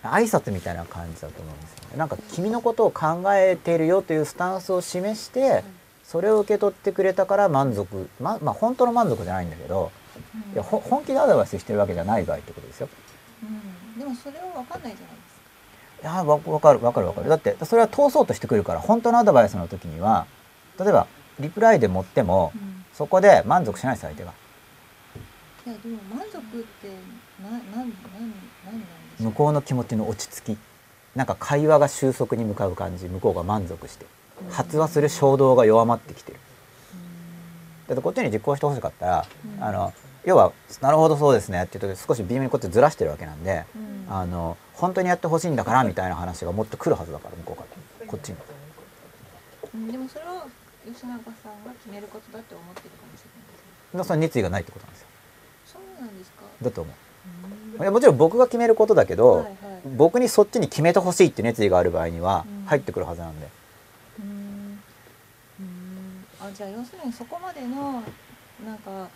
挨拶みたいな感じだと思うんですよね。なんか君のことを考えているよというスタンスを示してそれを受け取ってくれたから満足。ままあ本当の満足じゃないんだけどいやほ本気でアドバイスしてるわけじゃない場合ってことですよ。うん、でもそれは分かんないじゃないですか。いやわわかるわかるわかる。だってそれは通そうとしてくるから本当のアドバイスの時には例えばリプライで持っても、そこで満足しないです相手がいやでも満足ってななんなんなんでしょう向こうの気持ちの落ち着き。なんか会話が収束に向かう感じ向こうが満足して。発話する衝動が弱まってきてる。だってこっちに実行してほしかったら、うん。あの要は「なるほどそうですね」って言うと少し微妙にこってずらしてるわけなんで、うん。あの本当にやってほしいんだからみたいな話がもっと来るはずだから向こうから。こっちに。うん。でもそれは吉永さんが決めることだって思ってるかもしれないですでその熱意がないってことなんですなんですか？だと思う。もちろん僕が決めることだけど、はいはい僕にそっちに決めてほしいって熱意がある場合にはうん。入ってくるはずなんで、うん。うん。あじゃあ要するにそこまでのなんか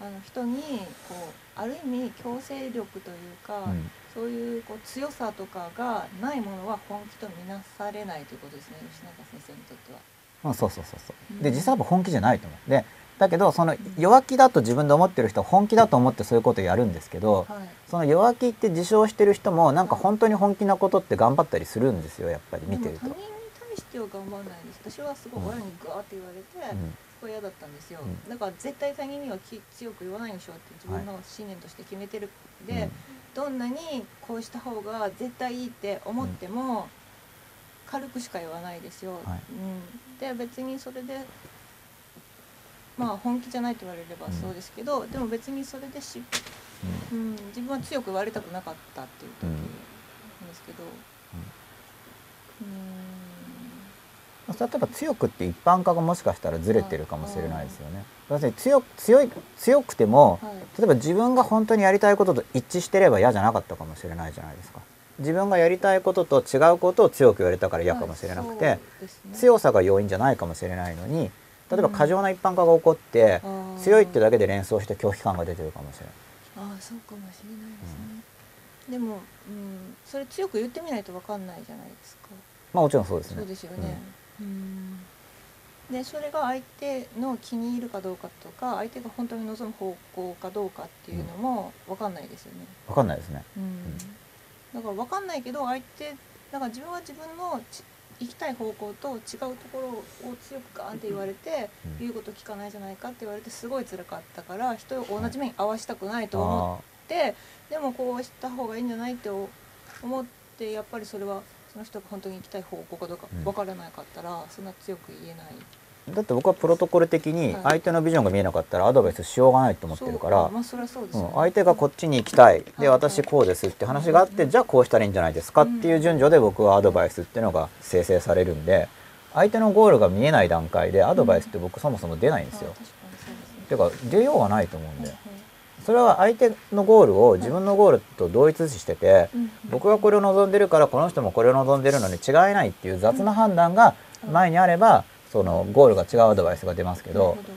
あの人にこうある意味強制力というか、うん。そういうこう強さとかがないものは本気とみなされないということですね吉永先生にとっては。うん、そうそうそうそう。うん。で実際は本気じゃないと思う。でだけどその弱気だと自分で思ってる人は本気だと思ってそういうことをやるんですけど、はい。その弱気って自称してる人もなんか本当に本気なことって頑張ったりするんですよやっぱり見てると。他人に対しては頑張らないです。私はすごい親にグワーって言われて、うん。すごい嫌だったんですよ、うん。だから絶対他人にはき強く言わないんでしょって自分の信念として決めてるで、うん。どんなにこうした方が絶対いいって思っても、軽くしか言わないですよ、はい。うん、で別にそれでまあ本気じゃないと言われればそうですけど、でも別にそれでし、うん、自分は強く言われたくなかったっていう時うん。なんですけど。うん。まあ例えば強くって一般化がもしかしたらずれてるかもしれないですよね。要するに強強い強くてもはい。例えば自分が本当にやりたいことと一致してれば嫌じゃなかったかもしれないじゃないですか。自分がやりたいことと違うことを強く言われたから嫌かもしれなくて、はい。ね。強さが要因じゃないかもしれないのに例えば過剰な一般化が起こって、あー。強いってだけで連想して拒否感が出てるかもしれない。ああそうかもしれないですね、でも、うん、それ強く言ってみないと分かんないじゃないですか。まあもちろんそうですね。そうですよね、うん。でそれが相手の気に入るかどうかとか相手が本当に望む方向かどうかっていうのも分かんないですよね、わかんないですね。うん。だから分かんないけど相手だから自分は自分のち行きたい方向と違うところを強くガーンって言われて、うん。言うこと聞かないじゃないかって言われてすごい辛かったから人を同じ目に合わしたくないと思って、でもこうした方がいいんじゃないって思ってやっぱりそれはその人が本当に行きたい方向かどうかうん。分からなかったら、そんな強く言えないだって僕はプロトコル的にはい。相手のビジョンが見えなかったらアドバイスしようがないと思ってるから、相手がこっちに行きたい。ではい。私こうですって話があってじゃあこうしたらいいんじゃないですかっていう順序で僕はアドバイスっていうのが生成されるんで相手のゴールが見えない段階でアドバイスって僕そもそも出ないんですよ。あ。確かにそうですね。ていうか出ようがないと思うんで。うんそれは相手のゴールを自分のゴールと同一視しててうん僕がこれを望んでるからこの人もこれを望んでるのに違いないっていう雑な判断が前にあればそのゴールが違うアドバイスが出ますけど。なる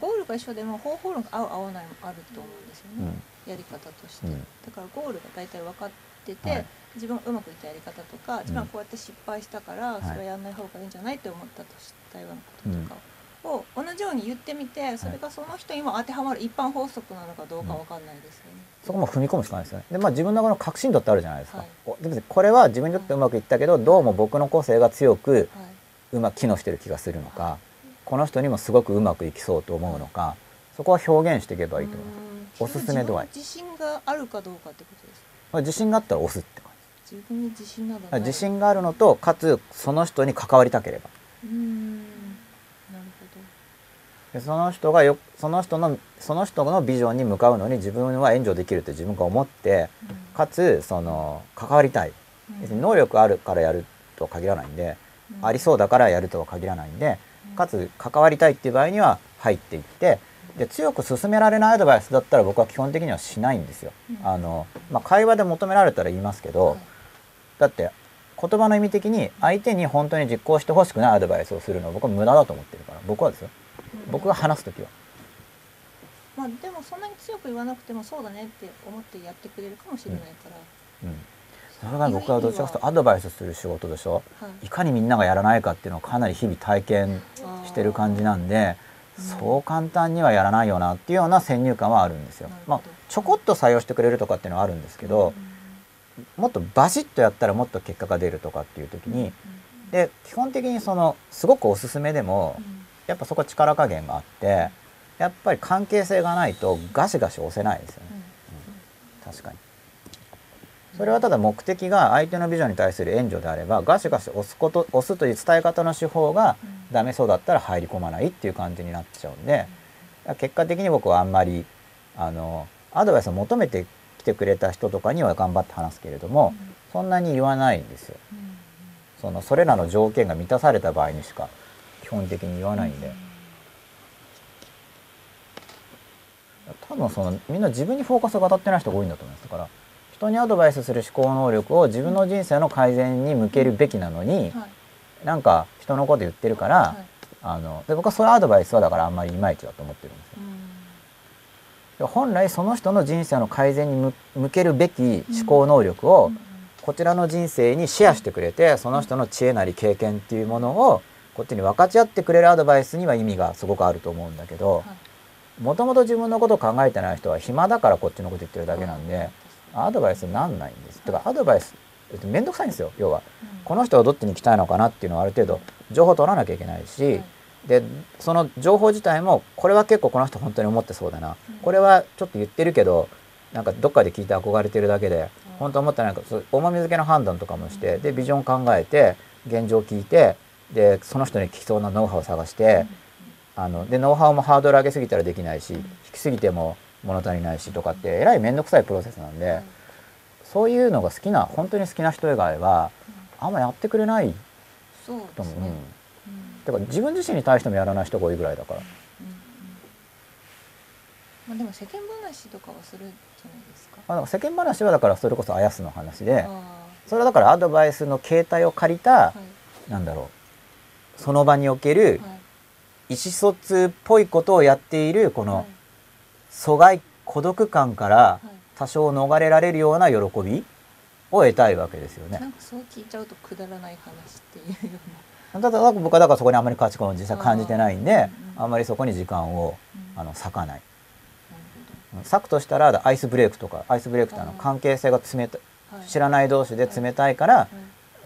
ほ、ゴールが一緒でも方法論が合う合わないもあると思うんですよね、うん。やり方として、うん。だからゴールが大体分かってて、はい。自分がうまくいったやり方とか自分はこうやって失敗したから、い。それはやんない方がいいんじゃないって思ったとしたようなこととかを同じように言ってみてそれがその人にも当てはまる一般法則なのかどうか分かんないですよね。そこも踏み込むしかないですよね。でまあ自分のこの確信度ってあるじゃないですか。はい。これは自分にとってうまくいったけどどうも僕の個性が強くはいうまく機能してる気がするのかこの人にもすごくうまくいきそうと思うのかそこは表現していけばいいと思います。うん。おすすめ度合い。自信があるかどうかってことですか？まあ自信があったら押すって感自分に自信など自信があるのとかつその人に関わりたければ。うーん。なるでその人がよその人のその人のビジョンに向かうのに自分は援助できるって自分が思ってほど、かつその関わりたい。うん別に能力あるからやるとは限らないんで、ありそうだからやるとは限らないんで、かつ関わりたいっていう場合には入っていってで強く勧められないアドバイスだったら僕は基本的にはしないんですよ。うん。あのまあ、会話で求められたら言いますけど、はい。だって言葉の意味的に相手に本当に実行してほしくないアドバイスをするのは僕は無駄だと思ってるから僕はですよ。僕が話す時は。まあでもそんなに強く言わなくてもそうだねって思ってやってくれるかもしれないから、うんそれが僕はどちらかというとアドバイスする仕事でしょ？はい。いかにみんながやらないかっていうのをかなり日々体験してる感じなんでそう簡単にはやらないよなっていうような先入観はあるんですよ。まあ、ちょこっと採用してくれるとかっていうのはあるんですけど、もっとバシッとやったらもっと結果が出るとかっていう時に、で基本的にそのすごくおすすめでもやっぱそこ力加減があってやっぱり関係性がないとガシガシ押せないですよね、うん。確かに。それはただ目的が相手のビジョンに対する援助であればガシガシ押すこと押すという伝え方の手法がダメそうだったら入り込まないっていう感じになっちゃうんで結果的に僕はあんまりあのアドバイスを求めてきてくれた人とかには頑張って話すけれども、そんなに言わないんですよ。そのそれらの条件が満たされた場合にしか基本的に言わないんで。多分そのみんな自分にフォーカスが当たってない人が多いんだと思います。だから人にアドバイスする思考能力を自分の人生の改善に向けるべきなのに、はい。なんか人のこと言ってるから、はい。あので僕はそのアドバイスはだからあんまりいまいちだと思ってるんですよ。で本来その人の人生の改善に向向けるべき思考能力をこちらの人生にシェアしてくれてその人の知恵なり経験っていうものをこっちに分かち合ってくれるアドバイスには意味がすごくあると思うんだけどもともと自分のことを考えてない人は暇だからこっちのこと言ってるだけなんでアドバイスになんないんです。だからアドバイス面倒くさいんですよ要は。この人はどっちに行きたいのかなっていうのはある程度情報を取らなきゃいけないし、でその情報自体もこれは結構この人本当に思ってそうだな、これはちょっと言ってるけどなんかどっかで聞いて憧れてるだけで、本当は思ってないからそう重み付けの判断とかもしてでビジョン考えて現状聞いてでその人に聞きそうなノウハウを探して、あのでノウハウもハードル上げすぎたらできないし、引きすぎても物足りないしとかってえらい面倒くさいプロセスなんで、そういうのが好きな本当に好きな人以外はあんまやってくれないと思う。うん。だから自分自身に対してもやらない人が多いぐらいだから。まあでも世間話とかはするじゃないですか。まあ、世間話はだからそれこそあやすの話であそれはだからアドバイスの形態を借りた、ーはい。なんだろうその場におけるはい。意思疎通っぽいことをやっているこのはい疎外孤独感からはい。多少逃れられるような喜びを得たいわけですよね。な。んかそう聞いちゃうとくだらない話っていうよただ僕はだからそこにあまり価値観を実際感じてないんであんまりそこに時間をうな。あの割かない。割くとしたらアイスブレイクとかアイスブレイクってあの関係性が冷た知らない同士で冷たいからは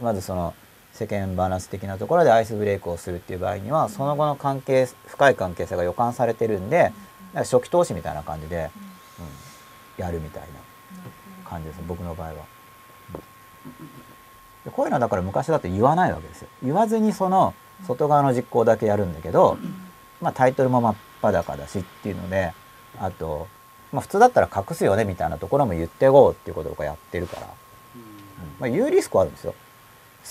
い。まずその世間話的なところでアイスブレイクをするっていう場合にはその後の関係深い関係性が予感されてるんで初期投資みたいな感じで、うん、やるみたいな感じです僕の場合は。うん。でこういうのはだから昔だと言わないわけですよ。言わずにその外側の実行だけやるんだけど、まあ、タイトルも真っ裸だしっていうのであと、まあ、普通だったら隠すよねみたいなところも言っていこうっていうことを僕はやってるから、うん。まあ、言うリスクはあるんですよ。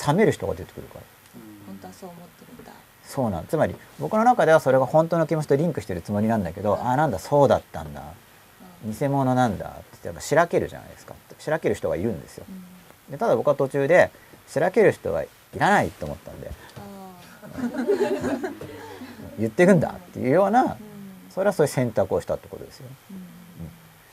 冷める人が出てくるから。本当はそう思って。そうなんつまり僕の中ではそれが本当の気持ちとリンクしてるつもりなんだけど、ああなんだそうだったんだ。偽物なんだ。ってやっぱしらけるじゃないですか。しらける人がいるんですよ。でただ僕は途中でしらける人はいらないと思ったんで 言っていくんだ。っていうようなそれはそういう選択をしたってことですよ。ね。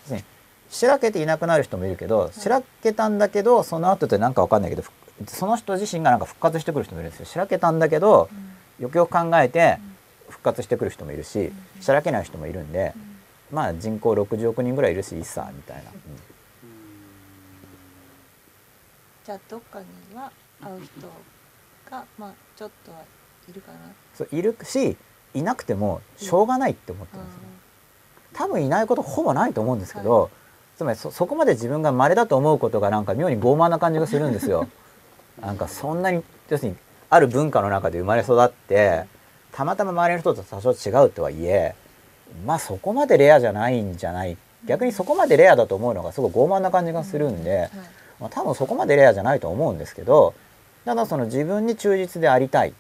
要するにしらけていなくなる人もいるけど、しらけたんだけどその後ってなんかわかんないけどふその人自身がなんか復活してくる人もいるんですよ。しらけたんだけど、よくよく考えて復活してくる人もいるし、しらけない人もいるんで、まあ人口60億人ぐらいいるしいいさみたいな。じゃあどっかには会う人がまあちょっとはいるかな。そういるしいなくてもしょうがないって思ってますね。多分いないことほぼないと思うんですけど、つまりそそこまで自分が稀だと思うことがなんか妙に傲慢な感じがするんですよ。なんかそんなに要するにある文化の中で生まれ育ってたまたま周りの人と多少違うとはいえまあそこまでレアじゃないんじゃない。逆にそこまでレアだと思うのがすごい傲慢な感じがするんで、まあ、多分そこまでレアじゃないと思うんですけどただその自分に忠実でありたいっ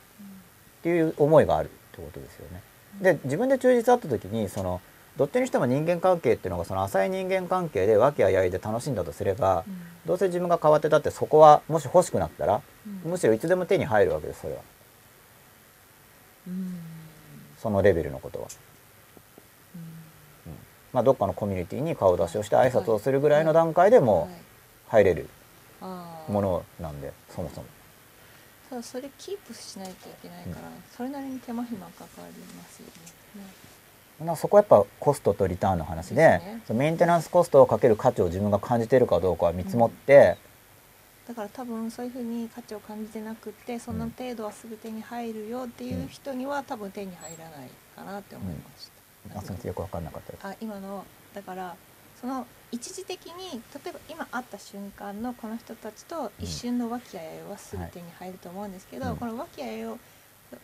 ていう思いがあるってことですよね。で自分で忠実あった時にそのどっちにしても人間関係っていうのがその浅い人間関係で和気あいあいで楽しんだとすれば、どうせ自分が変わってたってそこはもし欲しくなったら、むしろいつでも手に入るわけですそれは。そのレベルのことは、うん。まあ、どっかのコミュニティに顔出しをして挨拶をするぐらいの段階でもう入れるものなんでそもそも。ただそれキープしないといけないから、それなりに手間暇かかりますよねねまあそこはやっぱコストとリターンの話でね。メンテナンスコストをかける価値を自分が感じているかどうかは見積もって、だから多分そういうふうに価値を感じてなくってその程度はすぐ手に入るよっていう人には多分手に入らないかなって思いました、あすみませんよく分かんなかったです。あ今のだからその一時的に例えば今会った瞬間のこの人たちと一瞬の和気あいあいはすぐ手に入ると思うんですけど、はいこの和気あいを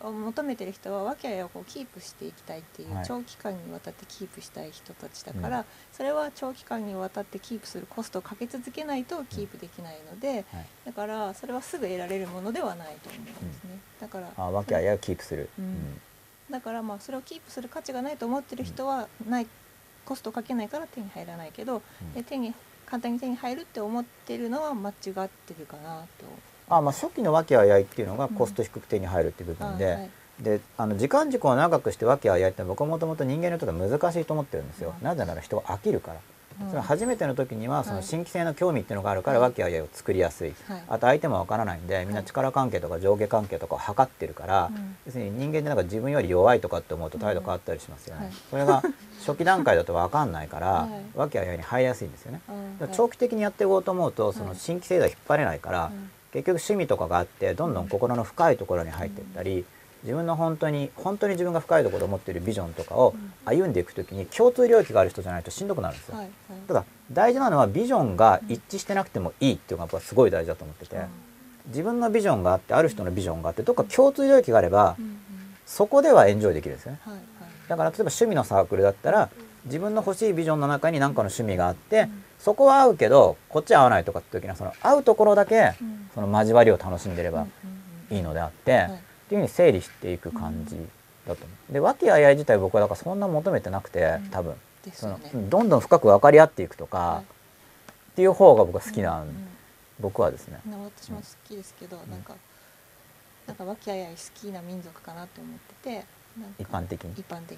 を求めてる人は和気あいあいをこうキープしていきたいっていう、はい。長期間にわたってキープしたい人たちだから、それは長期間にわたってキープするコストをかけ続けないとキープできないので、はい。だからそれはすぐ得られるものではないと思うんですね。だからあわけあいあいをキープする、うん。だからまあそれをキープする価値がないと思ってる人はないコストをかけないから手に入らないけど、う手に簡単に手に入るって思ってるのは間違ってるかなと。あまあ初期のわけあいあいっていうのがコスト低く手に入るっていう部分で、あはい。であの時間軸を長くしてわけあいあいって僕はもともと人間にとっては難しいと思ってるんですよ、うん。なぜなら人は飽きるから、うん。それは初めての時にはそのはい新規性の興味っていうのがあるからわけあいあいを作りやすい、はい。あと相手もわからないんでみんな力関係とか上下関係とかを測ってるから、うん要するに人間ってなんか自分より弱いとかって思うと態度変わったりしますよね、はい。それが初期段階だと分かんないから、はい。わけあいあいに入りやすいんですよね、長期的にやっていこうと思うとそのはい。新規性では引っ張れないから、うん結局趣味とかがあってどんどん心の深いところに入っていったり、自分の本当に本当に自分が深いところを持っているビジョンとかを歩んでいくときに共通領域がある人じゃないとしんどくなるんですよ。ただ大事なのはビジョンが一致してなくてもいいっていうのがやっぱすごい大事だと思ってて、自分のビジョンがあってある人のビジョンがあってどっか共通領域があればそこではエンジョイできるんですよ。ね。だから例えば趣味のサークルだったら自分の欲しいビジョンの中に何かの趣味があってそこは合うけどこっちは合わないとかって時にはその合うところだけうん。その交わりを楽しんでればいいのであって、はい。っていうふうに整理していく感じだと思う。で和気あいあい自体僕はだからそんな求めてなくてうん。多分。その。どんどん深く分かり合っていくとか、はい。っていう方が僕は好きな僕はですね。うん私も好きですけど、なんかなんか和気あいあい好きな民族かなって思ってて一般的に。一般的に、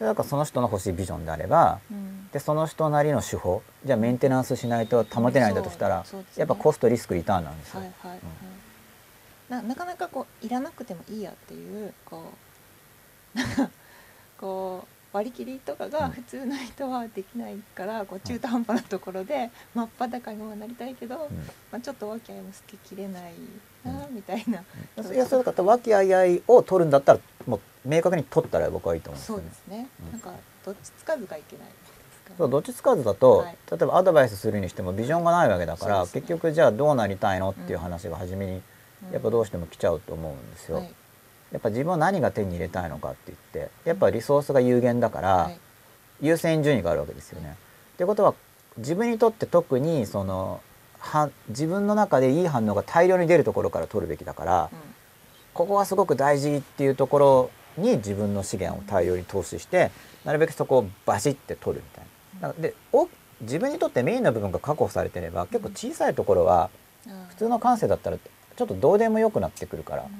それだからその人の欲しいビジョンであればうん。でその人なりの手法じゃあメンテナンスしないと保てないんだとしたら、ね。やっぱコストリスクリターンなんですよ。はいはいはい、ななかなかこういらなくてもいいやっていうこう なんかこう割り切りとかがうん。普通の人はできないからこう中途半端なところで真っ裸にもなりたいけど、うん。まあ、ちょっとわけあいも捨てきれないなみたいな、いやそれだから和気あいあいを取るんだったらもう明確に取ったら僕はいいと思うんですよね。そうで。すね、うん。なんかどっちつかずがいけないそうどっちつかずだと、はい。例えばアドバイスするにしてもビジョンがないわけだから、ね。結局じゃあどうなりたいのっていう話が初めにうん。やっぱどうしても来ちゃうと思うんですよ。はい。やっぱ自分は何が手に入れたいのかって言ってやっぱリソースが有限だから、はい。優先順位があるわけですよね。ってことは自分にとって特にそのは自分の中でいい反応が大量に出るところから取るべきだから、うん。ここがすごく大事っていうところに自分の資源を大量に投資してなるべくそこをバシッて取るみたいな。だからでお自分にとってメインの部分が確保されてれば結構小さいところは普通の感性だったらちょっとどうでもよくなってくるからうん。うん。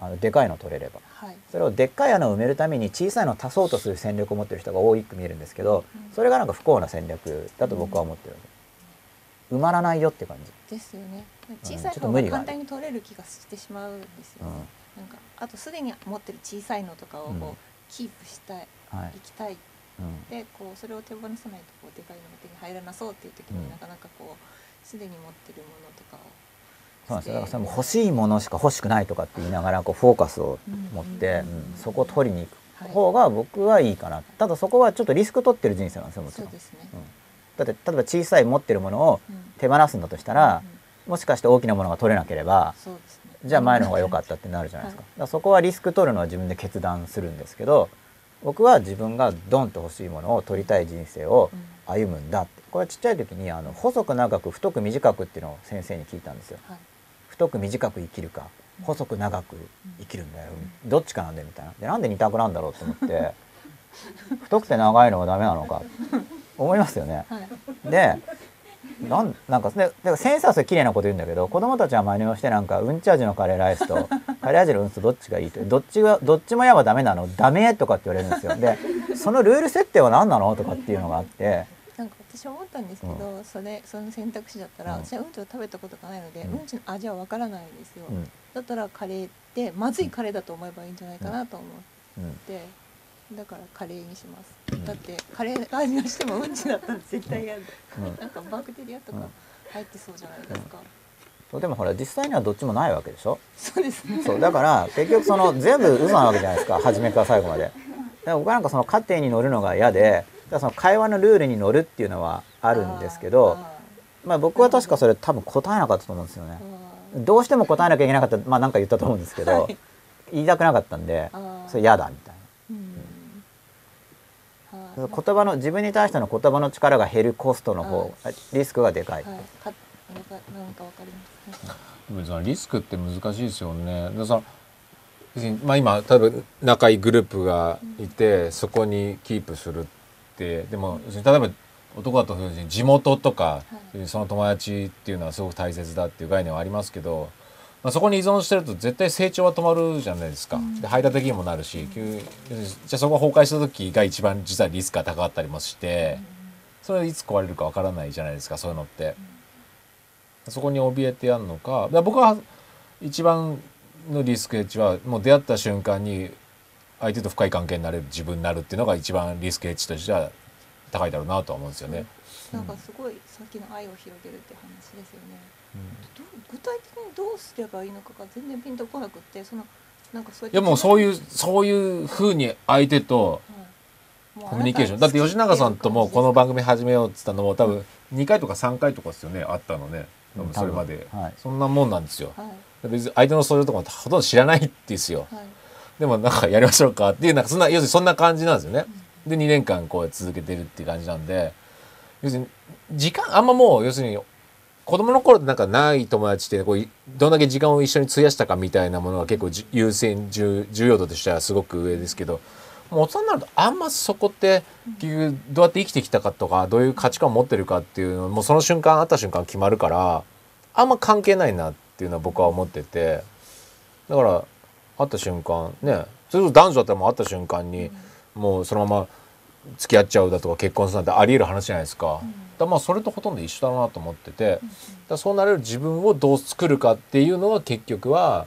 あのでかいの取れれば。はい。それをでっかい穴を埋めるために小さいのを足そうとする戦略を持ってる人が多く見えるんですけどうん。それがなんか不幸な戦略だと僕は思ってる埋まらないよって感じ。ですよね。ん小さい方が簡単に取れる気がしてしまうんですよね、なんかあとすでに持ってる小さいのとかをこう、うん。キープしたいはい。行きたい。うん。でこうそれを手放さないとこうでかいのが手に入らなそうっていう時に、うん。なかなかこうすでに持ってるものとかをそうなんですよ。だからそれも欲しいものしか欲しくないとかって言いながらこうフォーカスを持って、そこを取りに行はいく方が僕はいいかな。ただそこはちょっとリスク取ってる人生なんですよもちろん。だって例えば小さい持ってるものをうん。手放すんだとしたらうん。もしかして大きなものが取れなければそうですねじゃあ前の方が良かったってなるじゃないですか,、だからそこはリスク取るのは自分で決断するんですけど僕は自分がドンと欲しいものを取りたい人生をうん。歩むんだって。これはちっちゃい時にあの細く長く太く短くっていうのを先生に聞いたんですよ。はい。太く短く生きるか細く長く生きるんだよ、どっちかなんだよみたいな。でなんで二択なんだろうと思って太くて長いのはダメなのか思いますよね。はい。でなんなんかでだから先生はそれ綺麗なこと言うんだけど子供たちは真似をしてなんかうんち味のカレーライスと カレー味のうんとどっちがいいとどっちがどっちもやはダメなのダメとかって言われるんですよ。でそのルール設定は何なのとかっていうのがあって。なんか私思ったんですけど、それその選択肢だったら、うん。私はうんちを食べたことがないので、ううんん、ちの味はわからないんですよ、うん。だったらカレーってまずいカレーだと思えばいいんじゃないかなと思うん。って、だからカレーにします、だってカレー味がしてもうんちだったら絶対嫌だ、うん。なんかバクテリアとかうん。入ってそうじゃないですか、そうでもほら実際にはどっちもないわけでしょ？そうですね。そうだから結局その全部嘘なわけじゃないですか。初めから最後まで。だから僕はなんかその過程に乗るのが嫌でだからその会話のルールに乗るっていうのはあるんですけどまあ僕は確かそれ多分答えなかったと思うんですよね。どうしても答えなきゃいけなかった。まあなんか言ったと思うんですけど、はい。言いたくなかったんでそれ嫌だみたいうんな言葉の自分に対しての言葉の力が減るコストの方リスクがでかい。はい、かなんかなんかわかります、はいでもそのリスクって難しいですよね。でその別にまあ今例えば仲いいグループがいて、そこにキープするってでも例えば男だと地元とか、その友達っていうのはすごく大切だっていう概念はありますけど、まあ、そこに依存してると絶対成長は止まるじゃないですか。で排他的にもなるし、急にじゃあそこが崩壊した時が一番実はリスクが高かったりもして、それはいつ壊れるかわからないじゃないですかそういうのって。そこに怯えてやるのかだから僕は一番のリスクエッジはもう出会った瞬間に相手と深い関係になれる自分になるっていうのが一番リスクエッジとしては高いだろうなとは思うんですよね。なんかすごいさっきの愛を広げるって話ですよね、具体的にどうすればいいのかが全然ピンとこなくってそのなんかそういやもうそうういうそういうふうに相手とコミュニケーション。だって吉永さんともこの番組始めようって言ったのも多分2回とか3回とかですよねあったのね。多分それまで、はい。そんなもんなんですよ。はい。別に相手のそういうところほとんど知らないんですよ。はい。でもなんかやりましょうかっていうなんかそんな要するにそんな感じなんですよね。で2年間こう続けてるっていう感じなんで要するに時間あんまもう要するに子供の頃ってなんかない友達ってこうどんだけ時間を一緒に費やしたかみたいなものが結構優先重要度としてはすごく上ですけどもう大人になるとあんまそこって結局どうやって生きてきたかとかどういう価値観を持ってるかっていうのもうその瞬間会った瞬間決まるからあんま関係ないなっていうのは僕は思ってて。だから会った瞬間ねそれこそ男女だったらもう会った瞬間にもうそのまま付き合っちゃうだとか結婚するなんてあり得る話じゃないですか。だからまあそれとほとんど一緒だなと思ってて。だそうなれる自分をどう作るかっていうのが結局は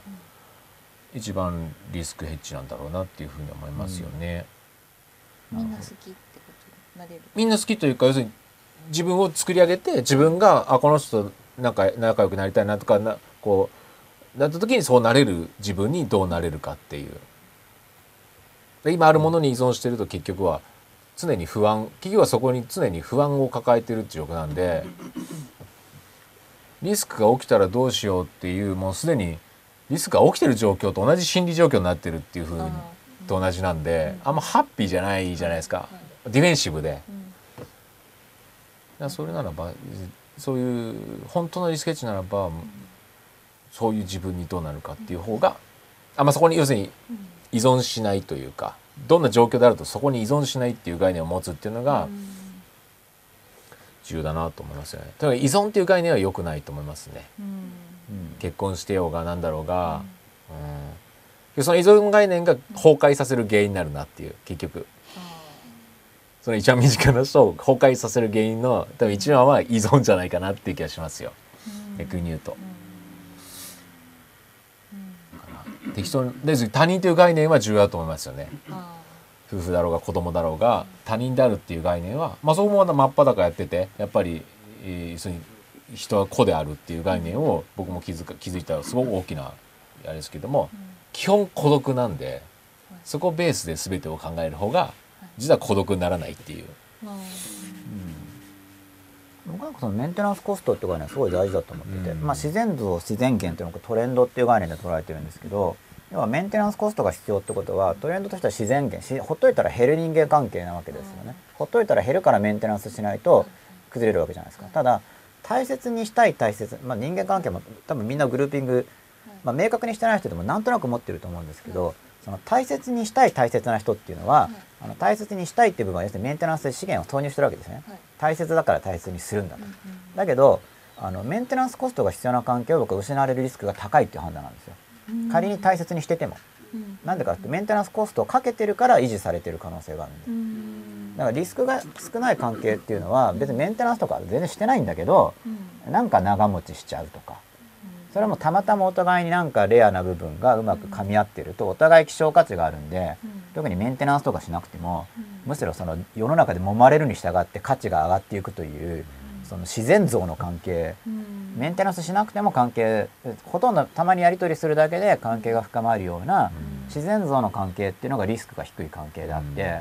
一番リスクヘッジなんだろうなっていうふうに思いますよね。みんな好きってことになれる。みんな好きというか要するに自分を作り上げて自分があこの人となんか仲良くなりたいなとかなこうなった時にそうなれる自分にどうなれるかっていう。で今あるものに依存してると結局は常に不安企業はそこに常に不安を抱えてるっていう状況なんでリスクが起きたらどうしようっていうもうすでにリスクが起きてる状況と同じ心理状況になってるっていうふうにと同じなんであんまハッピーじゃないじゃないですか。ディフェンシブで。それならばそういう本当のリスケッチならばそういう自分にどうなるかっていう方があ、まあ、そこに要するに依存しないというかどんな状況であるとそこに依存しないっていう概念を持つっていうのが重要だなと思いますよね。だから依存っていう概念は良くないと思いますね。結婚してようがなんだろうが、うん、その依存概念が崩壊させる原因になるなっていう結局。その一番身近な人を崩壊させる原因の多分一番は依存じゃないかなっていう気がしますよ、逆に言うと。適当にで他人という概念は重要だと思いますよね。夫婦だろうが子供だろうが他人であるっていう概念は、まあ、そこもまだ真っ裸やっててやっぱり、えー、人は子であるっていう概念を僕も気づか気づいたすごく大きなあれですけども、基本孤独なんでそこベースで全てを考える方が実は孤独にならないっていう。僕なんかそのメンテナンスコストっていう概念はすごい大事だと思ってて、まあ、自然像自然源っていうのがトレンドっていう概念で捉えてるんですけど要はメンテナンスコストが必要ってことはトレンドとしては自然源しほっといたら減る人間関係なわけですよね。ほっといたら減るからメンテナンスしないと崩れるわけじゃないですか。ただ大切にしたい大切、まあ、人間関係も多分みんなグルーピング、まあ、明確にしてない人でもなんとなく持ってると思うんですけどその大切にしたい大切な人っていうのはあの大切にしたいっていう部分は要するにメンテナンスで資源を投入してるわけですね、はい。大切だから大切にするんだと、うんうんだけどあのメンテナンスコストが必要な環境を僕は失われるリスクが高いっていう判断なんですよ。うん。仮に大切にしてても。うん。なんでかってメンテナンスコストをかけてるから維持されてる可能性があるんでうんだからリスクが少ない関係っていうのは別にメンテナンスとか全然してないん。だけどうんなんか長持ちしちゃうとかそれもたまたまお互いになんかレアな部分がうまく噛み合ってるとお互い希少価値があるんでうん。特にメンテナンスとかしなくてもうん。むしろその世の中で揉まれるに従って価値が上がっていくというその自然像の関係。うん。メンテナンスしなくても関係ほとんどたまにやり取りするだけで関係が深まるような自然像の関係っていうのがリスクが低い関係であって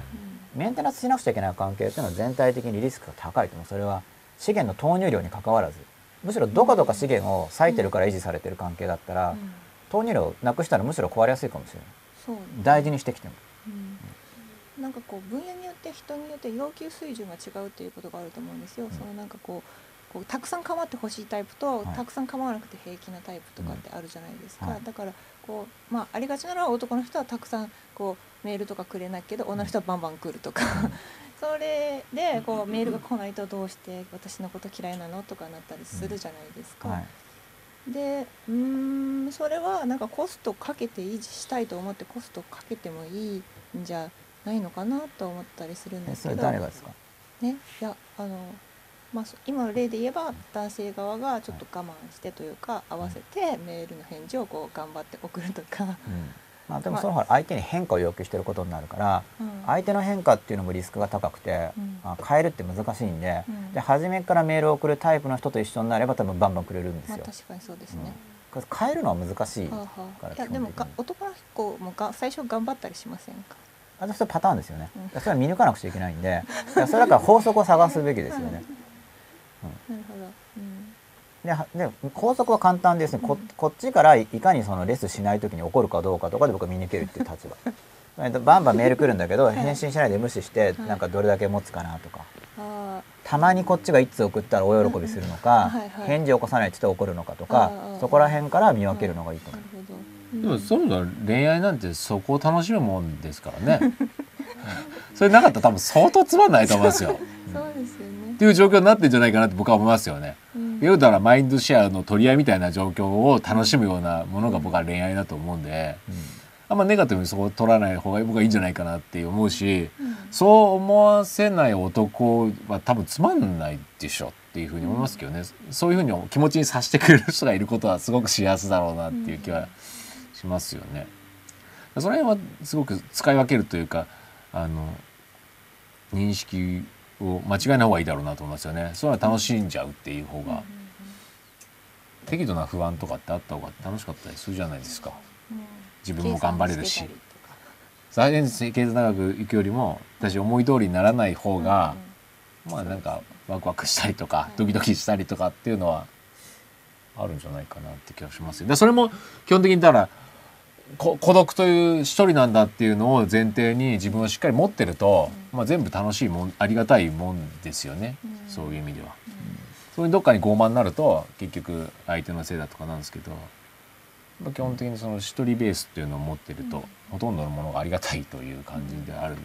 メンテナンスしなくちゃいけない関係っていうのは全体的にリスクが高いと思う。それは資源の投入量にかかわらずむしろどこどか資源を割いてるから維持されてる関係だったらうん。投入量なくしたらむしろ壊れやすいかもしれない。そうね。大事にしてきても。うん。なんかこう分野によって人によって要求水準が違うっていうことがあると思うんですよ。そのなんかこうこうたくさん構ってほしいタイプと、はい。たくさん構わなくて平気なタイプとかってあるじゃないですか。はい。だからこうまあありがちなのは男の人はたくさんこうメールとかくれないけど女の人はバンバン来るとか。それでこうメールが来ないとどうして私のこと嫌いなのとかなったりするじゃないですか。はい。でうーんそれはなんかコストかけて維持したいと思ってコストかけてもいいんじゃないのかなと思ったりするんですけど。誰がですか？ねいやあの、まあ、そ今の例で言えば男性側がちょっと我慢してというか合わせてメールの返事をこう頑張って送るとか、うんまあ、でもそのほら相手に変化を要求してることになるからうん。相手の変化っていうのもリスクが高くて、うん。あ変えるって難しいんで,、うん。で初めからメールを送るタイプの人と一緒になれば多分バンバンくれるんですよ。まあ確かにそうですね。変えるのは難しい、からあ、いやでも基本的に。が男の子もが最初頑張ったりしませんか？あそれパターンですよね、うん。それは見抜かなくちゃいけないんでそれだから法則を探すべきですよね。なるほど。うんではで法則は簡単ですね、ここっちからいかにそのレスしない時に怒るかどうかとかで僕は見抜けるっていう立場。えっとバンバンメール来るんだけど返信しないで無視してはい。なんかどれだけ持つかなとか。あたまにこっちが1通送ったら大喜びするのかはいはい。返事を起こさないって言って怒るのかとかそこら辺から見分けるのがいいと思う。るほど。でもそもそも恋愛なんてそこを楽しむもんですからね。それなかったら多分相当つまんないと思いますよ。っそうですよね。ていう状況になってんじゃないかなって僕は思いますよね。うん。言うたらマインドシェアの取り合いみたいな状況を楽しむようなものが僕は恋愛だと思うんであんまネガティブにそこを取らない方が僕はいいんじゃないかなって思うしそう思わせない男は多分つまんないでしょっていうふうに思いますけどね、そういうふうに気持ちにさせてくれる人がいることはすごく幸せだろうなっていう気はしますよね。その辺はすごく使い分けるというかあの認識を間違えない方がいいだろうなと思いますよね。そういうのは楽しんじゃうっていう方が、適度な不安とかってあった方が楽しかったりするじゃないですか。自分も頑張れるし。最善経済長く行くよりも私思い通りにならない方が、まあなんかワクワクしたりとかドキドキしたりとかっていうのはあるんじゃないかなって気がしますよ。でそれも基本的にだから孤独という一人なんだっていうのを前提に自分をしっかり持ってると、まあ、全部楽しいもんありがたいもんですよね、そういう意味では。そういうどっかに傲慢になると結局相手のせいだとかなんですけど、まあ基本的にその一人ベースっていうのを持ってると、ほとんどのものがありがたいという感じである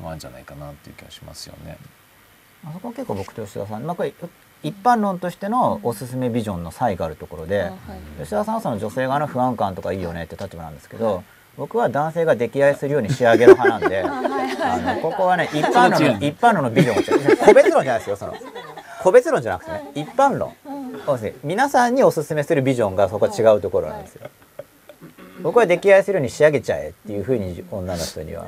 のはんじゃないかなっていう気がしますよね。あそこは結構僕と吉田さん、まあ、これ一般論としてのおすすめビジョンの差異があるところで、あはい。吉田さんはその女性側の不安感とかいいよねって立場なんですけど、僕は男性が溺愛するように仕上げる派なんで あのここはね一般論の一般論のビジョンが違う個別論じゃないですよその。個別論じゃなくてね一般論。そうですね皆さんにおすすめするビジョンがそこは違うところなんですよ。僕は溺愛するように仕上げちゃえっていうふうに女の人には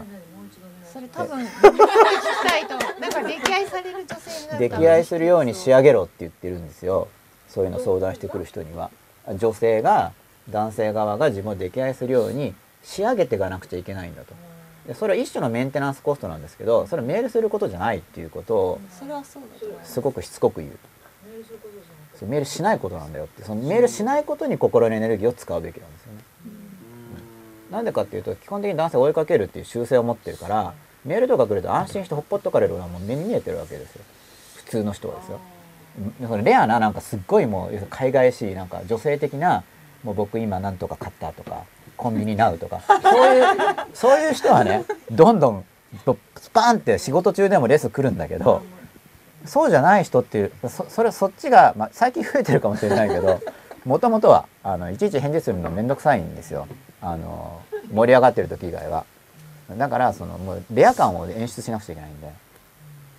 多分聞きたいとなんか溺愛される女性になったら。溺愛するように仕上げろって言ってるんですよ。そういうの相談してくる人には。女性が男性側が自分を溺愛するように仕上げていかなくちゃいけないんだと。でそれは一種のメンテナンスコストなんですけどそれはメールすることじゃないっていうことをす。すごくしつこく言うそうメールしないことなんだよって。そのメールしないことに心のエネルギーを使うべきなんですよね。なんでかっていうと基本的に男性を追いかけるっていう習性を持ってるからメールとか来ると安心してほっぽっとかれるのはもう目に見えてるわけですよ。普通の人はですよ。うんそのレアななんかすっごいもう海外しいなんか女性的なもう僕今なんとか買ったとかコンビニナウとか。そういうそういう人はねどんどんぼスパーンって仕事中でもレス来るんだけどそうじゃない人っていうそそれそっちが、まあ、最近増えてるかもしれないけど もともとはあのいちいち返事するの面倒くさいんですよ。あの盛り上がってる時以外は。だからそのもうレア感を演出しなくちゃいけないんで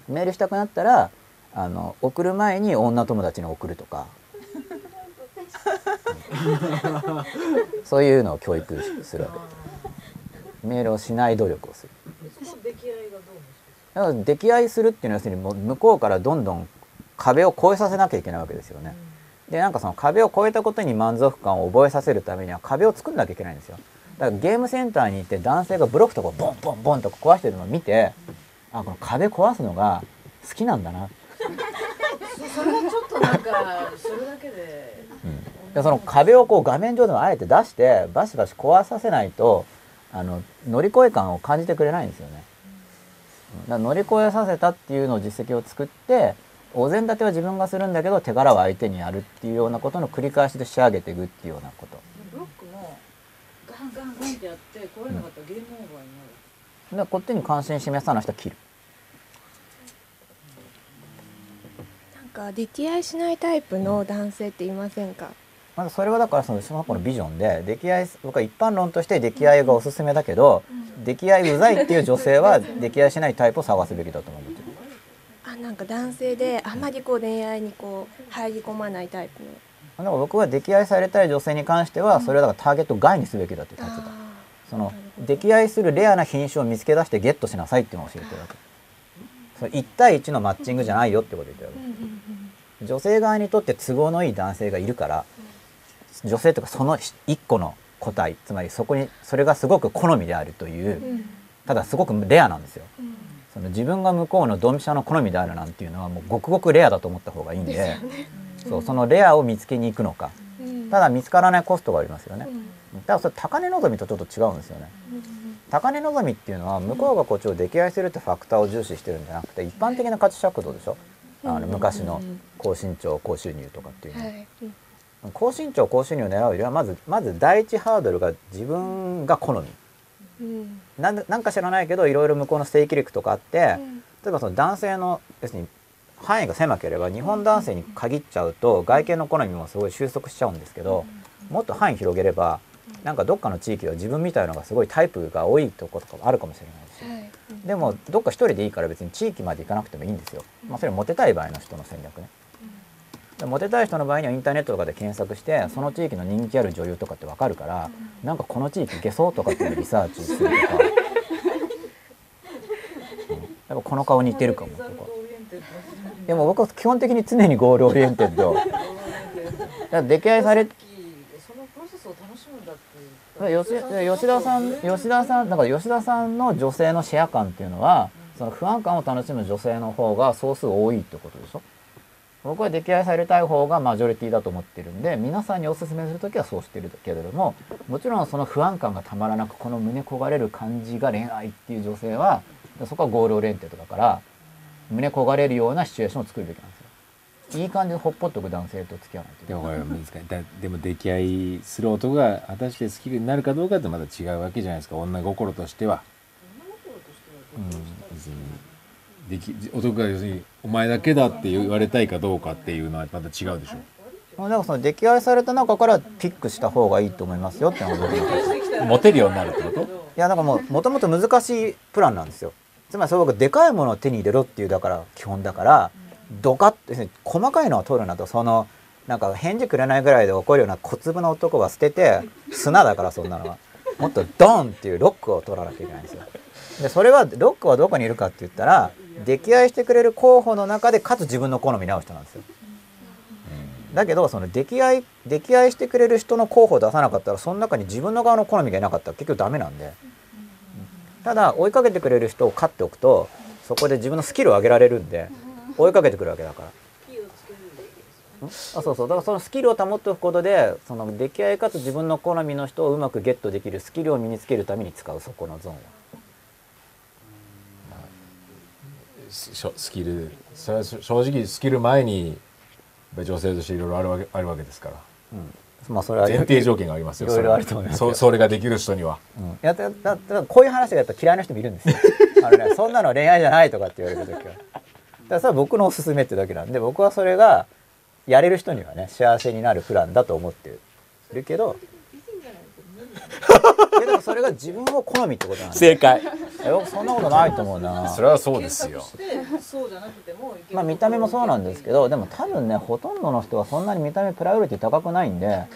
メールしたくなったらあの送る前に女友達に送るとか そういうのを教育するわけメールをしない努力をするだから溺愛するっていうのは要するにもう向こうからどんどん壁を越えさせなきゃいけないわけですよね。でなんかその壁を越えたことに満足感を覚えさせるためには壁を作んなきゃいけないんですよ。だからゲームセンターに行って男性がブロックとかボンボンボンとか壊してるのを見てあこの壁壊すのが好きなんだな、そそれはちょっとなんかそれだけでうん、でその壁をこう画面上でもあえて出してバシバシ壊させないとあの乗り越え感を感じてくれないんですよね。うんだ乗り越えさせたっていうのを実績を作ってお膳立ては自分がするんだけど手柄は相手にやるっていうようなことの繰り返しで仕上げていくっていうようなこと。ンガンガンってやって壊れなかったらゲームオーバーになる。だからこっちに関心示さない人は切る。なんか溺愛しないタイプの男性っていませんか、まずそれはだからその小学校のビジョンで溺愛僕は一般論として溺愛がおすすめだけど溺愛うざいっていう女性は溺愛しないタイプを探すべきだと思うんですよ。あなんか男性であまりこう恋愛にこう入り込まないタイプのだから僕は溺愛されたい女性に関してはそれはだからターゲット外にすべきだって言ってた。あその溺愛するレアな品種を見つけ出してゲットしなさいっていうのを教えてるわけ。その1対1のマッチングじゃないよってことを言ってるわけ。女性側にとって都合のいい男性がいるから女性とかその1個の個体つまりそこにそれがすごく好みであるというただすごくレアなんですよ。うん。その自分が向こうのドンピシャの好みであるなんていうのはもうごくごくレアだと思った方がいいんでそうそのレアを見つけに行くのか。うん。ただ見つからないコストがありますよね。うん。ただそれ高値望みとちょっと違うんですよね。高値望みっていうのは向こうがこっちを溺愛するってファクターを重視してるんじゃなくて一般的な価値尺度でしょ？あの昔の高身長高収入とかっていうの。ははい。うん高身長高収入を狙うよりはまずまず第一ハードルが自分が好み。うん。なんでなんか知らないけどいろいろ向こうの正規力とかあって、うん。例えばその男性の要するに範囲が狭ければ日本男性に限っちゃうと外見の好みもすごい収束しちゃうんですけどもっと範囲広げればなんかどっかの地域は自分みたいのがすごいタイプが多いところとかもあるかもしれないし。でもどっか一人でいいから別に地域まで行かなくてもいいんですよ。まあ、それはモテたい場合の人の戦略ね。でモテたい人の場合にはインターネットとかで検索してその地域の人気ある女優とかってわかるからなんかこの地域いけそうとかっていうリサーチするとか、うん。やっぱこの顔似てるかもとかでも僕は基本的に常に goal-oriented。だから出来合いされそのプロセスを楽しむんだっていう。吉吉田さん吉田さんだから吉田さんの女性のシェア感っていうのはその不安感を楽しむ女性の方が総数多いってことでしょ？僕は溺愛されたい方がマジョリティだと思ってるんで皆さんにおすすめする時はそうしてるけれどももちろんその不安感がたまらなくこの胸焦がれる感じが恋愛っていう女性はそこは goal-oriented だから胸焦がれるようなシチュエーションを作るべきなんですよ。いい感じでほっぽっとく男性と付き合わないと。いけないでもこれは難しい。だでも溺愛する男が果たして好きになるかどうかってまた違うわけじゃないですか。女心としては、うん、別にでき男が要するにお前だけだって言われたいかどうかっていうのはまた違うでしょ。だからその溺愛された中からピックした方がいいと思いますよってのが僕の意見モテるようになるってこと？いやなんかもうもともと難しいプランなんですよつまりそれ僕でかいものを手に入れろっていうだから基本だからドカッと細かいのを取るなとそのなんか返事くれないぐらいで怒るような小粒の男は捨てて砂だからそんなのは。もっとドンっていうロックを取らなきゃいけないんですよ。でそれはロックはどこにいるかって言ったら溺愛してくれる候補の中でかつ自分の好みに合う人なんですよ。だけどその溺愛溺愛してくれる人の候補を出さなかったらその中に自分の側の好みがいなかったら結局ダメなんで。ただ追いかけてくれる人を飼っておくとそこで自分のスキルを上げられるんで追いかけてくるわけだから。あそうそう。だからそのスキルを保っておくことでその溺愛かつ自分の好みの人をうまくゲットできるスキルを身につけるために使うそこのゾーンは。しょスキル。正直スキル前に女性としていろいろあるわけあるわけですから、まあそれは前提条件がありますよいろいろあると思います。よそそれができる人には。うん、いやだだだこういう話がやったら嫌いな人もいるんですよ。あの、ね、そんなの恋愛じゃないとかって言われた時は。だからそれは僕のおすすめってだけなんで僕はそれがやれる人にはね幸せになるプランだと思ってるけど でもそれが自分を好みってことなんで正解。そんなことないと思うな。それはそうですよ。検索してそうじゃなくてもいける。まあ見た目もそうなんですけどでも多分ねほとんどの人はそんなに見た目プライオリティ高くないんで。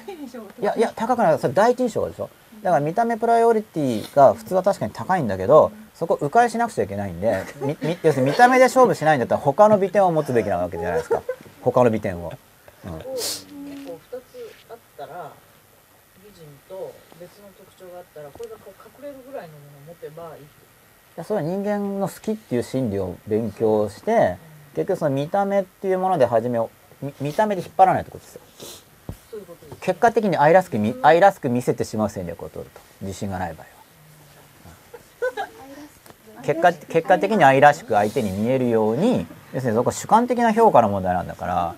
いやいや高くない。それ第一印象でしょ。だから見た目プライオリティが普通は確かに高いんだけどそこ迂回しなくちゃいけないんでみみ要するに見た目で勝負しないんだったら他の美点を持つべきなわけじゃないですか。他の美点を、うん、い結構二つあったら美人と別の特徴があったらこれがこう隠れるぐらいのものを持てばいいやそれは人間の好きっていう心理を勉強して結局その見た目っていうもので初めをみ見た目で引っ張らないってことですよ。そういう結果的に愛らしくみ愛らしく見せてしまう戦略を取ると。自信がない場合は。うん。結果結果的に愛らしく相手に見えるように要するにそこは主観的な評価の問題なんだから。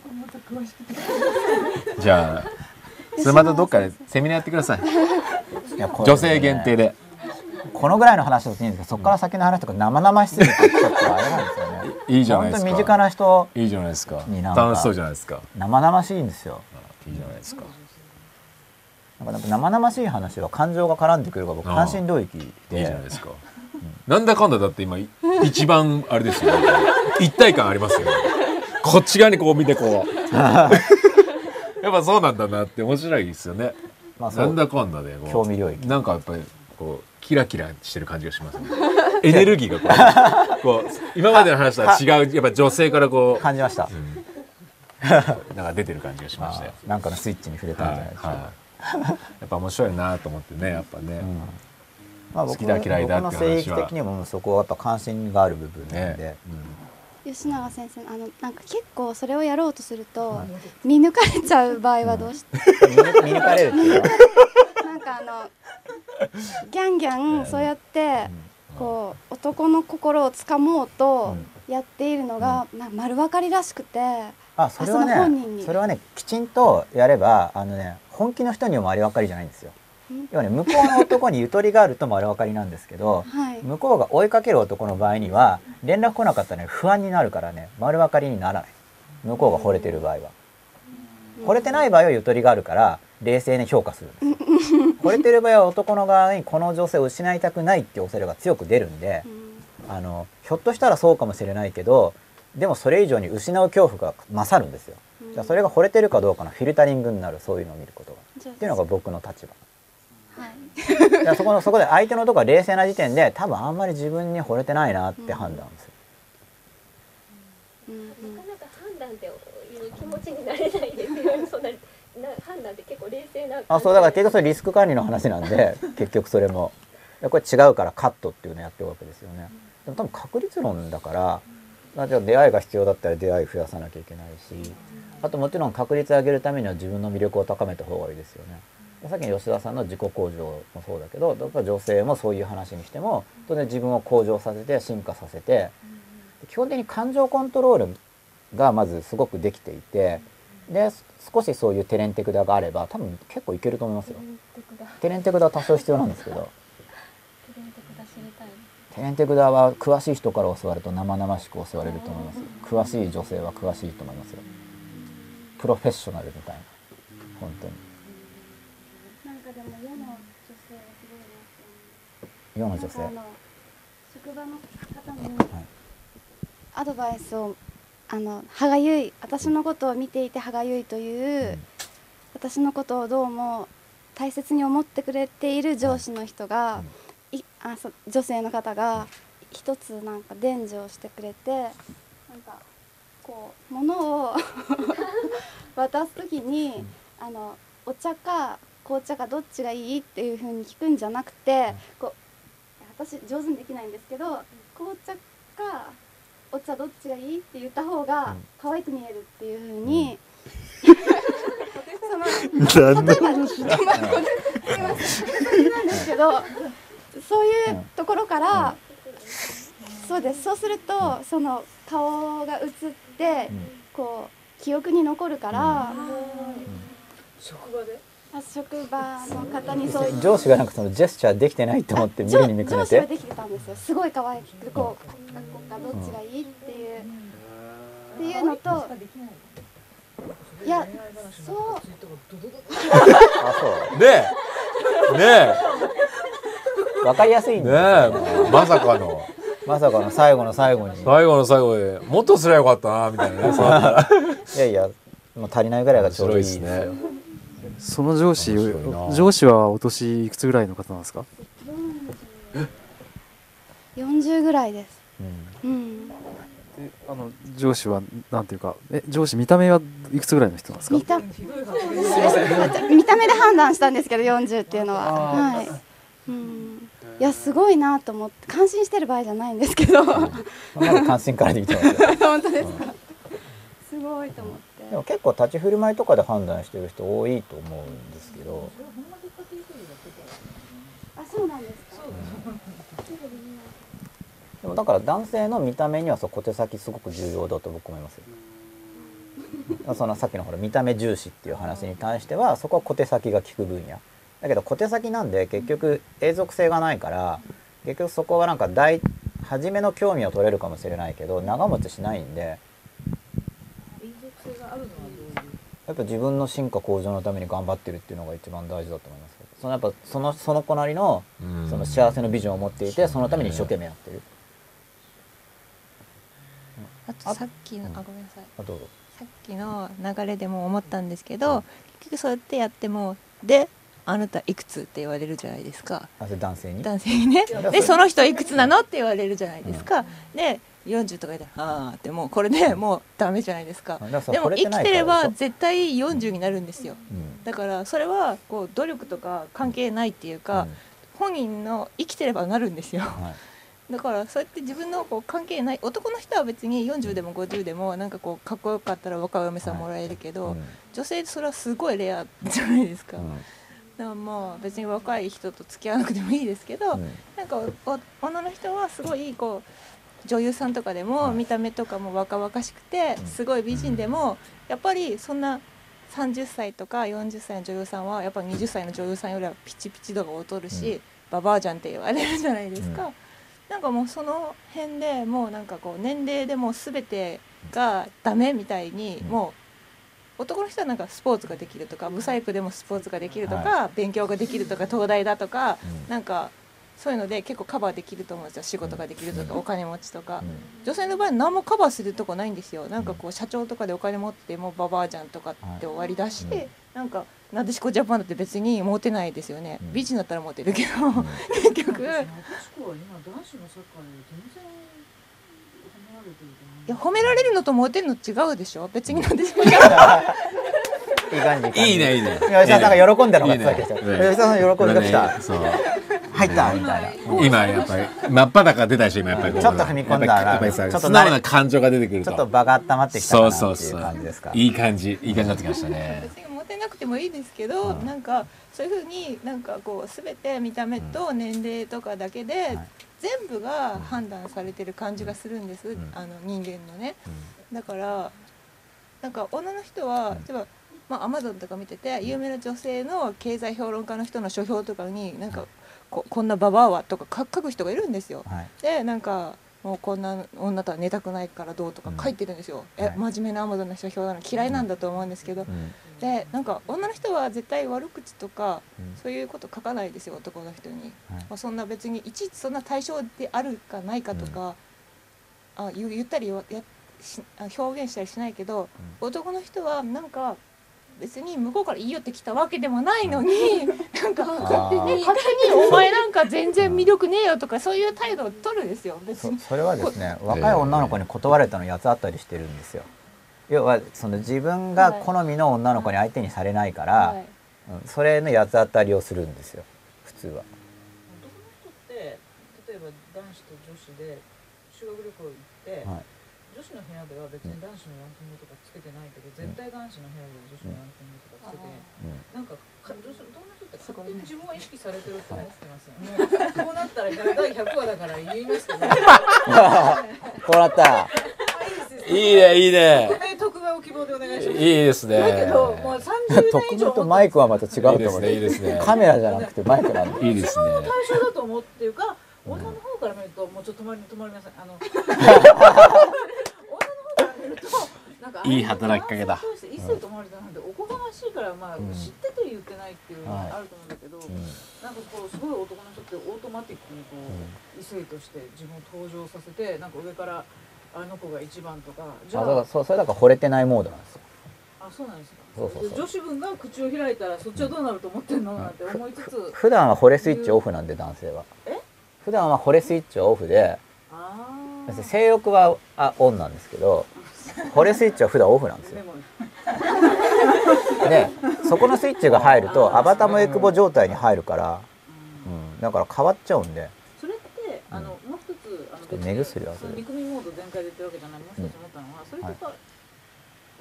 じゃあそれまたどっかでセミナーやってくださいいやこれ女性限定で。このぐらいの話だといいんですけどそこから先の話とか生々しすぎてちょっとあれなんですよね。いいじゃないですか。本当に身近な人いいじゃないですか。楽しそうじゃないですか。生々しいんですよ。いいじゃないですか。なんか生々しい話は感情が絡んでくるから僕関心領域いいでじゃないですか。なんだかんだだって今い一番あれですよ。一体感ありますよこっち側にこう見てこう。やっぱそうなんだなって面白いですよねまあなんだかんだで興味領域なんかやっぱりこうキラキラしてる感じがしますね。エネルギーがこう こう今までの話とは違うやっぱ女性からこう感じました、なんか出てる感じがしましたよなんかのスイッチに触れたんじゃないですか、はいはい。やっぱ面白いなと思ってねやっぱね、うん。まあ、僕好きだ嫌いだって僕の性的にもそこはやっぱ関心がある部分なんで、ね吉永先生あのなんか結構それをやろうとすると、見抜かれちゃう場合はどうして、見抜見抜かれるなんかあのギャンギャンそうやってこう男の心をつかもうとやっているのが、まあ、丸分かりらしくてあそれはねそれはねきちんとやればあのね本気の人にも丸分かりじゃないんですよ要はね向こうの男にゆとりがあると丸分かりなんですけどはい。向こうが追いかける男の場合には連絡来なかったらね不安になるからね丸分かりにならない。向こうが惚れてる場合は。惚れてない場合はゆとりがあるから冷静に評価するんです惚れてる場合は男の側にこの女性を失いたくないっていう恐れが強く出るんであのひょっとしたらそうかもしれないけどでもそれ以上に失う恐怖が勝るんですよ。じゃあそれが惚れてるかどうかのフィルタリングになるそういうのを見ることが。っていうのが僕の立場はい。そこのそこで相手の男が冷静な時点で多分あんまり自分に惚れてないなって判断する、うんうん。なかなか判断っていう気持ちになれないですよね。そんなな判断って結構冷静な。あそうだから結局それリスク管理の話なんで 結局それも。これ違うからカットっていうのをやってるわけですよね。でも多分確率論だからまあじゃあ出会いが必要だったら出会い増やさなきゃいけないしあともちろん確率上げるためには自分の魅力を高めた方がいいですよね。でさっきの吉田さんの自己向上もそうだけどだから女性もそういう話にしても当然自分を向上させて進化させてで基本的に感情コントロールがまずすごくできていてで少しそういうテレンテクダがあれば多分結構いけると思いますよ。テレンテクダ。は多少必要なんですけど。テレンテクダは詳しい人から教わると生々しく教われると思います。詳しい女性は詳しいと思いますよ。プロフェッショナルみたいな。本当になんかでも世の女性はすごいなって思う世の女性。職場の方にアドバイスをあの歯がゆい私のことを見ていて歯がゆいという、私のことをどうも大切に思ってくれている上司の人が、いあそ女性の方が一つなんか伝授をしてくれてなんかこう物を 渡す時に、あのお茶か紅茶かどっちがいいっていう風に聞くんじゃなくて、こう私上手にできないんですけど紅茶かお茶どっちがいいって言った方が可愛く見えるっていう風に、その例えばなんですけどそういうところから、そうです。そうすると、その顔が映って、こう記憶に残るから、職場で？あ職場の方にそういう。上司がなんかそのジェスチャーできてないと思って見るに見つめて。上司はできてたんですよ。すごい可愛くこうこうかどっちがいいっていう、っていうのといやそう。あそうねえ。ねわかりやすいえねえ。まさかの。まさかの最後の最後に。最後の最後でもっとすりゃよかったなみたいなね いやいやもう足りないぐらいがちょうどいいですよ。面白いその上司上司はお年いくつぐらいの方なんですか？40ぐらいです。うん。うん。えあの上司はなんていうかえ上司見た目はいくつぐらいの人なんですか？見た見た目で判断したんですけど40っていうのは。はい。うん。いやすごいなと思って感心してる場合じゃないんですけど。本まだ関心からできてますよ。当ですか？すごいと思ってでも結構立ち振る舞いとかで判断してる人多いと思うんですけど。あそうなんですか。でもだから男性の見た目にはそう小手先すごく重要だと僕思いますよ。そのさっきのほら見た目重視っていう話に対してはそこは小手先が効く分野。だけど小手先なんで結局永続性がないから結局そこはなんか大初めの興味を取れるかもしれないけど長持ちしないんで永続性があるのはどういうやっぱ自分の進化向上のために頑張ってるっていうのが一番大事だと思いますけどそのやっぱそのその子なりのうん。その幸せのビジョンを持っていてそのために一生懸命やってる。あとさっきのあごめんなさい。あどうぞ。さっきの流れでも思ったんですけど結局そうやってやってもであなたいくつって言われるじゃないですか。あそれ男性に？男性にね。やでその人いくつなのって言われるじゃないですか、で40とか言ったら「ああ」ってもうこれでもうダメじゃないですか。でも生きてれば絶対40になるんですよ。うん。だからそれはこう努力とか関係ないっていうか、本人の生きてればなるんですよ。うんはい。だからそうやって自分のこう関係ない男の人は別に40でも50でもなんかこうかっこよかったら若いお嫁さんもらえるけど、うん女性それはすごいレアじゃないですか、うん。だからまあ別に若い人と付き合わなくてもいいですけど、うん。なんかおお女の人はすごいこう女優さんとかではい。も見た目とかも若々しくてうん。すごい美人でもやっぱりそんな30歳とか40歳の女優さんはやっぱ20歳の女優さんよりはピチピチ度が劣るし、うん。ババアじゃんって言われるじゃないですか、うん。なんかもうその辺でもうなんかこう年齢でもう全てがダメみたいにうん。もう男の人はなんかスポーツができるとかブサイクでもスポーツができるとか、は勉強ができるとか東大だとか、うん。なんかそういうので結構カバーできると思うんですよ。仕事ができるとか、うん。お金持ちとか、うん。女性の場合何もカバーするとこないんですよ。なんかこう社長とかでお金持ってもうババアじゃんとかって終わりだし、はい。うんなんかなでしこジャパンだって別にモテないですよね、うん。美人だったらモテるけど、ん。結局。今男子のサッカーで全然褒められてると思う。や褒められるのとモテるの違うでしょ。別になでしこジャパンいい感じ感じいいね。いいね。吉田さんが喜んだのがいいねさっきでした。ね吉田さん喜びが来た。今ねそう入った？みた。いな今やっぱり真っ裸出たでしょ今やっぱり。こうちょっと踏み込んだらやっぱりさちょっと素直な感情が出てくると。ちょっと場が温まってきたかそうなっていうそうそう感じですかいい感じいい感じになってきましたね。別にモテなくてもいいですけど、うん。なんかそういうふうになんかこう全て見た目と年齢とかだけで、はい。全部が判断されてる感じがするんです、ん。あの人間のね。うん。だからなんか女の人は例えばまあアマゾンとか見てて有名な女性の経済評論家の人の書評とかになんかここんなババアはとか書書く人がいるんですよ。はい。でなんかもうこんな女とは寝たくないからどうとか書いてるんですよ。えはい。真面目なアマゾンの書評なの？嫌いなんだと思うんですけど、うん。でなんか女の人は絶対悪口とかうん。そういうこと書かないですよ男の人に、はい。まあ、そんな別にいちいちそんな対象であるかないかとか、あ言言ったりはや表現したりしないけど、男の人はなんか別に向こうから言い寄ってきたわけでもないのに、なんか勝手に勝手にお前なんか全然魅力ねえよとかそういう態度を取るんですよ別に。そそれはですね若い女の子に断られたのやつあったりしてるんですよ。要はその自分が好みの女の子に相手にされないから、はい。うん。それの八つ当たりをするんですよ。普通は。男の人って例えば男子と女子で修学旅行行って、はい女子の部屋では別に男子のランキングとかつけてないけど、絶対男子の部屋で女子のランキングとかつけて、うん。なんかか女子男の人って勝手に自分は意識されてるって思ってますよね、こうなったら第100話だから言いますけど こうなった。いいねいいね。特命特命を希望でお願いします。いいですね。だけどもう30特務とマイクはまた違うと思う。いいですねいいですね。カメラじゃなくてマイクなんで。いいですね。対象だと思うっていうか女の方から見るともうちょっと止まり止まりなさい。あの。女の方から見るとなんかいい働きかけだ男性に対して異性と思われたなんておこがましいからまあ、ん。知ってて言ってないっていうのがあると思うんだけど、なんかこうすごい男の人ってオートマティックにこう、異性として自分を登場させてなんか上からあの子が一番とかじゃあ。だからあそうそれだから惚れてないモードなんですよ。あそうなんですか。そうそうそう。女子分が口を開いたらそっちはどうなると思ってんのなんて思いつつ。普段は惚れスイッチオフなんで男性は。え？普段は惚れスイッチはオフで性欲はあオンなんですけど惚れスイッチは普段オフなんですよ。でそこのスイッチが入るとアバタもエクボ状態に入るから、うん、だから変わっちゃうんで。それってあの、もう一つあのと目薬はその陸民モード全開で言ってるわけじゃない。もう一つ思ったのは、それってやっぱ、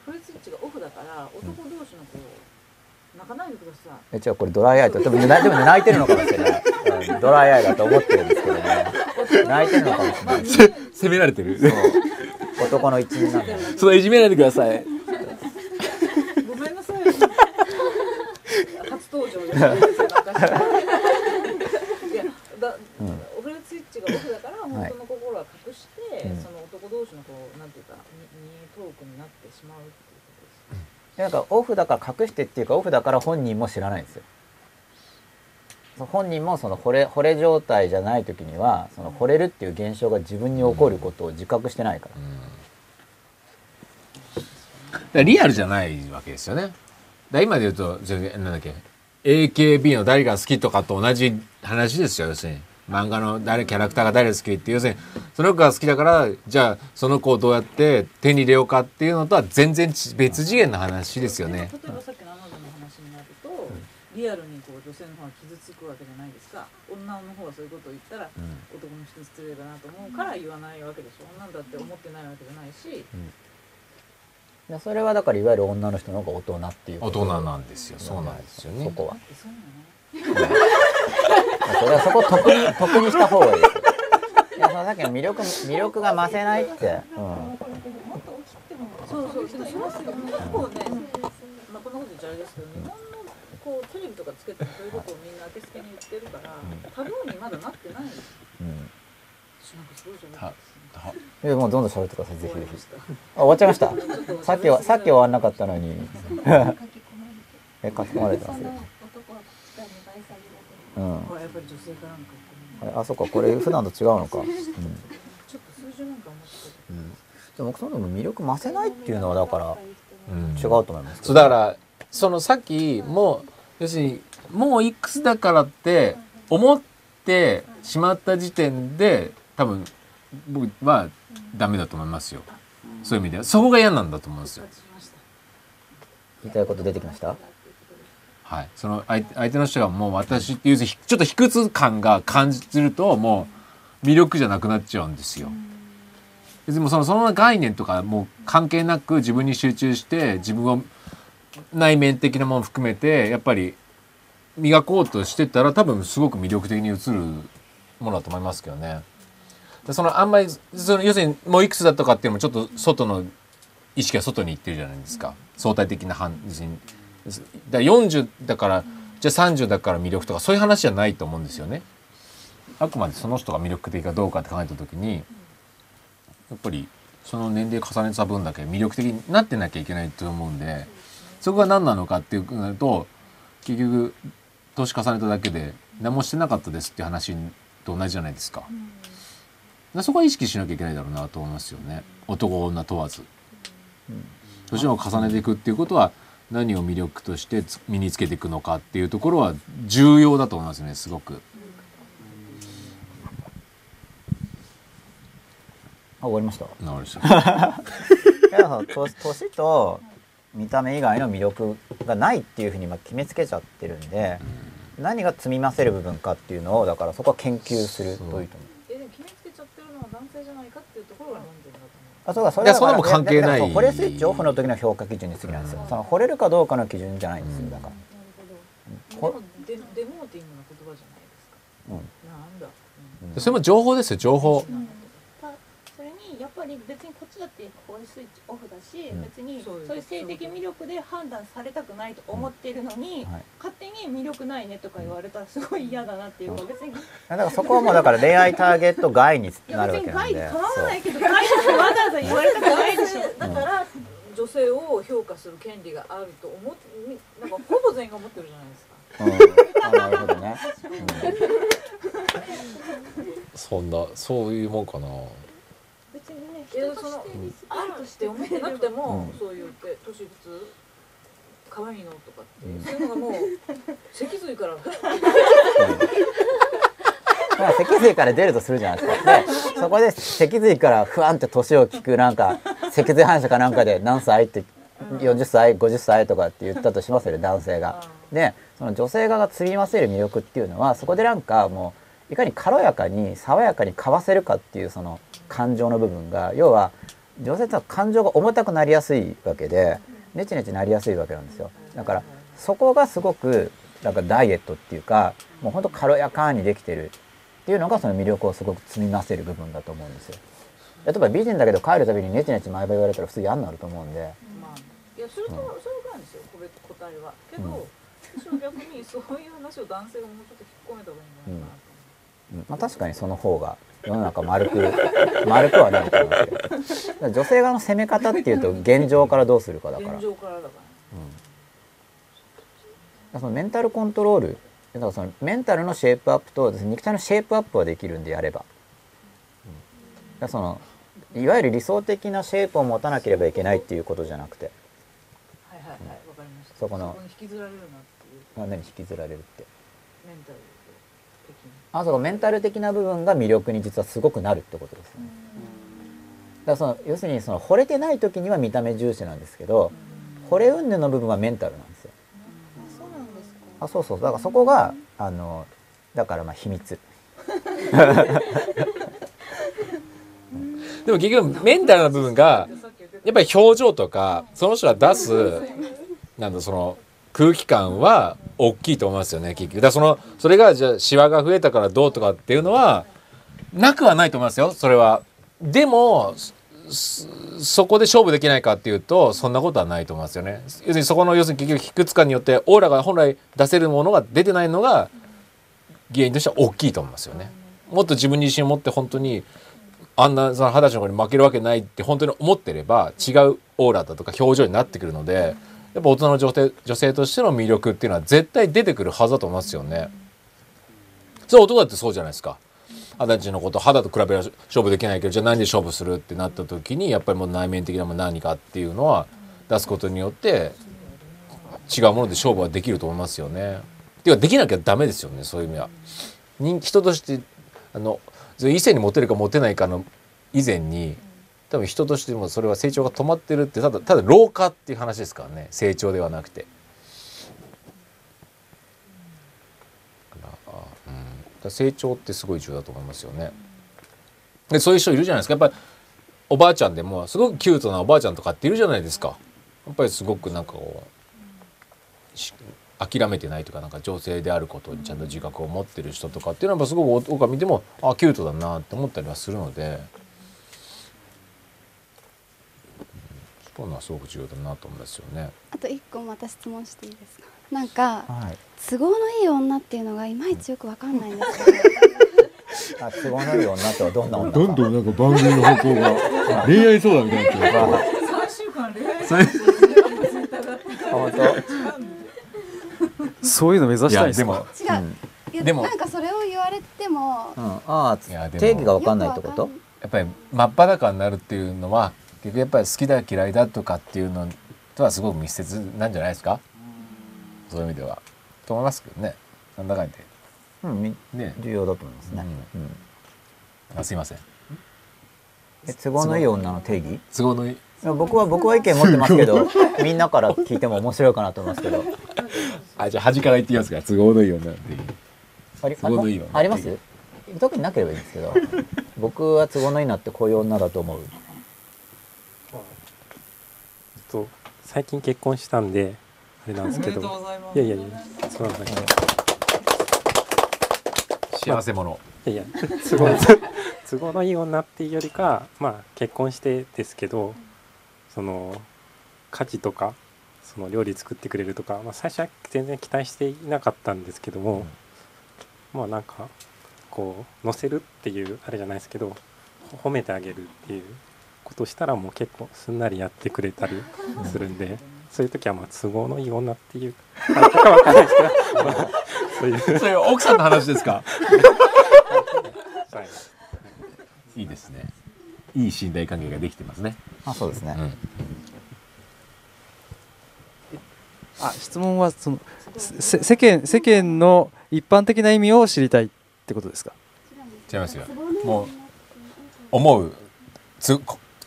フレスイッチがオフだから男同士のこう泣かないでください。え違うこれドライアイとでも,、ね、でもね泣いてるのかもしれない、うんドライアイだと思ってるんですけどね。泣いてるのかもしれない。責められてる。男の一員なんでそのいじめないでください。ごめんなさい初登場ですいやだ、フレスイッチがオフだから本当の心は隠して、うん。その男同士のこうなんていうかににトークになってしまうなんかオフだから隠してっていうかオフだから本人も知らないんですよ本人もその惚れ惚れ状態じゃない時にはその惚れるっていう現象が自分に起こることを自覚してないから、だからリアルじゃないわけですよね。だ今で言うと、じゃあなんだっけ、AKB の誰が好きとかと同じ話ですよ、要するに。漫画の誰、キャラクターが誰好きって、要するに、その子が好きだから、じゃあ、その子をどうやって手に入れようかっていうのとは全然ち別次元の話ですよね。例えばさっきのアマゾンの話になると、リアルにこう女性の方が傷つくわけじゃないですか。女の方がそういうことを言ったら、男の人に失礼だなと思うから言わないわけでしょ。女だって思ってないわけじゃないし、でそれはだからいわゆる女の人の方が大人っていう大人なんですよ。そうなんですよね。そこはそれはそこを得に得にした方がいい。いやそのさっきの魅力魅力が増せないって、うん、そうそうでもそれは結構ね、まあ、こんなこと言っちゃあれですけど日本のこうテレビとかつけてもそういうことをみんな当てつけに言ってるから、タブーにまだなってない。んですうん。私なんかすごいじゃない。いやもうどんどん喋ってください。ぜひぜひ。あ終わっちゃいました。さっきはさっき終わんなかったのに。え書き込まれてますようん。これやっぱり女性かなんかあれあそっかこれ普段と違うのか、うん。ちょっと数字なんか思ってたうん、でもその魅力増せないっていうのはだからうん。違うと思いますそうだからそのさっきも要するにもういくつだからって思ってしまった時点で多分僕はダメだと思いますよ。そういう意味では。そこが嫌なんだと思うんですよ。言いたいこと出てきました？はい。その相手の人がもう私っていうちょっと卑屈感が感じるともう魅力じゃなくなっちゃうんですよ。別にもそのその概念とかもう関係なく自分に集中して自分を内面的なもの含めてやっぱり磨こうとしてたら多分すごく魅力的に映るものだと思いますけどね。そのあんまりその要するにもういくつだとかっていうのもちょっと外の意識が外に行ってるじゃないですか。相対的な反人だから40だからじゃあ30だから魅力とかそういう話じゃないと思うんですよね。あくまでその人が魅力的かどうかって考えた時にやっぱりその年齢重ねた分だけ魅力的になってなきゃいけないと思うんでそこが何なのかっていうなると結局年重ねただけで何もしてなかったですっていう話と同じじゃないですか。そこは意識しなきゃいけないだろうなと思いますよね男女問わず。年を重ねていくっていうことは何を魅力としてつ身につけていくのかっていうところは重要だと思いますねすごく。あ終わりました？なるほどいやその年年と見た目以外の魅力がないっていうふうにまあ決めつけちゃってるんで、何が積み増せる部分かっていうのをだからそこは研究するといいと思う。あそうかそいやそんなもん関係ない。だから惚れスイッチオフの時の評価基準に過ぎないんです。よ、その惚れるかどうかの基準じゃないんですよだから、でもデデモーティングな言葉じゃないですか、うん。なんだ、それも情報ですよ情報。別にこっちだってここでスイッチオフだし、うん。別にそういう性的魅力で判断されたくないと思ってるのに、はい。勝手に魅力ないねとか言われたらすごい嫌だなっていうか別に。いだからそこはもうだから恋愛ターゲット外にやなる別わけなんで。に害で構わないけど害ってわざわざ言われたくないでしょ。だから女性を評価する権利があると思ってみなんかほぼ全員が思ってるじゃないですか。うん。あなるほどね、そんなそういうもんかな人とそのしてリスペあるっクトしてて思ってなくても、うん。そう言って年いくつ可愛いのとかって、うん。そういうのがもう脊髄からだ から脊髄から出るとするじゃないですか。でそこで脊髄からふわんって年を聞くなんか脊髄反射かなんかで何歳って40歳50歳とかって言ったとしますよね男性が。でその女性側が積み増せる魅力っていうのはそこでなんかもういかに軽やかに爽やかにかわせるかっていうその感情の部分が要は女性とは感情が重たくなりやすいわけでネチネチなりやすいわけなんですよ。だからそこがすごくなんかダイエットっていうかもうほんと軽やかにできてる。っていうのがその魅力をすごく積み増せる部分だと思うんですよ。例えば美人だけど帰るたびにネチネチ毎晩言われたら普通嫌になると思うんで。まあいやそれと、うん。それぐらいですよ個別答えは。けど、うん。私は逆にそういう話を男性がもうちょっと引っ込めた方がいいんじゃないかなと。うん。まあ、確かにその方が世の中丸く 丸くはなると思いますけど。女性側の攻め方っていうと現状からどうするかだから。現状からだから。だからそのメンタルコントロールだからそのメンタルのシェイプアップと肉体のシェイプアップはできるんでやれば、うん。そのいわゆる理想的なシェイプを持たなければいけないっていうことじゃなくて。はいはいはいわかりました。そこのに引きずられるなっていう。何に引きずられるってあそうかメンタル的な部分が魅力に実はすごくなるってことですよね。だからその要するにその惚れてない時には見た目重視なんですけど惚れ云々の部分はメンタルなんですよ。そうなんですか。あそうそう。だからそこがあのだからまあ秘密。でも結局メンタルな部分がやっぱり表情とかその人が出すなんだその空気感は大きいと思いますよね結局。だそのそれがじゃあシワが増えたからどうとかっていうのはなくはないと思いますよそれは。でもそこで勝負できないかっていうとそんなことはないと思いますよね。要するにそこの要するに結局卑屈感によってオーラが本来出せるものが出てないのが原因としては大きいと思いますよね。もっと自分に自信を持って本当にあんなその二十歳の子に負けるわけないって本当に思ってれば違うオーラだとか表情になってくるのでやっぱ大人の女性女性としての魅力っていうのは絶対出てくるはずだと思いますよね。それ男だってそうじゃないですか。二十歳のこと肌と比べは勝負できないけどじゃあ何で勝負するってなった時にやっぱりもう内面的なも何かっていうのは出すことによって違うもので勝負はできると思いますよね。ていうかできなきゃダメですよねそういう意味は。人人としてあの異性にモテるかモテないかの以前に多分人としてもそれは成長が止まってるってただただ老化っていう話ですからね成長ではなくて。うん、成長ってすごい重要だと思いますよね。でそういう人いるじゃないですかやっぱりおばあちゃんでもすごくキュートなおばあちゃんとかっているじゃないですか。やっぱりすごくなんかこう諦めてないというかなんか女性であることにちゃんと自覚を持ってる人とかっていうのはやっぱすごく僕が見てもあキュートだなって思ったりはするので。そういうのはすごく重要だなと思いますよね。あと一個また質問していいですか？なんかはい。都合のいい女っていうのがいまいちよくわかんないんですけどあ都合のいい女とはどんな女か。どんどんなんか番組の方向が恋愛相談みたいになってる。3週間恋愛それ本そういうの目指したいですか？いや違う、いやでもなんかそれを言われても当、うん、ああ定義が分かんないってこと？やっぱり真っ裸になるっていうのは結局やっぱり好きだ嫌いだとかっていうのとはすごく密接なんじゃないですか？そういう意味では。と思いますけどね。なんだかんだうんみね。重要だと思いますね、うん。あすいません。え都合のいい女の定義？都合のいい。僕は僕は意見持ってますけど みんなから聞いても面白いかなと思いますけど。あじゃあ端から言ってみますか。都合のいい女っていうあり都合のいいわあります？特になければいいんですけど。僕は都合のいいなってこういう女だと思うと最近結婚したんであれなんですけど。いやいやいやそうなんだけど幸せ者。いやいや都合 都合のいい女っていうよりかまあ結婚してですけどその家事とかその料理作ってくれるとか、まあ、最初は全然期待していなかったんですけども、まあなんかこう乗せるっていうあれじゃないですけどほ褒めてあげるっていうことをしたらもう結構すんなりやってくれたりするんで、そういう時はまあ都合のいい女っていうかわかんないですけど。まあそういうそれ奥さんの話ですか？はい。いいですね。いい信頼関係ができてますね。あそうですね、あ質問はそのせ世間世間の一般的な意味を知りたいってことですか？違いますよ。もう思うつ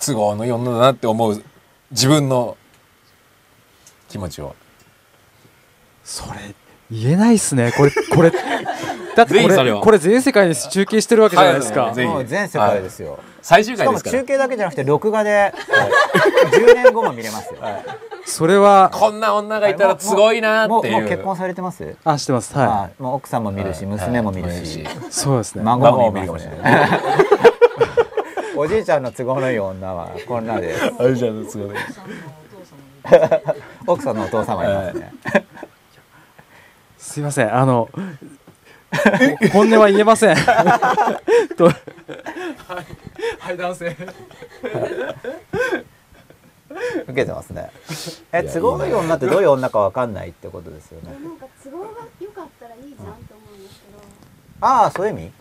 都合のいい女だなって思う自分の気持ちを。それ言えないっすね。これこれ だってこれこれ全世界に中継してるわけじゃないですか、はいもう全世界ですよ、最終しかも回ですから。中継だけじゃなくて録画で 10年後も見れますよ、それはこんな女がいたらすごいなっていう。もうもう結婚されてます？あしてます。はい、あもう奥さんも見るし、はい。娘も見るし、はい。そうですね。孫も見るかもし孫もれないおじいちゃんの都合のいい女はこんなであれじゃんすごい奥さんのお父様いますね、すいませんあの本音は言えません。とはい、はい、男性。受けてますね。え都合のいい女ってどういう女かわかんないってことですよね。なんか都合が良かったらいいじゃんと思うんですけど、ああそういう意味？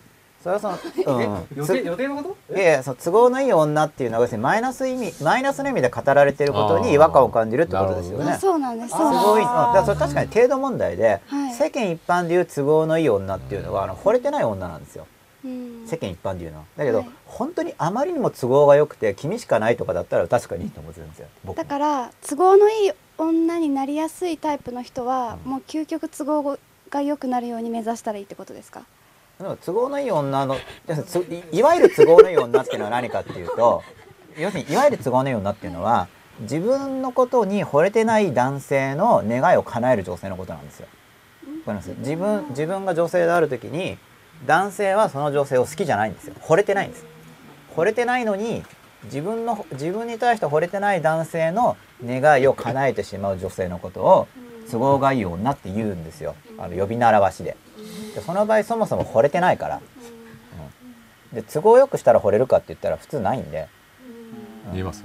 それはその、うん、予定予定のこと？いやいやその都合のいい女っていうのはマイナス意味マイナスの意味で語られていることに違和感を感じるってことですよね。あそうなんです。すそうなんごい、だからそれ確かに程度問題で、はい。世間一般でいう都合のいい女っていうのはあの惚れてない女なんですよ。うん。世間一般でいうのは。だけど、はい。本当にあまりにも都合が良くて君しかないとかだったら確かにいいと思うんですよ僕だから都合のいい女になりやすいタイプの人は、もう究極都合が良くなるように目指したらいいってことですか？でも都合のいい女のい いわゆる都合のいい女っていうのは何かっていうと要するにいわゆる都合のいい女っていうのは自分のことに惚れてない男性の願いを叶える女性のことなんですよ。わかります？自分自分が女性である時に男性はその女性を好きじゃないんですよ。惚れてないんです。惚れてないのに自分の自分に対して惚れてない男性の願いを叶えてしまう女性のことを都合がいい女って言うんですよ。あの呼び習わしで。でその場合そもそも惚れてないから、うん。で都合よくしたら惚れるかって言ったら普通ないんで。見えます？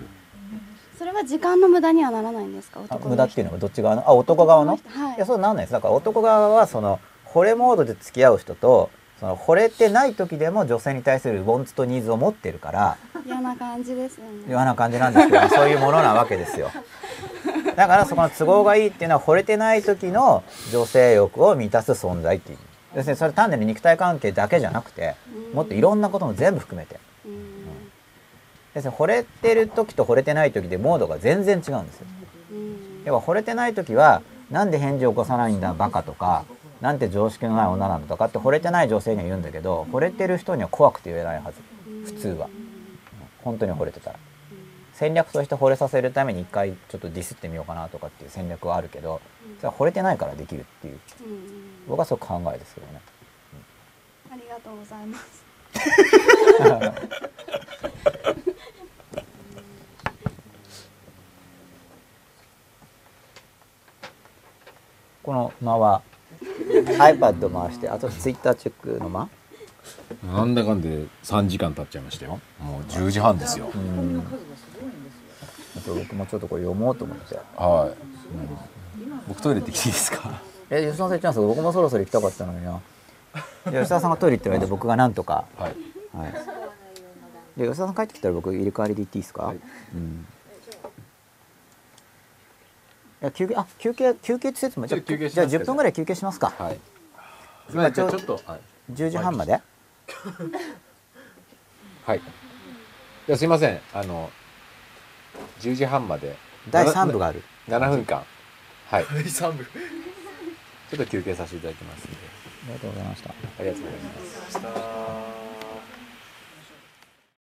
それは時間の無駄にはならないんですか？無駄っていうのがどっち側の？あ男側の？はい。いやそうなんないです。だから男側はその惚れモードで付き合う人とその惚れてない時でも女性に対するウォンツとニーズを持ってるから嫌な感じですよね。嫌な感じなんですけど そういうものなわけですよ。だからそこの都合がいいっていうのは惚れてない時の女性欲を満たす存在っていう要するにそれ単なる肉体関係だけじゃなくてもっといろんなことも全部含めて。要するに惚れてる時と惚れてない時でモードが全然違うんですよ。要は惚れてない時はなんで返事を起こさないんだバカとかなんて常識のない女なんだとかって惚れてない女性には言うんだけど惚れてる人には怖くて言えないはず。普通は。本当に惚れてたら。戦略として惚れさせるために一回ちょっとディスってみようかなとかっていう戦略はあるけどそれは惚れてないからできるっていう僕はそう考えですけどね。ありがとうございます。この間は iPad 回してあと Twitter チェックの間？なんだかんで3時間経っちゃいましたよ。もう10時半ですよ。うん。あと僕もちょっとこれ読もうと思って。はい、僕トイレ行ってきていいですか？え吉田さん言ってます？僕もそろそろ行きたかったのにな。で吉田さんがトイレ行ってる間僕がなんとか。はい。はい。で吉田さん帰ってきたら僕入れ替わりで行っていいですか、うん。いや休憩あ休憩休憩って説明？じゃあちょっと休憩しじゃあますか10分ぐらい休憩しますか。はい。今ちょちょっとはい。10時半まで？はい。じゃあすいません。あの10時半まで。第3部がある。7分間。はい。第3部ちょっと休憩させていただきますんで。ありがとうございました。ありがとうございます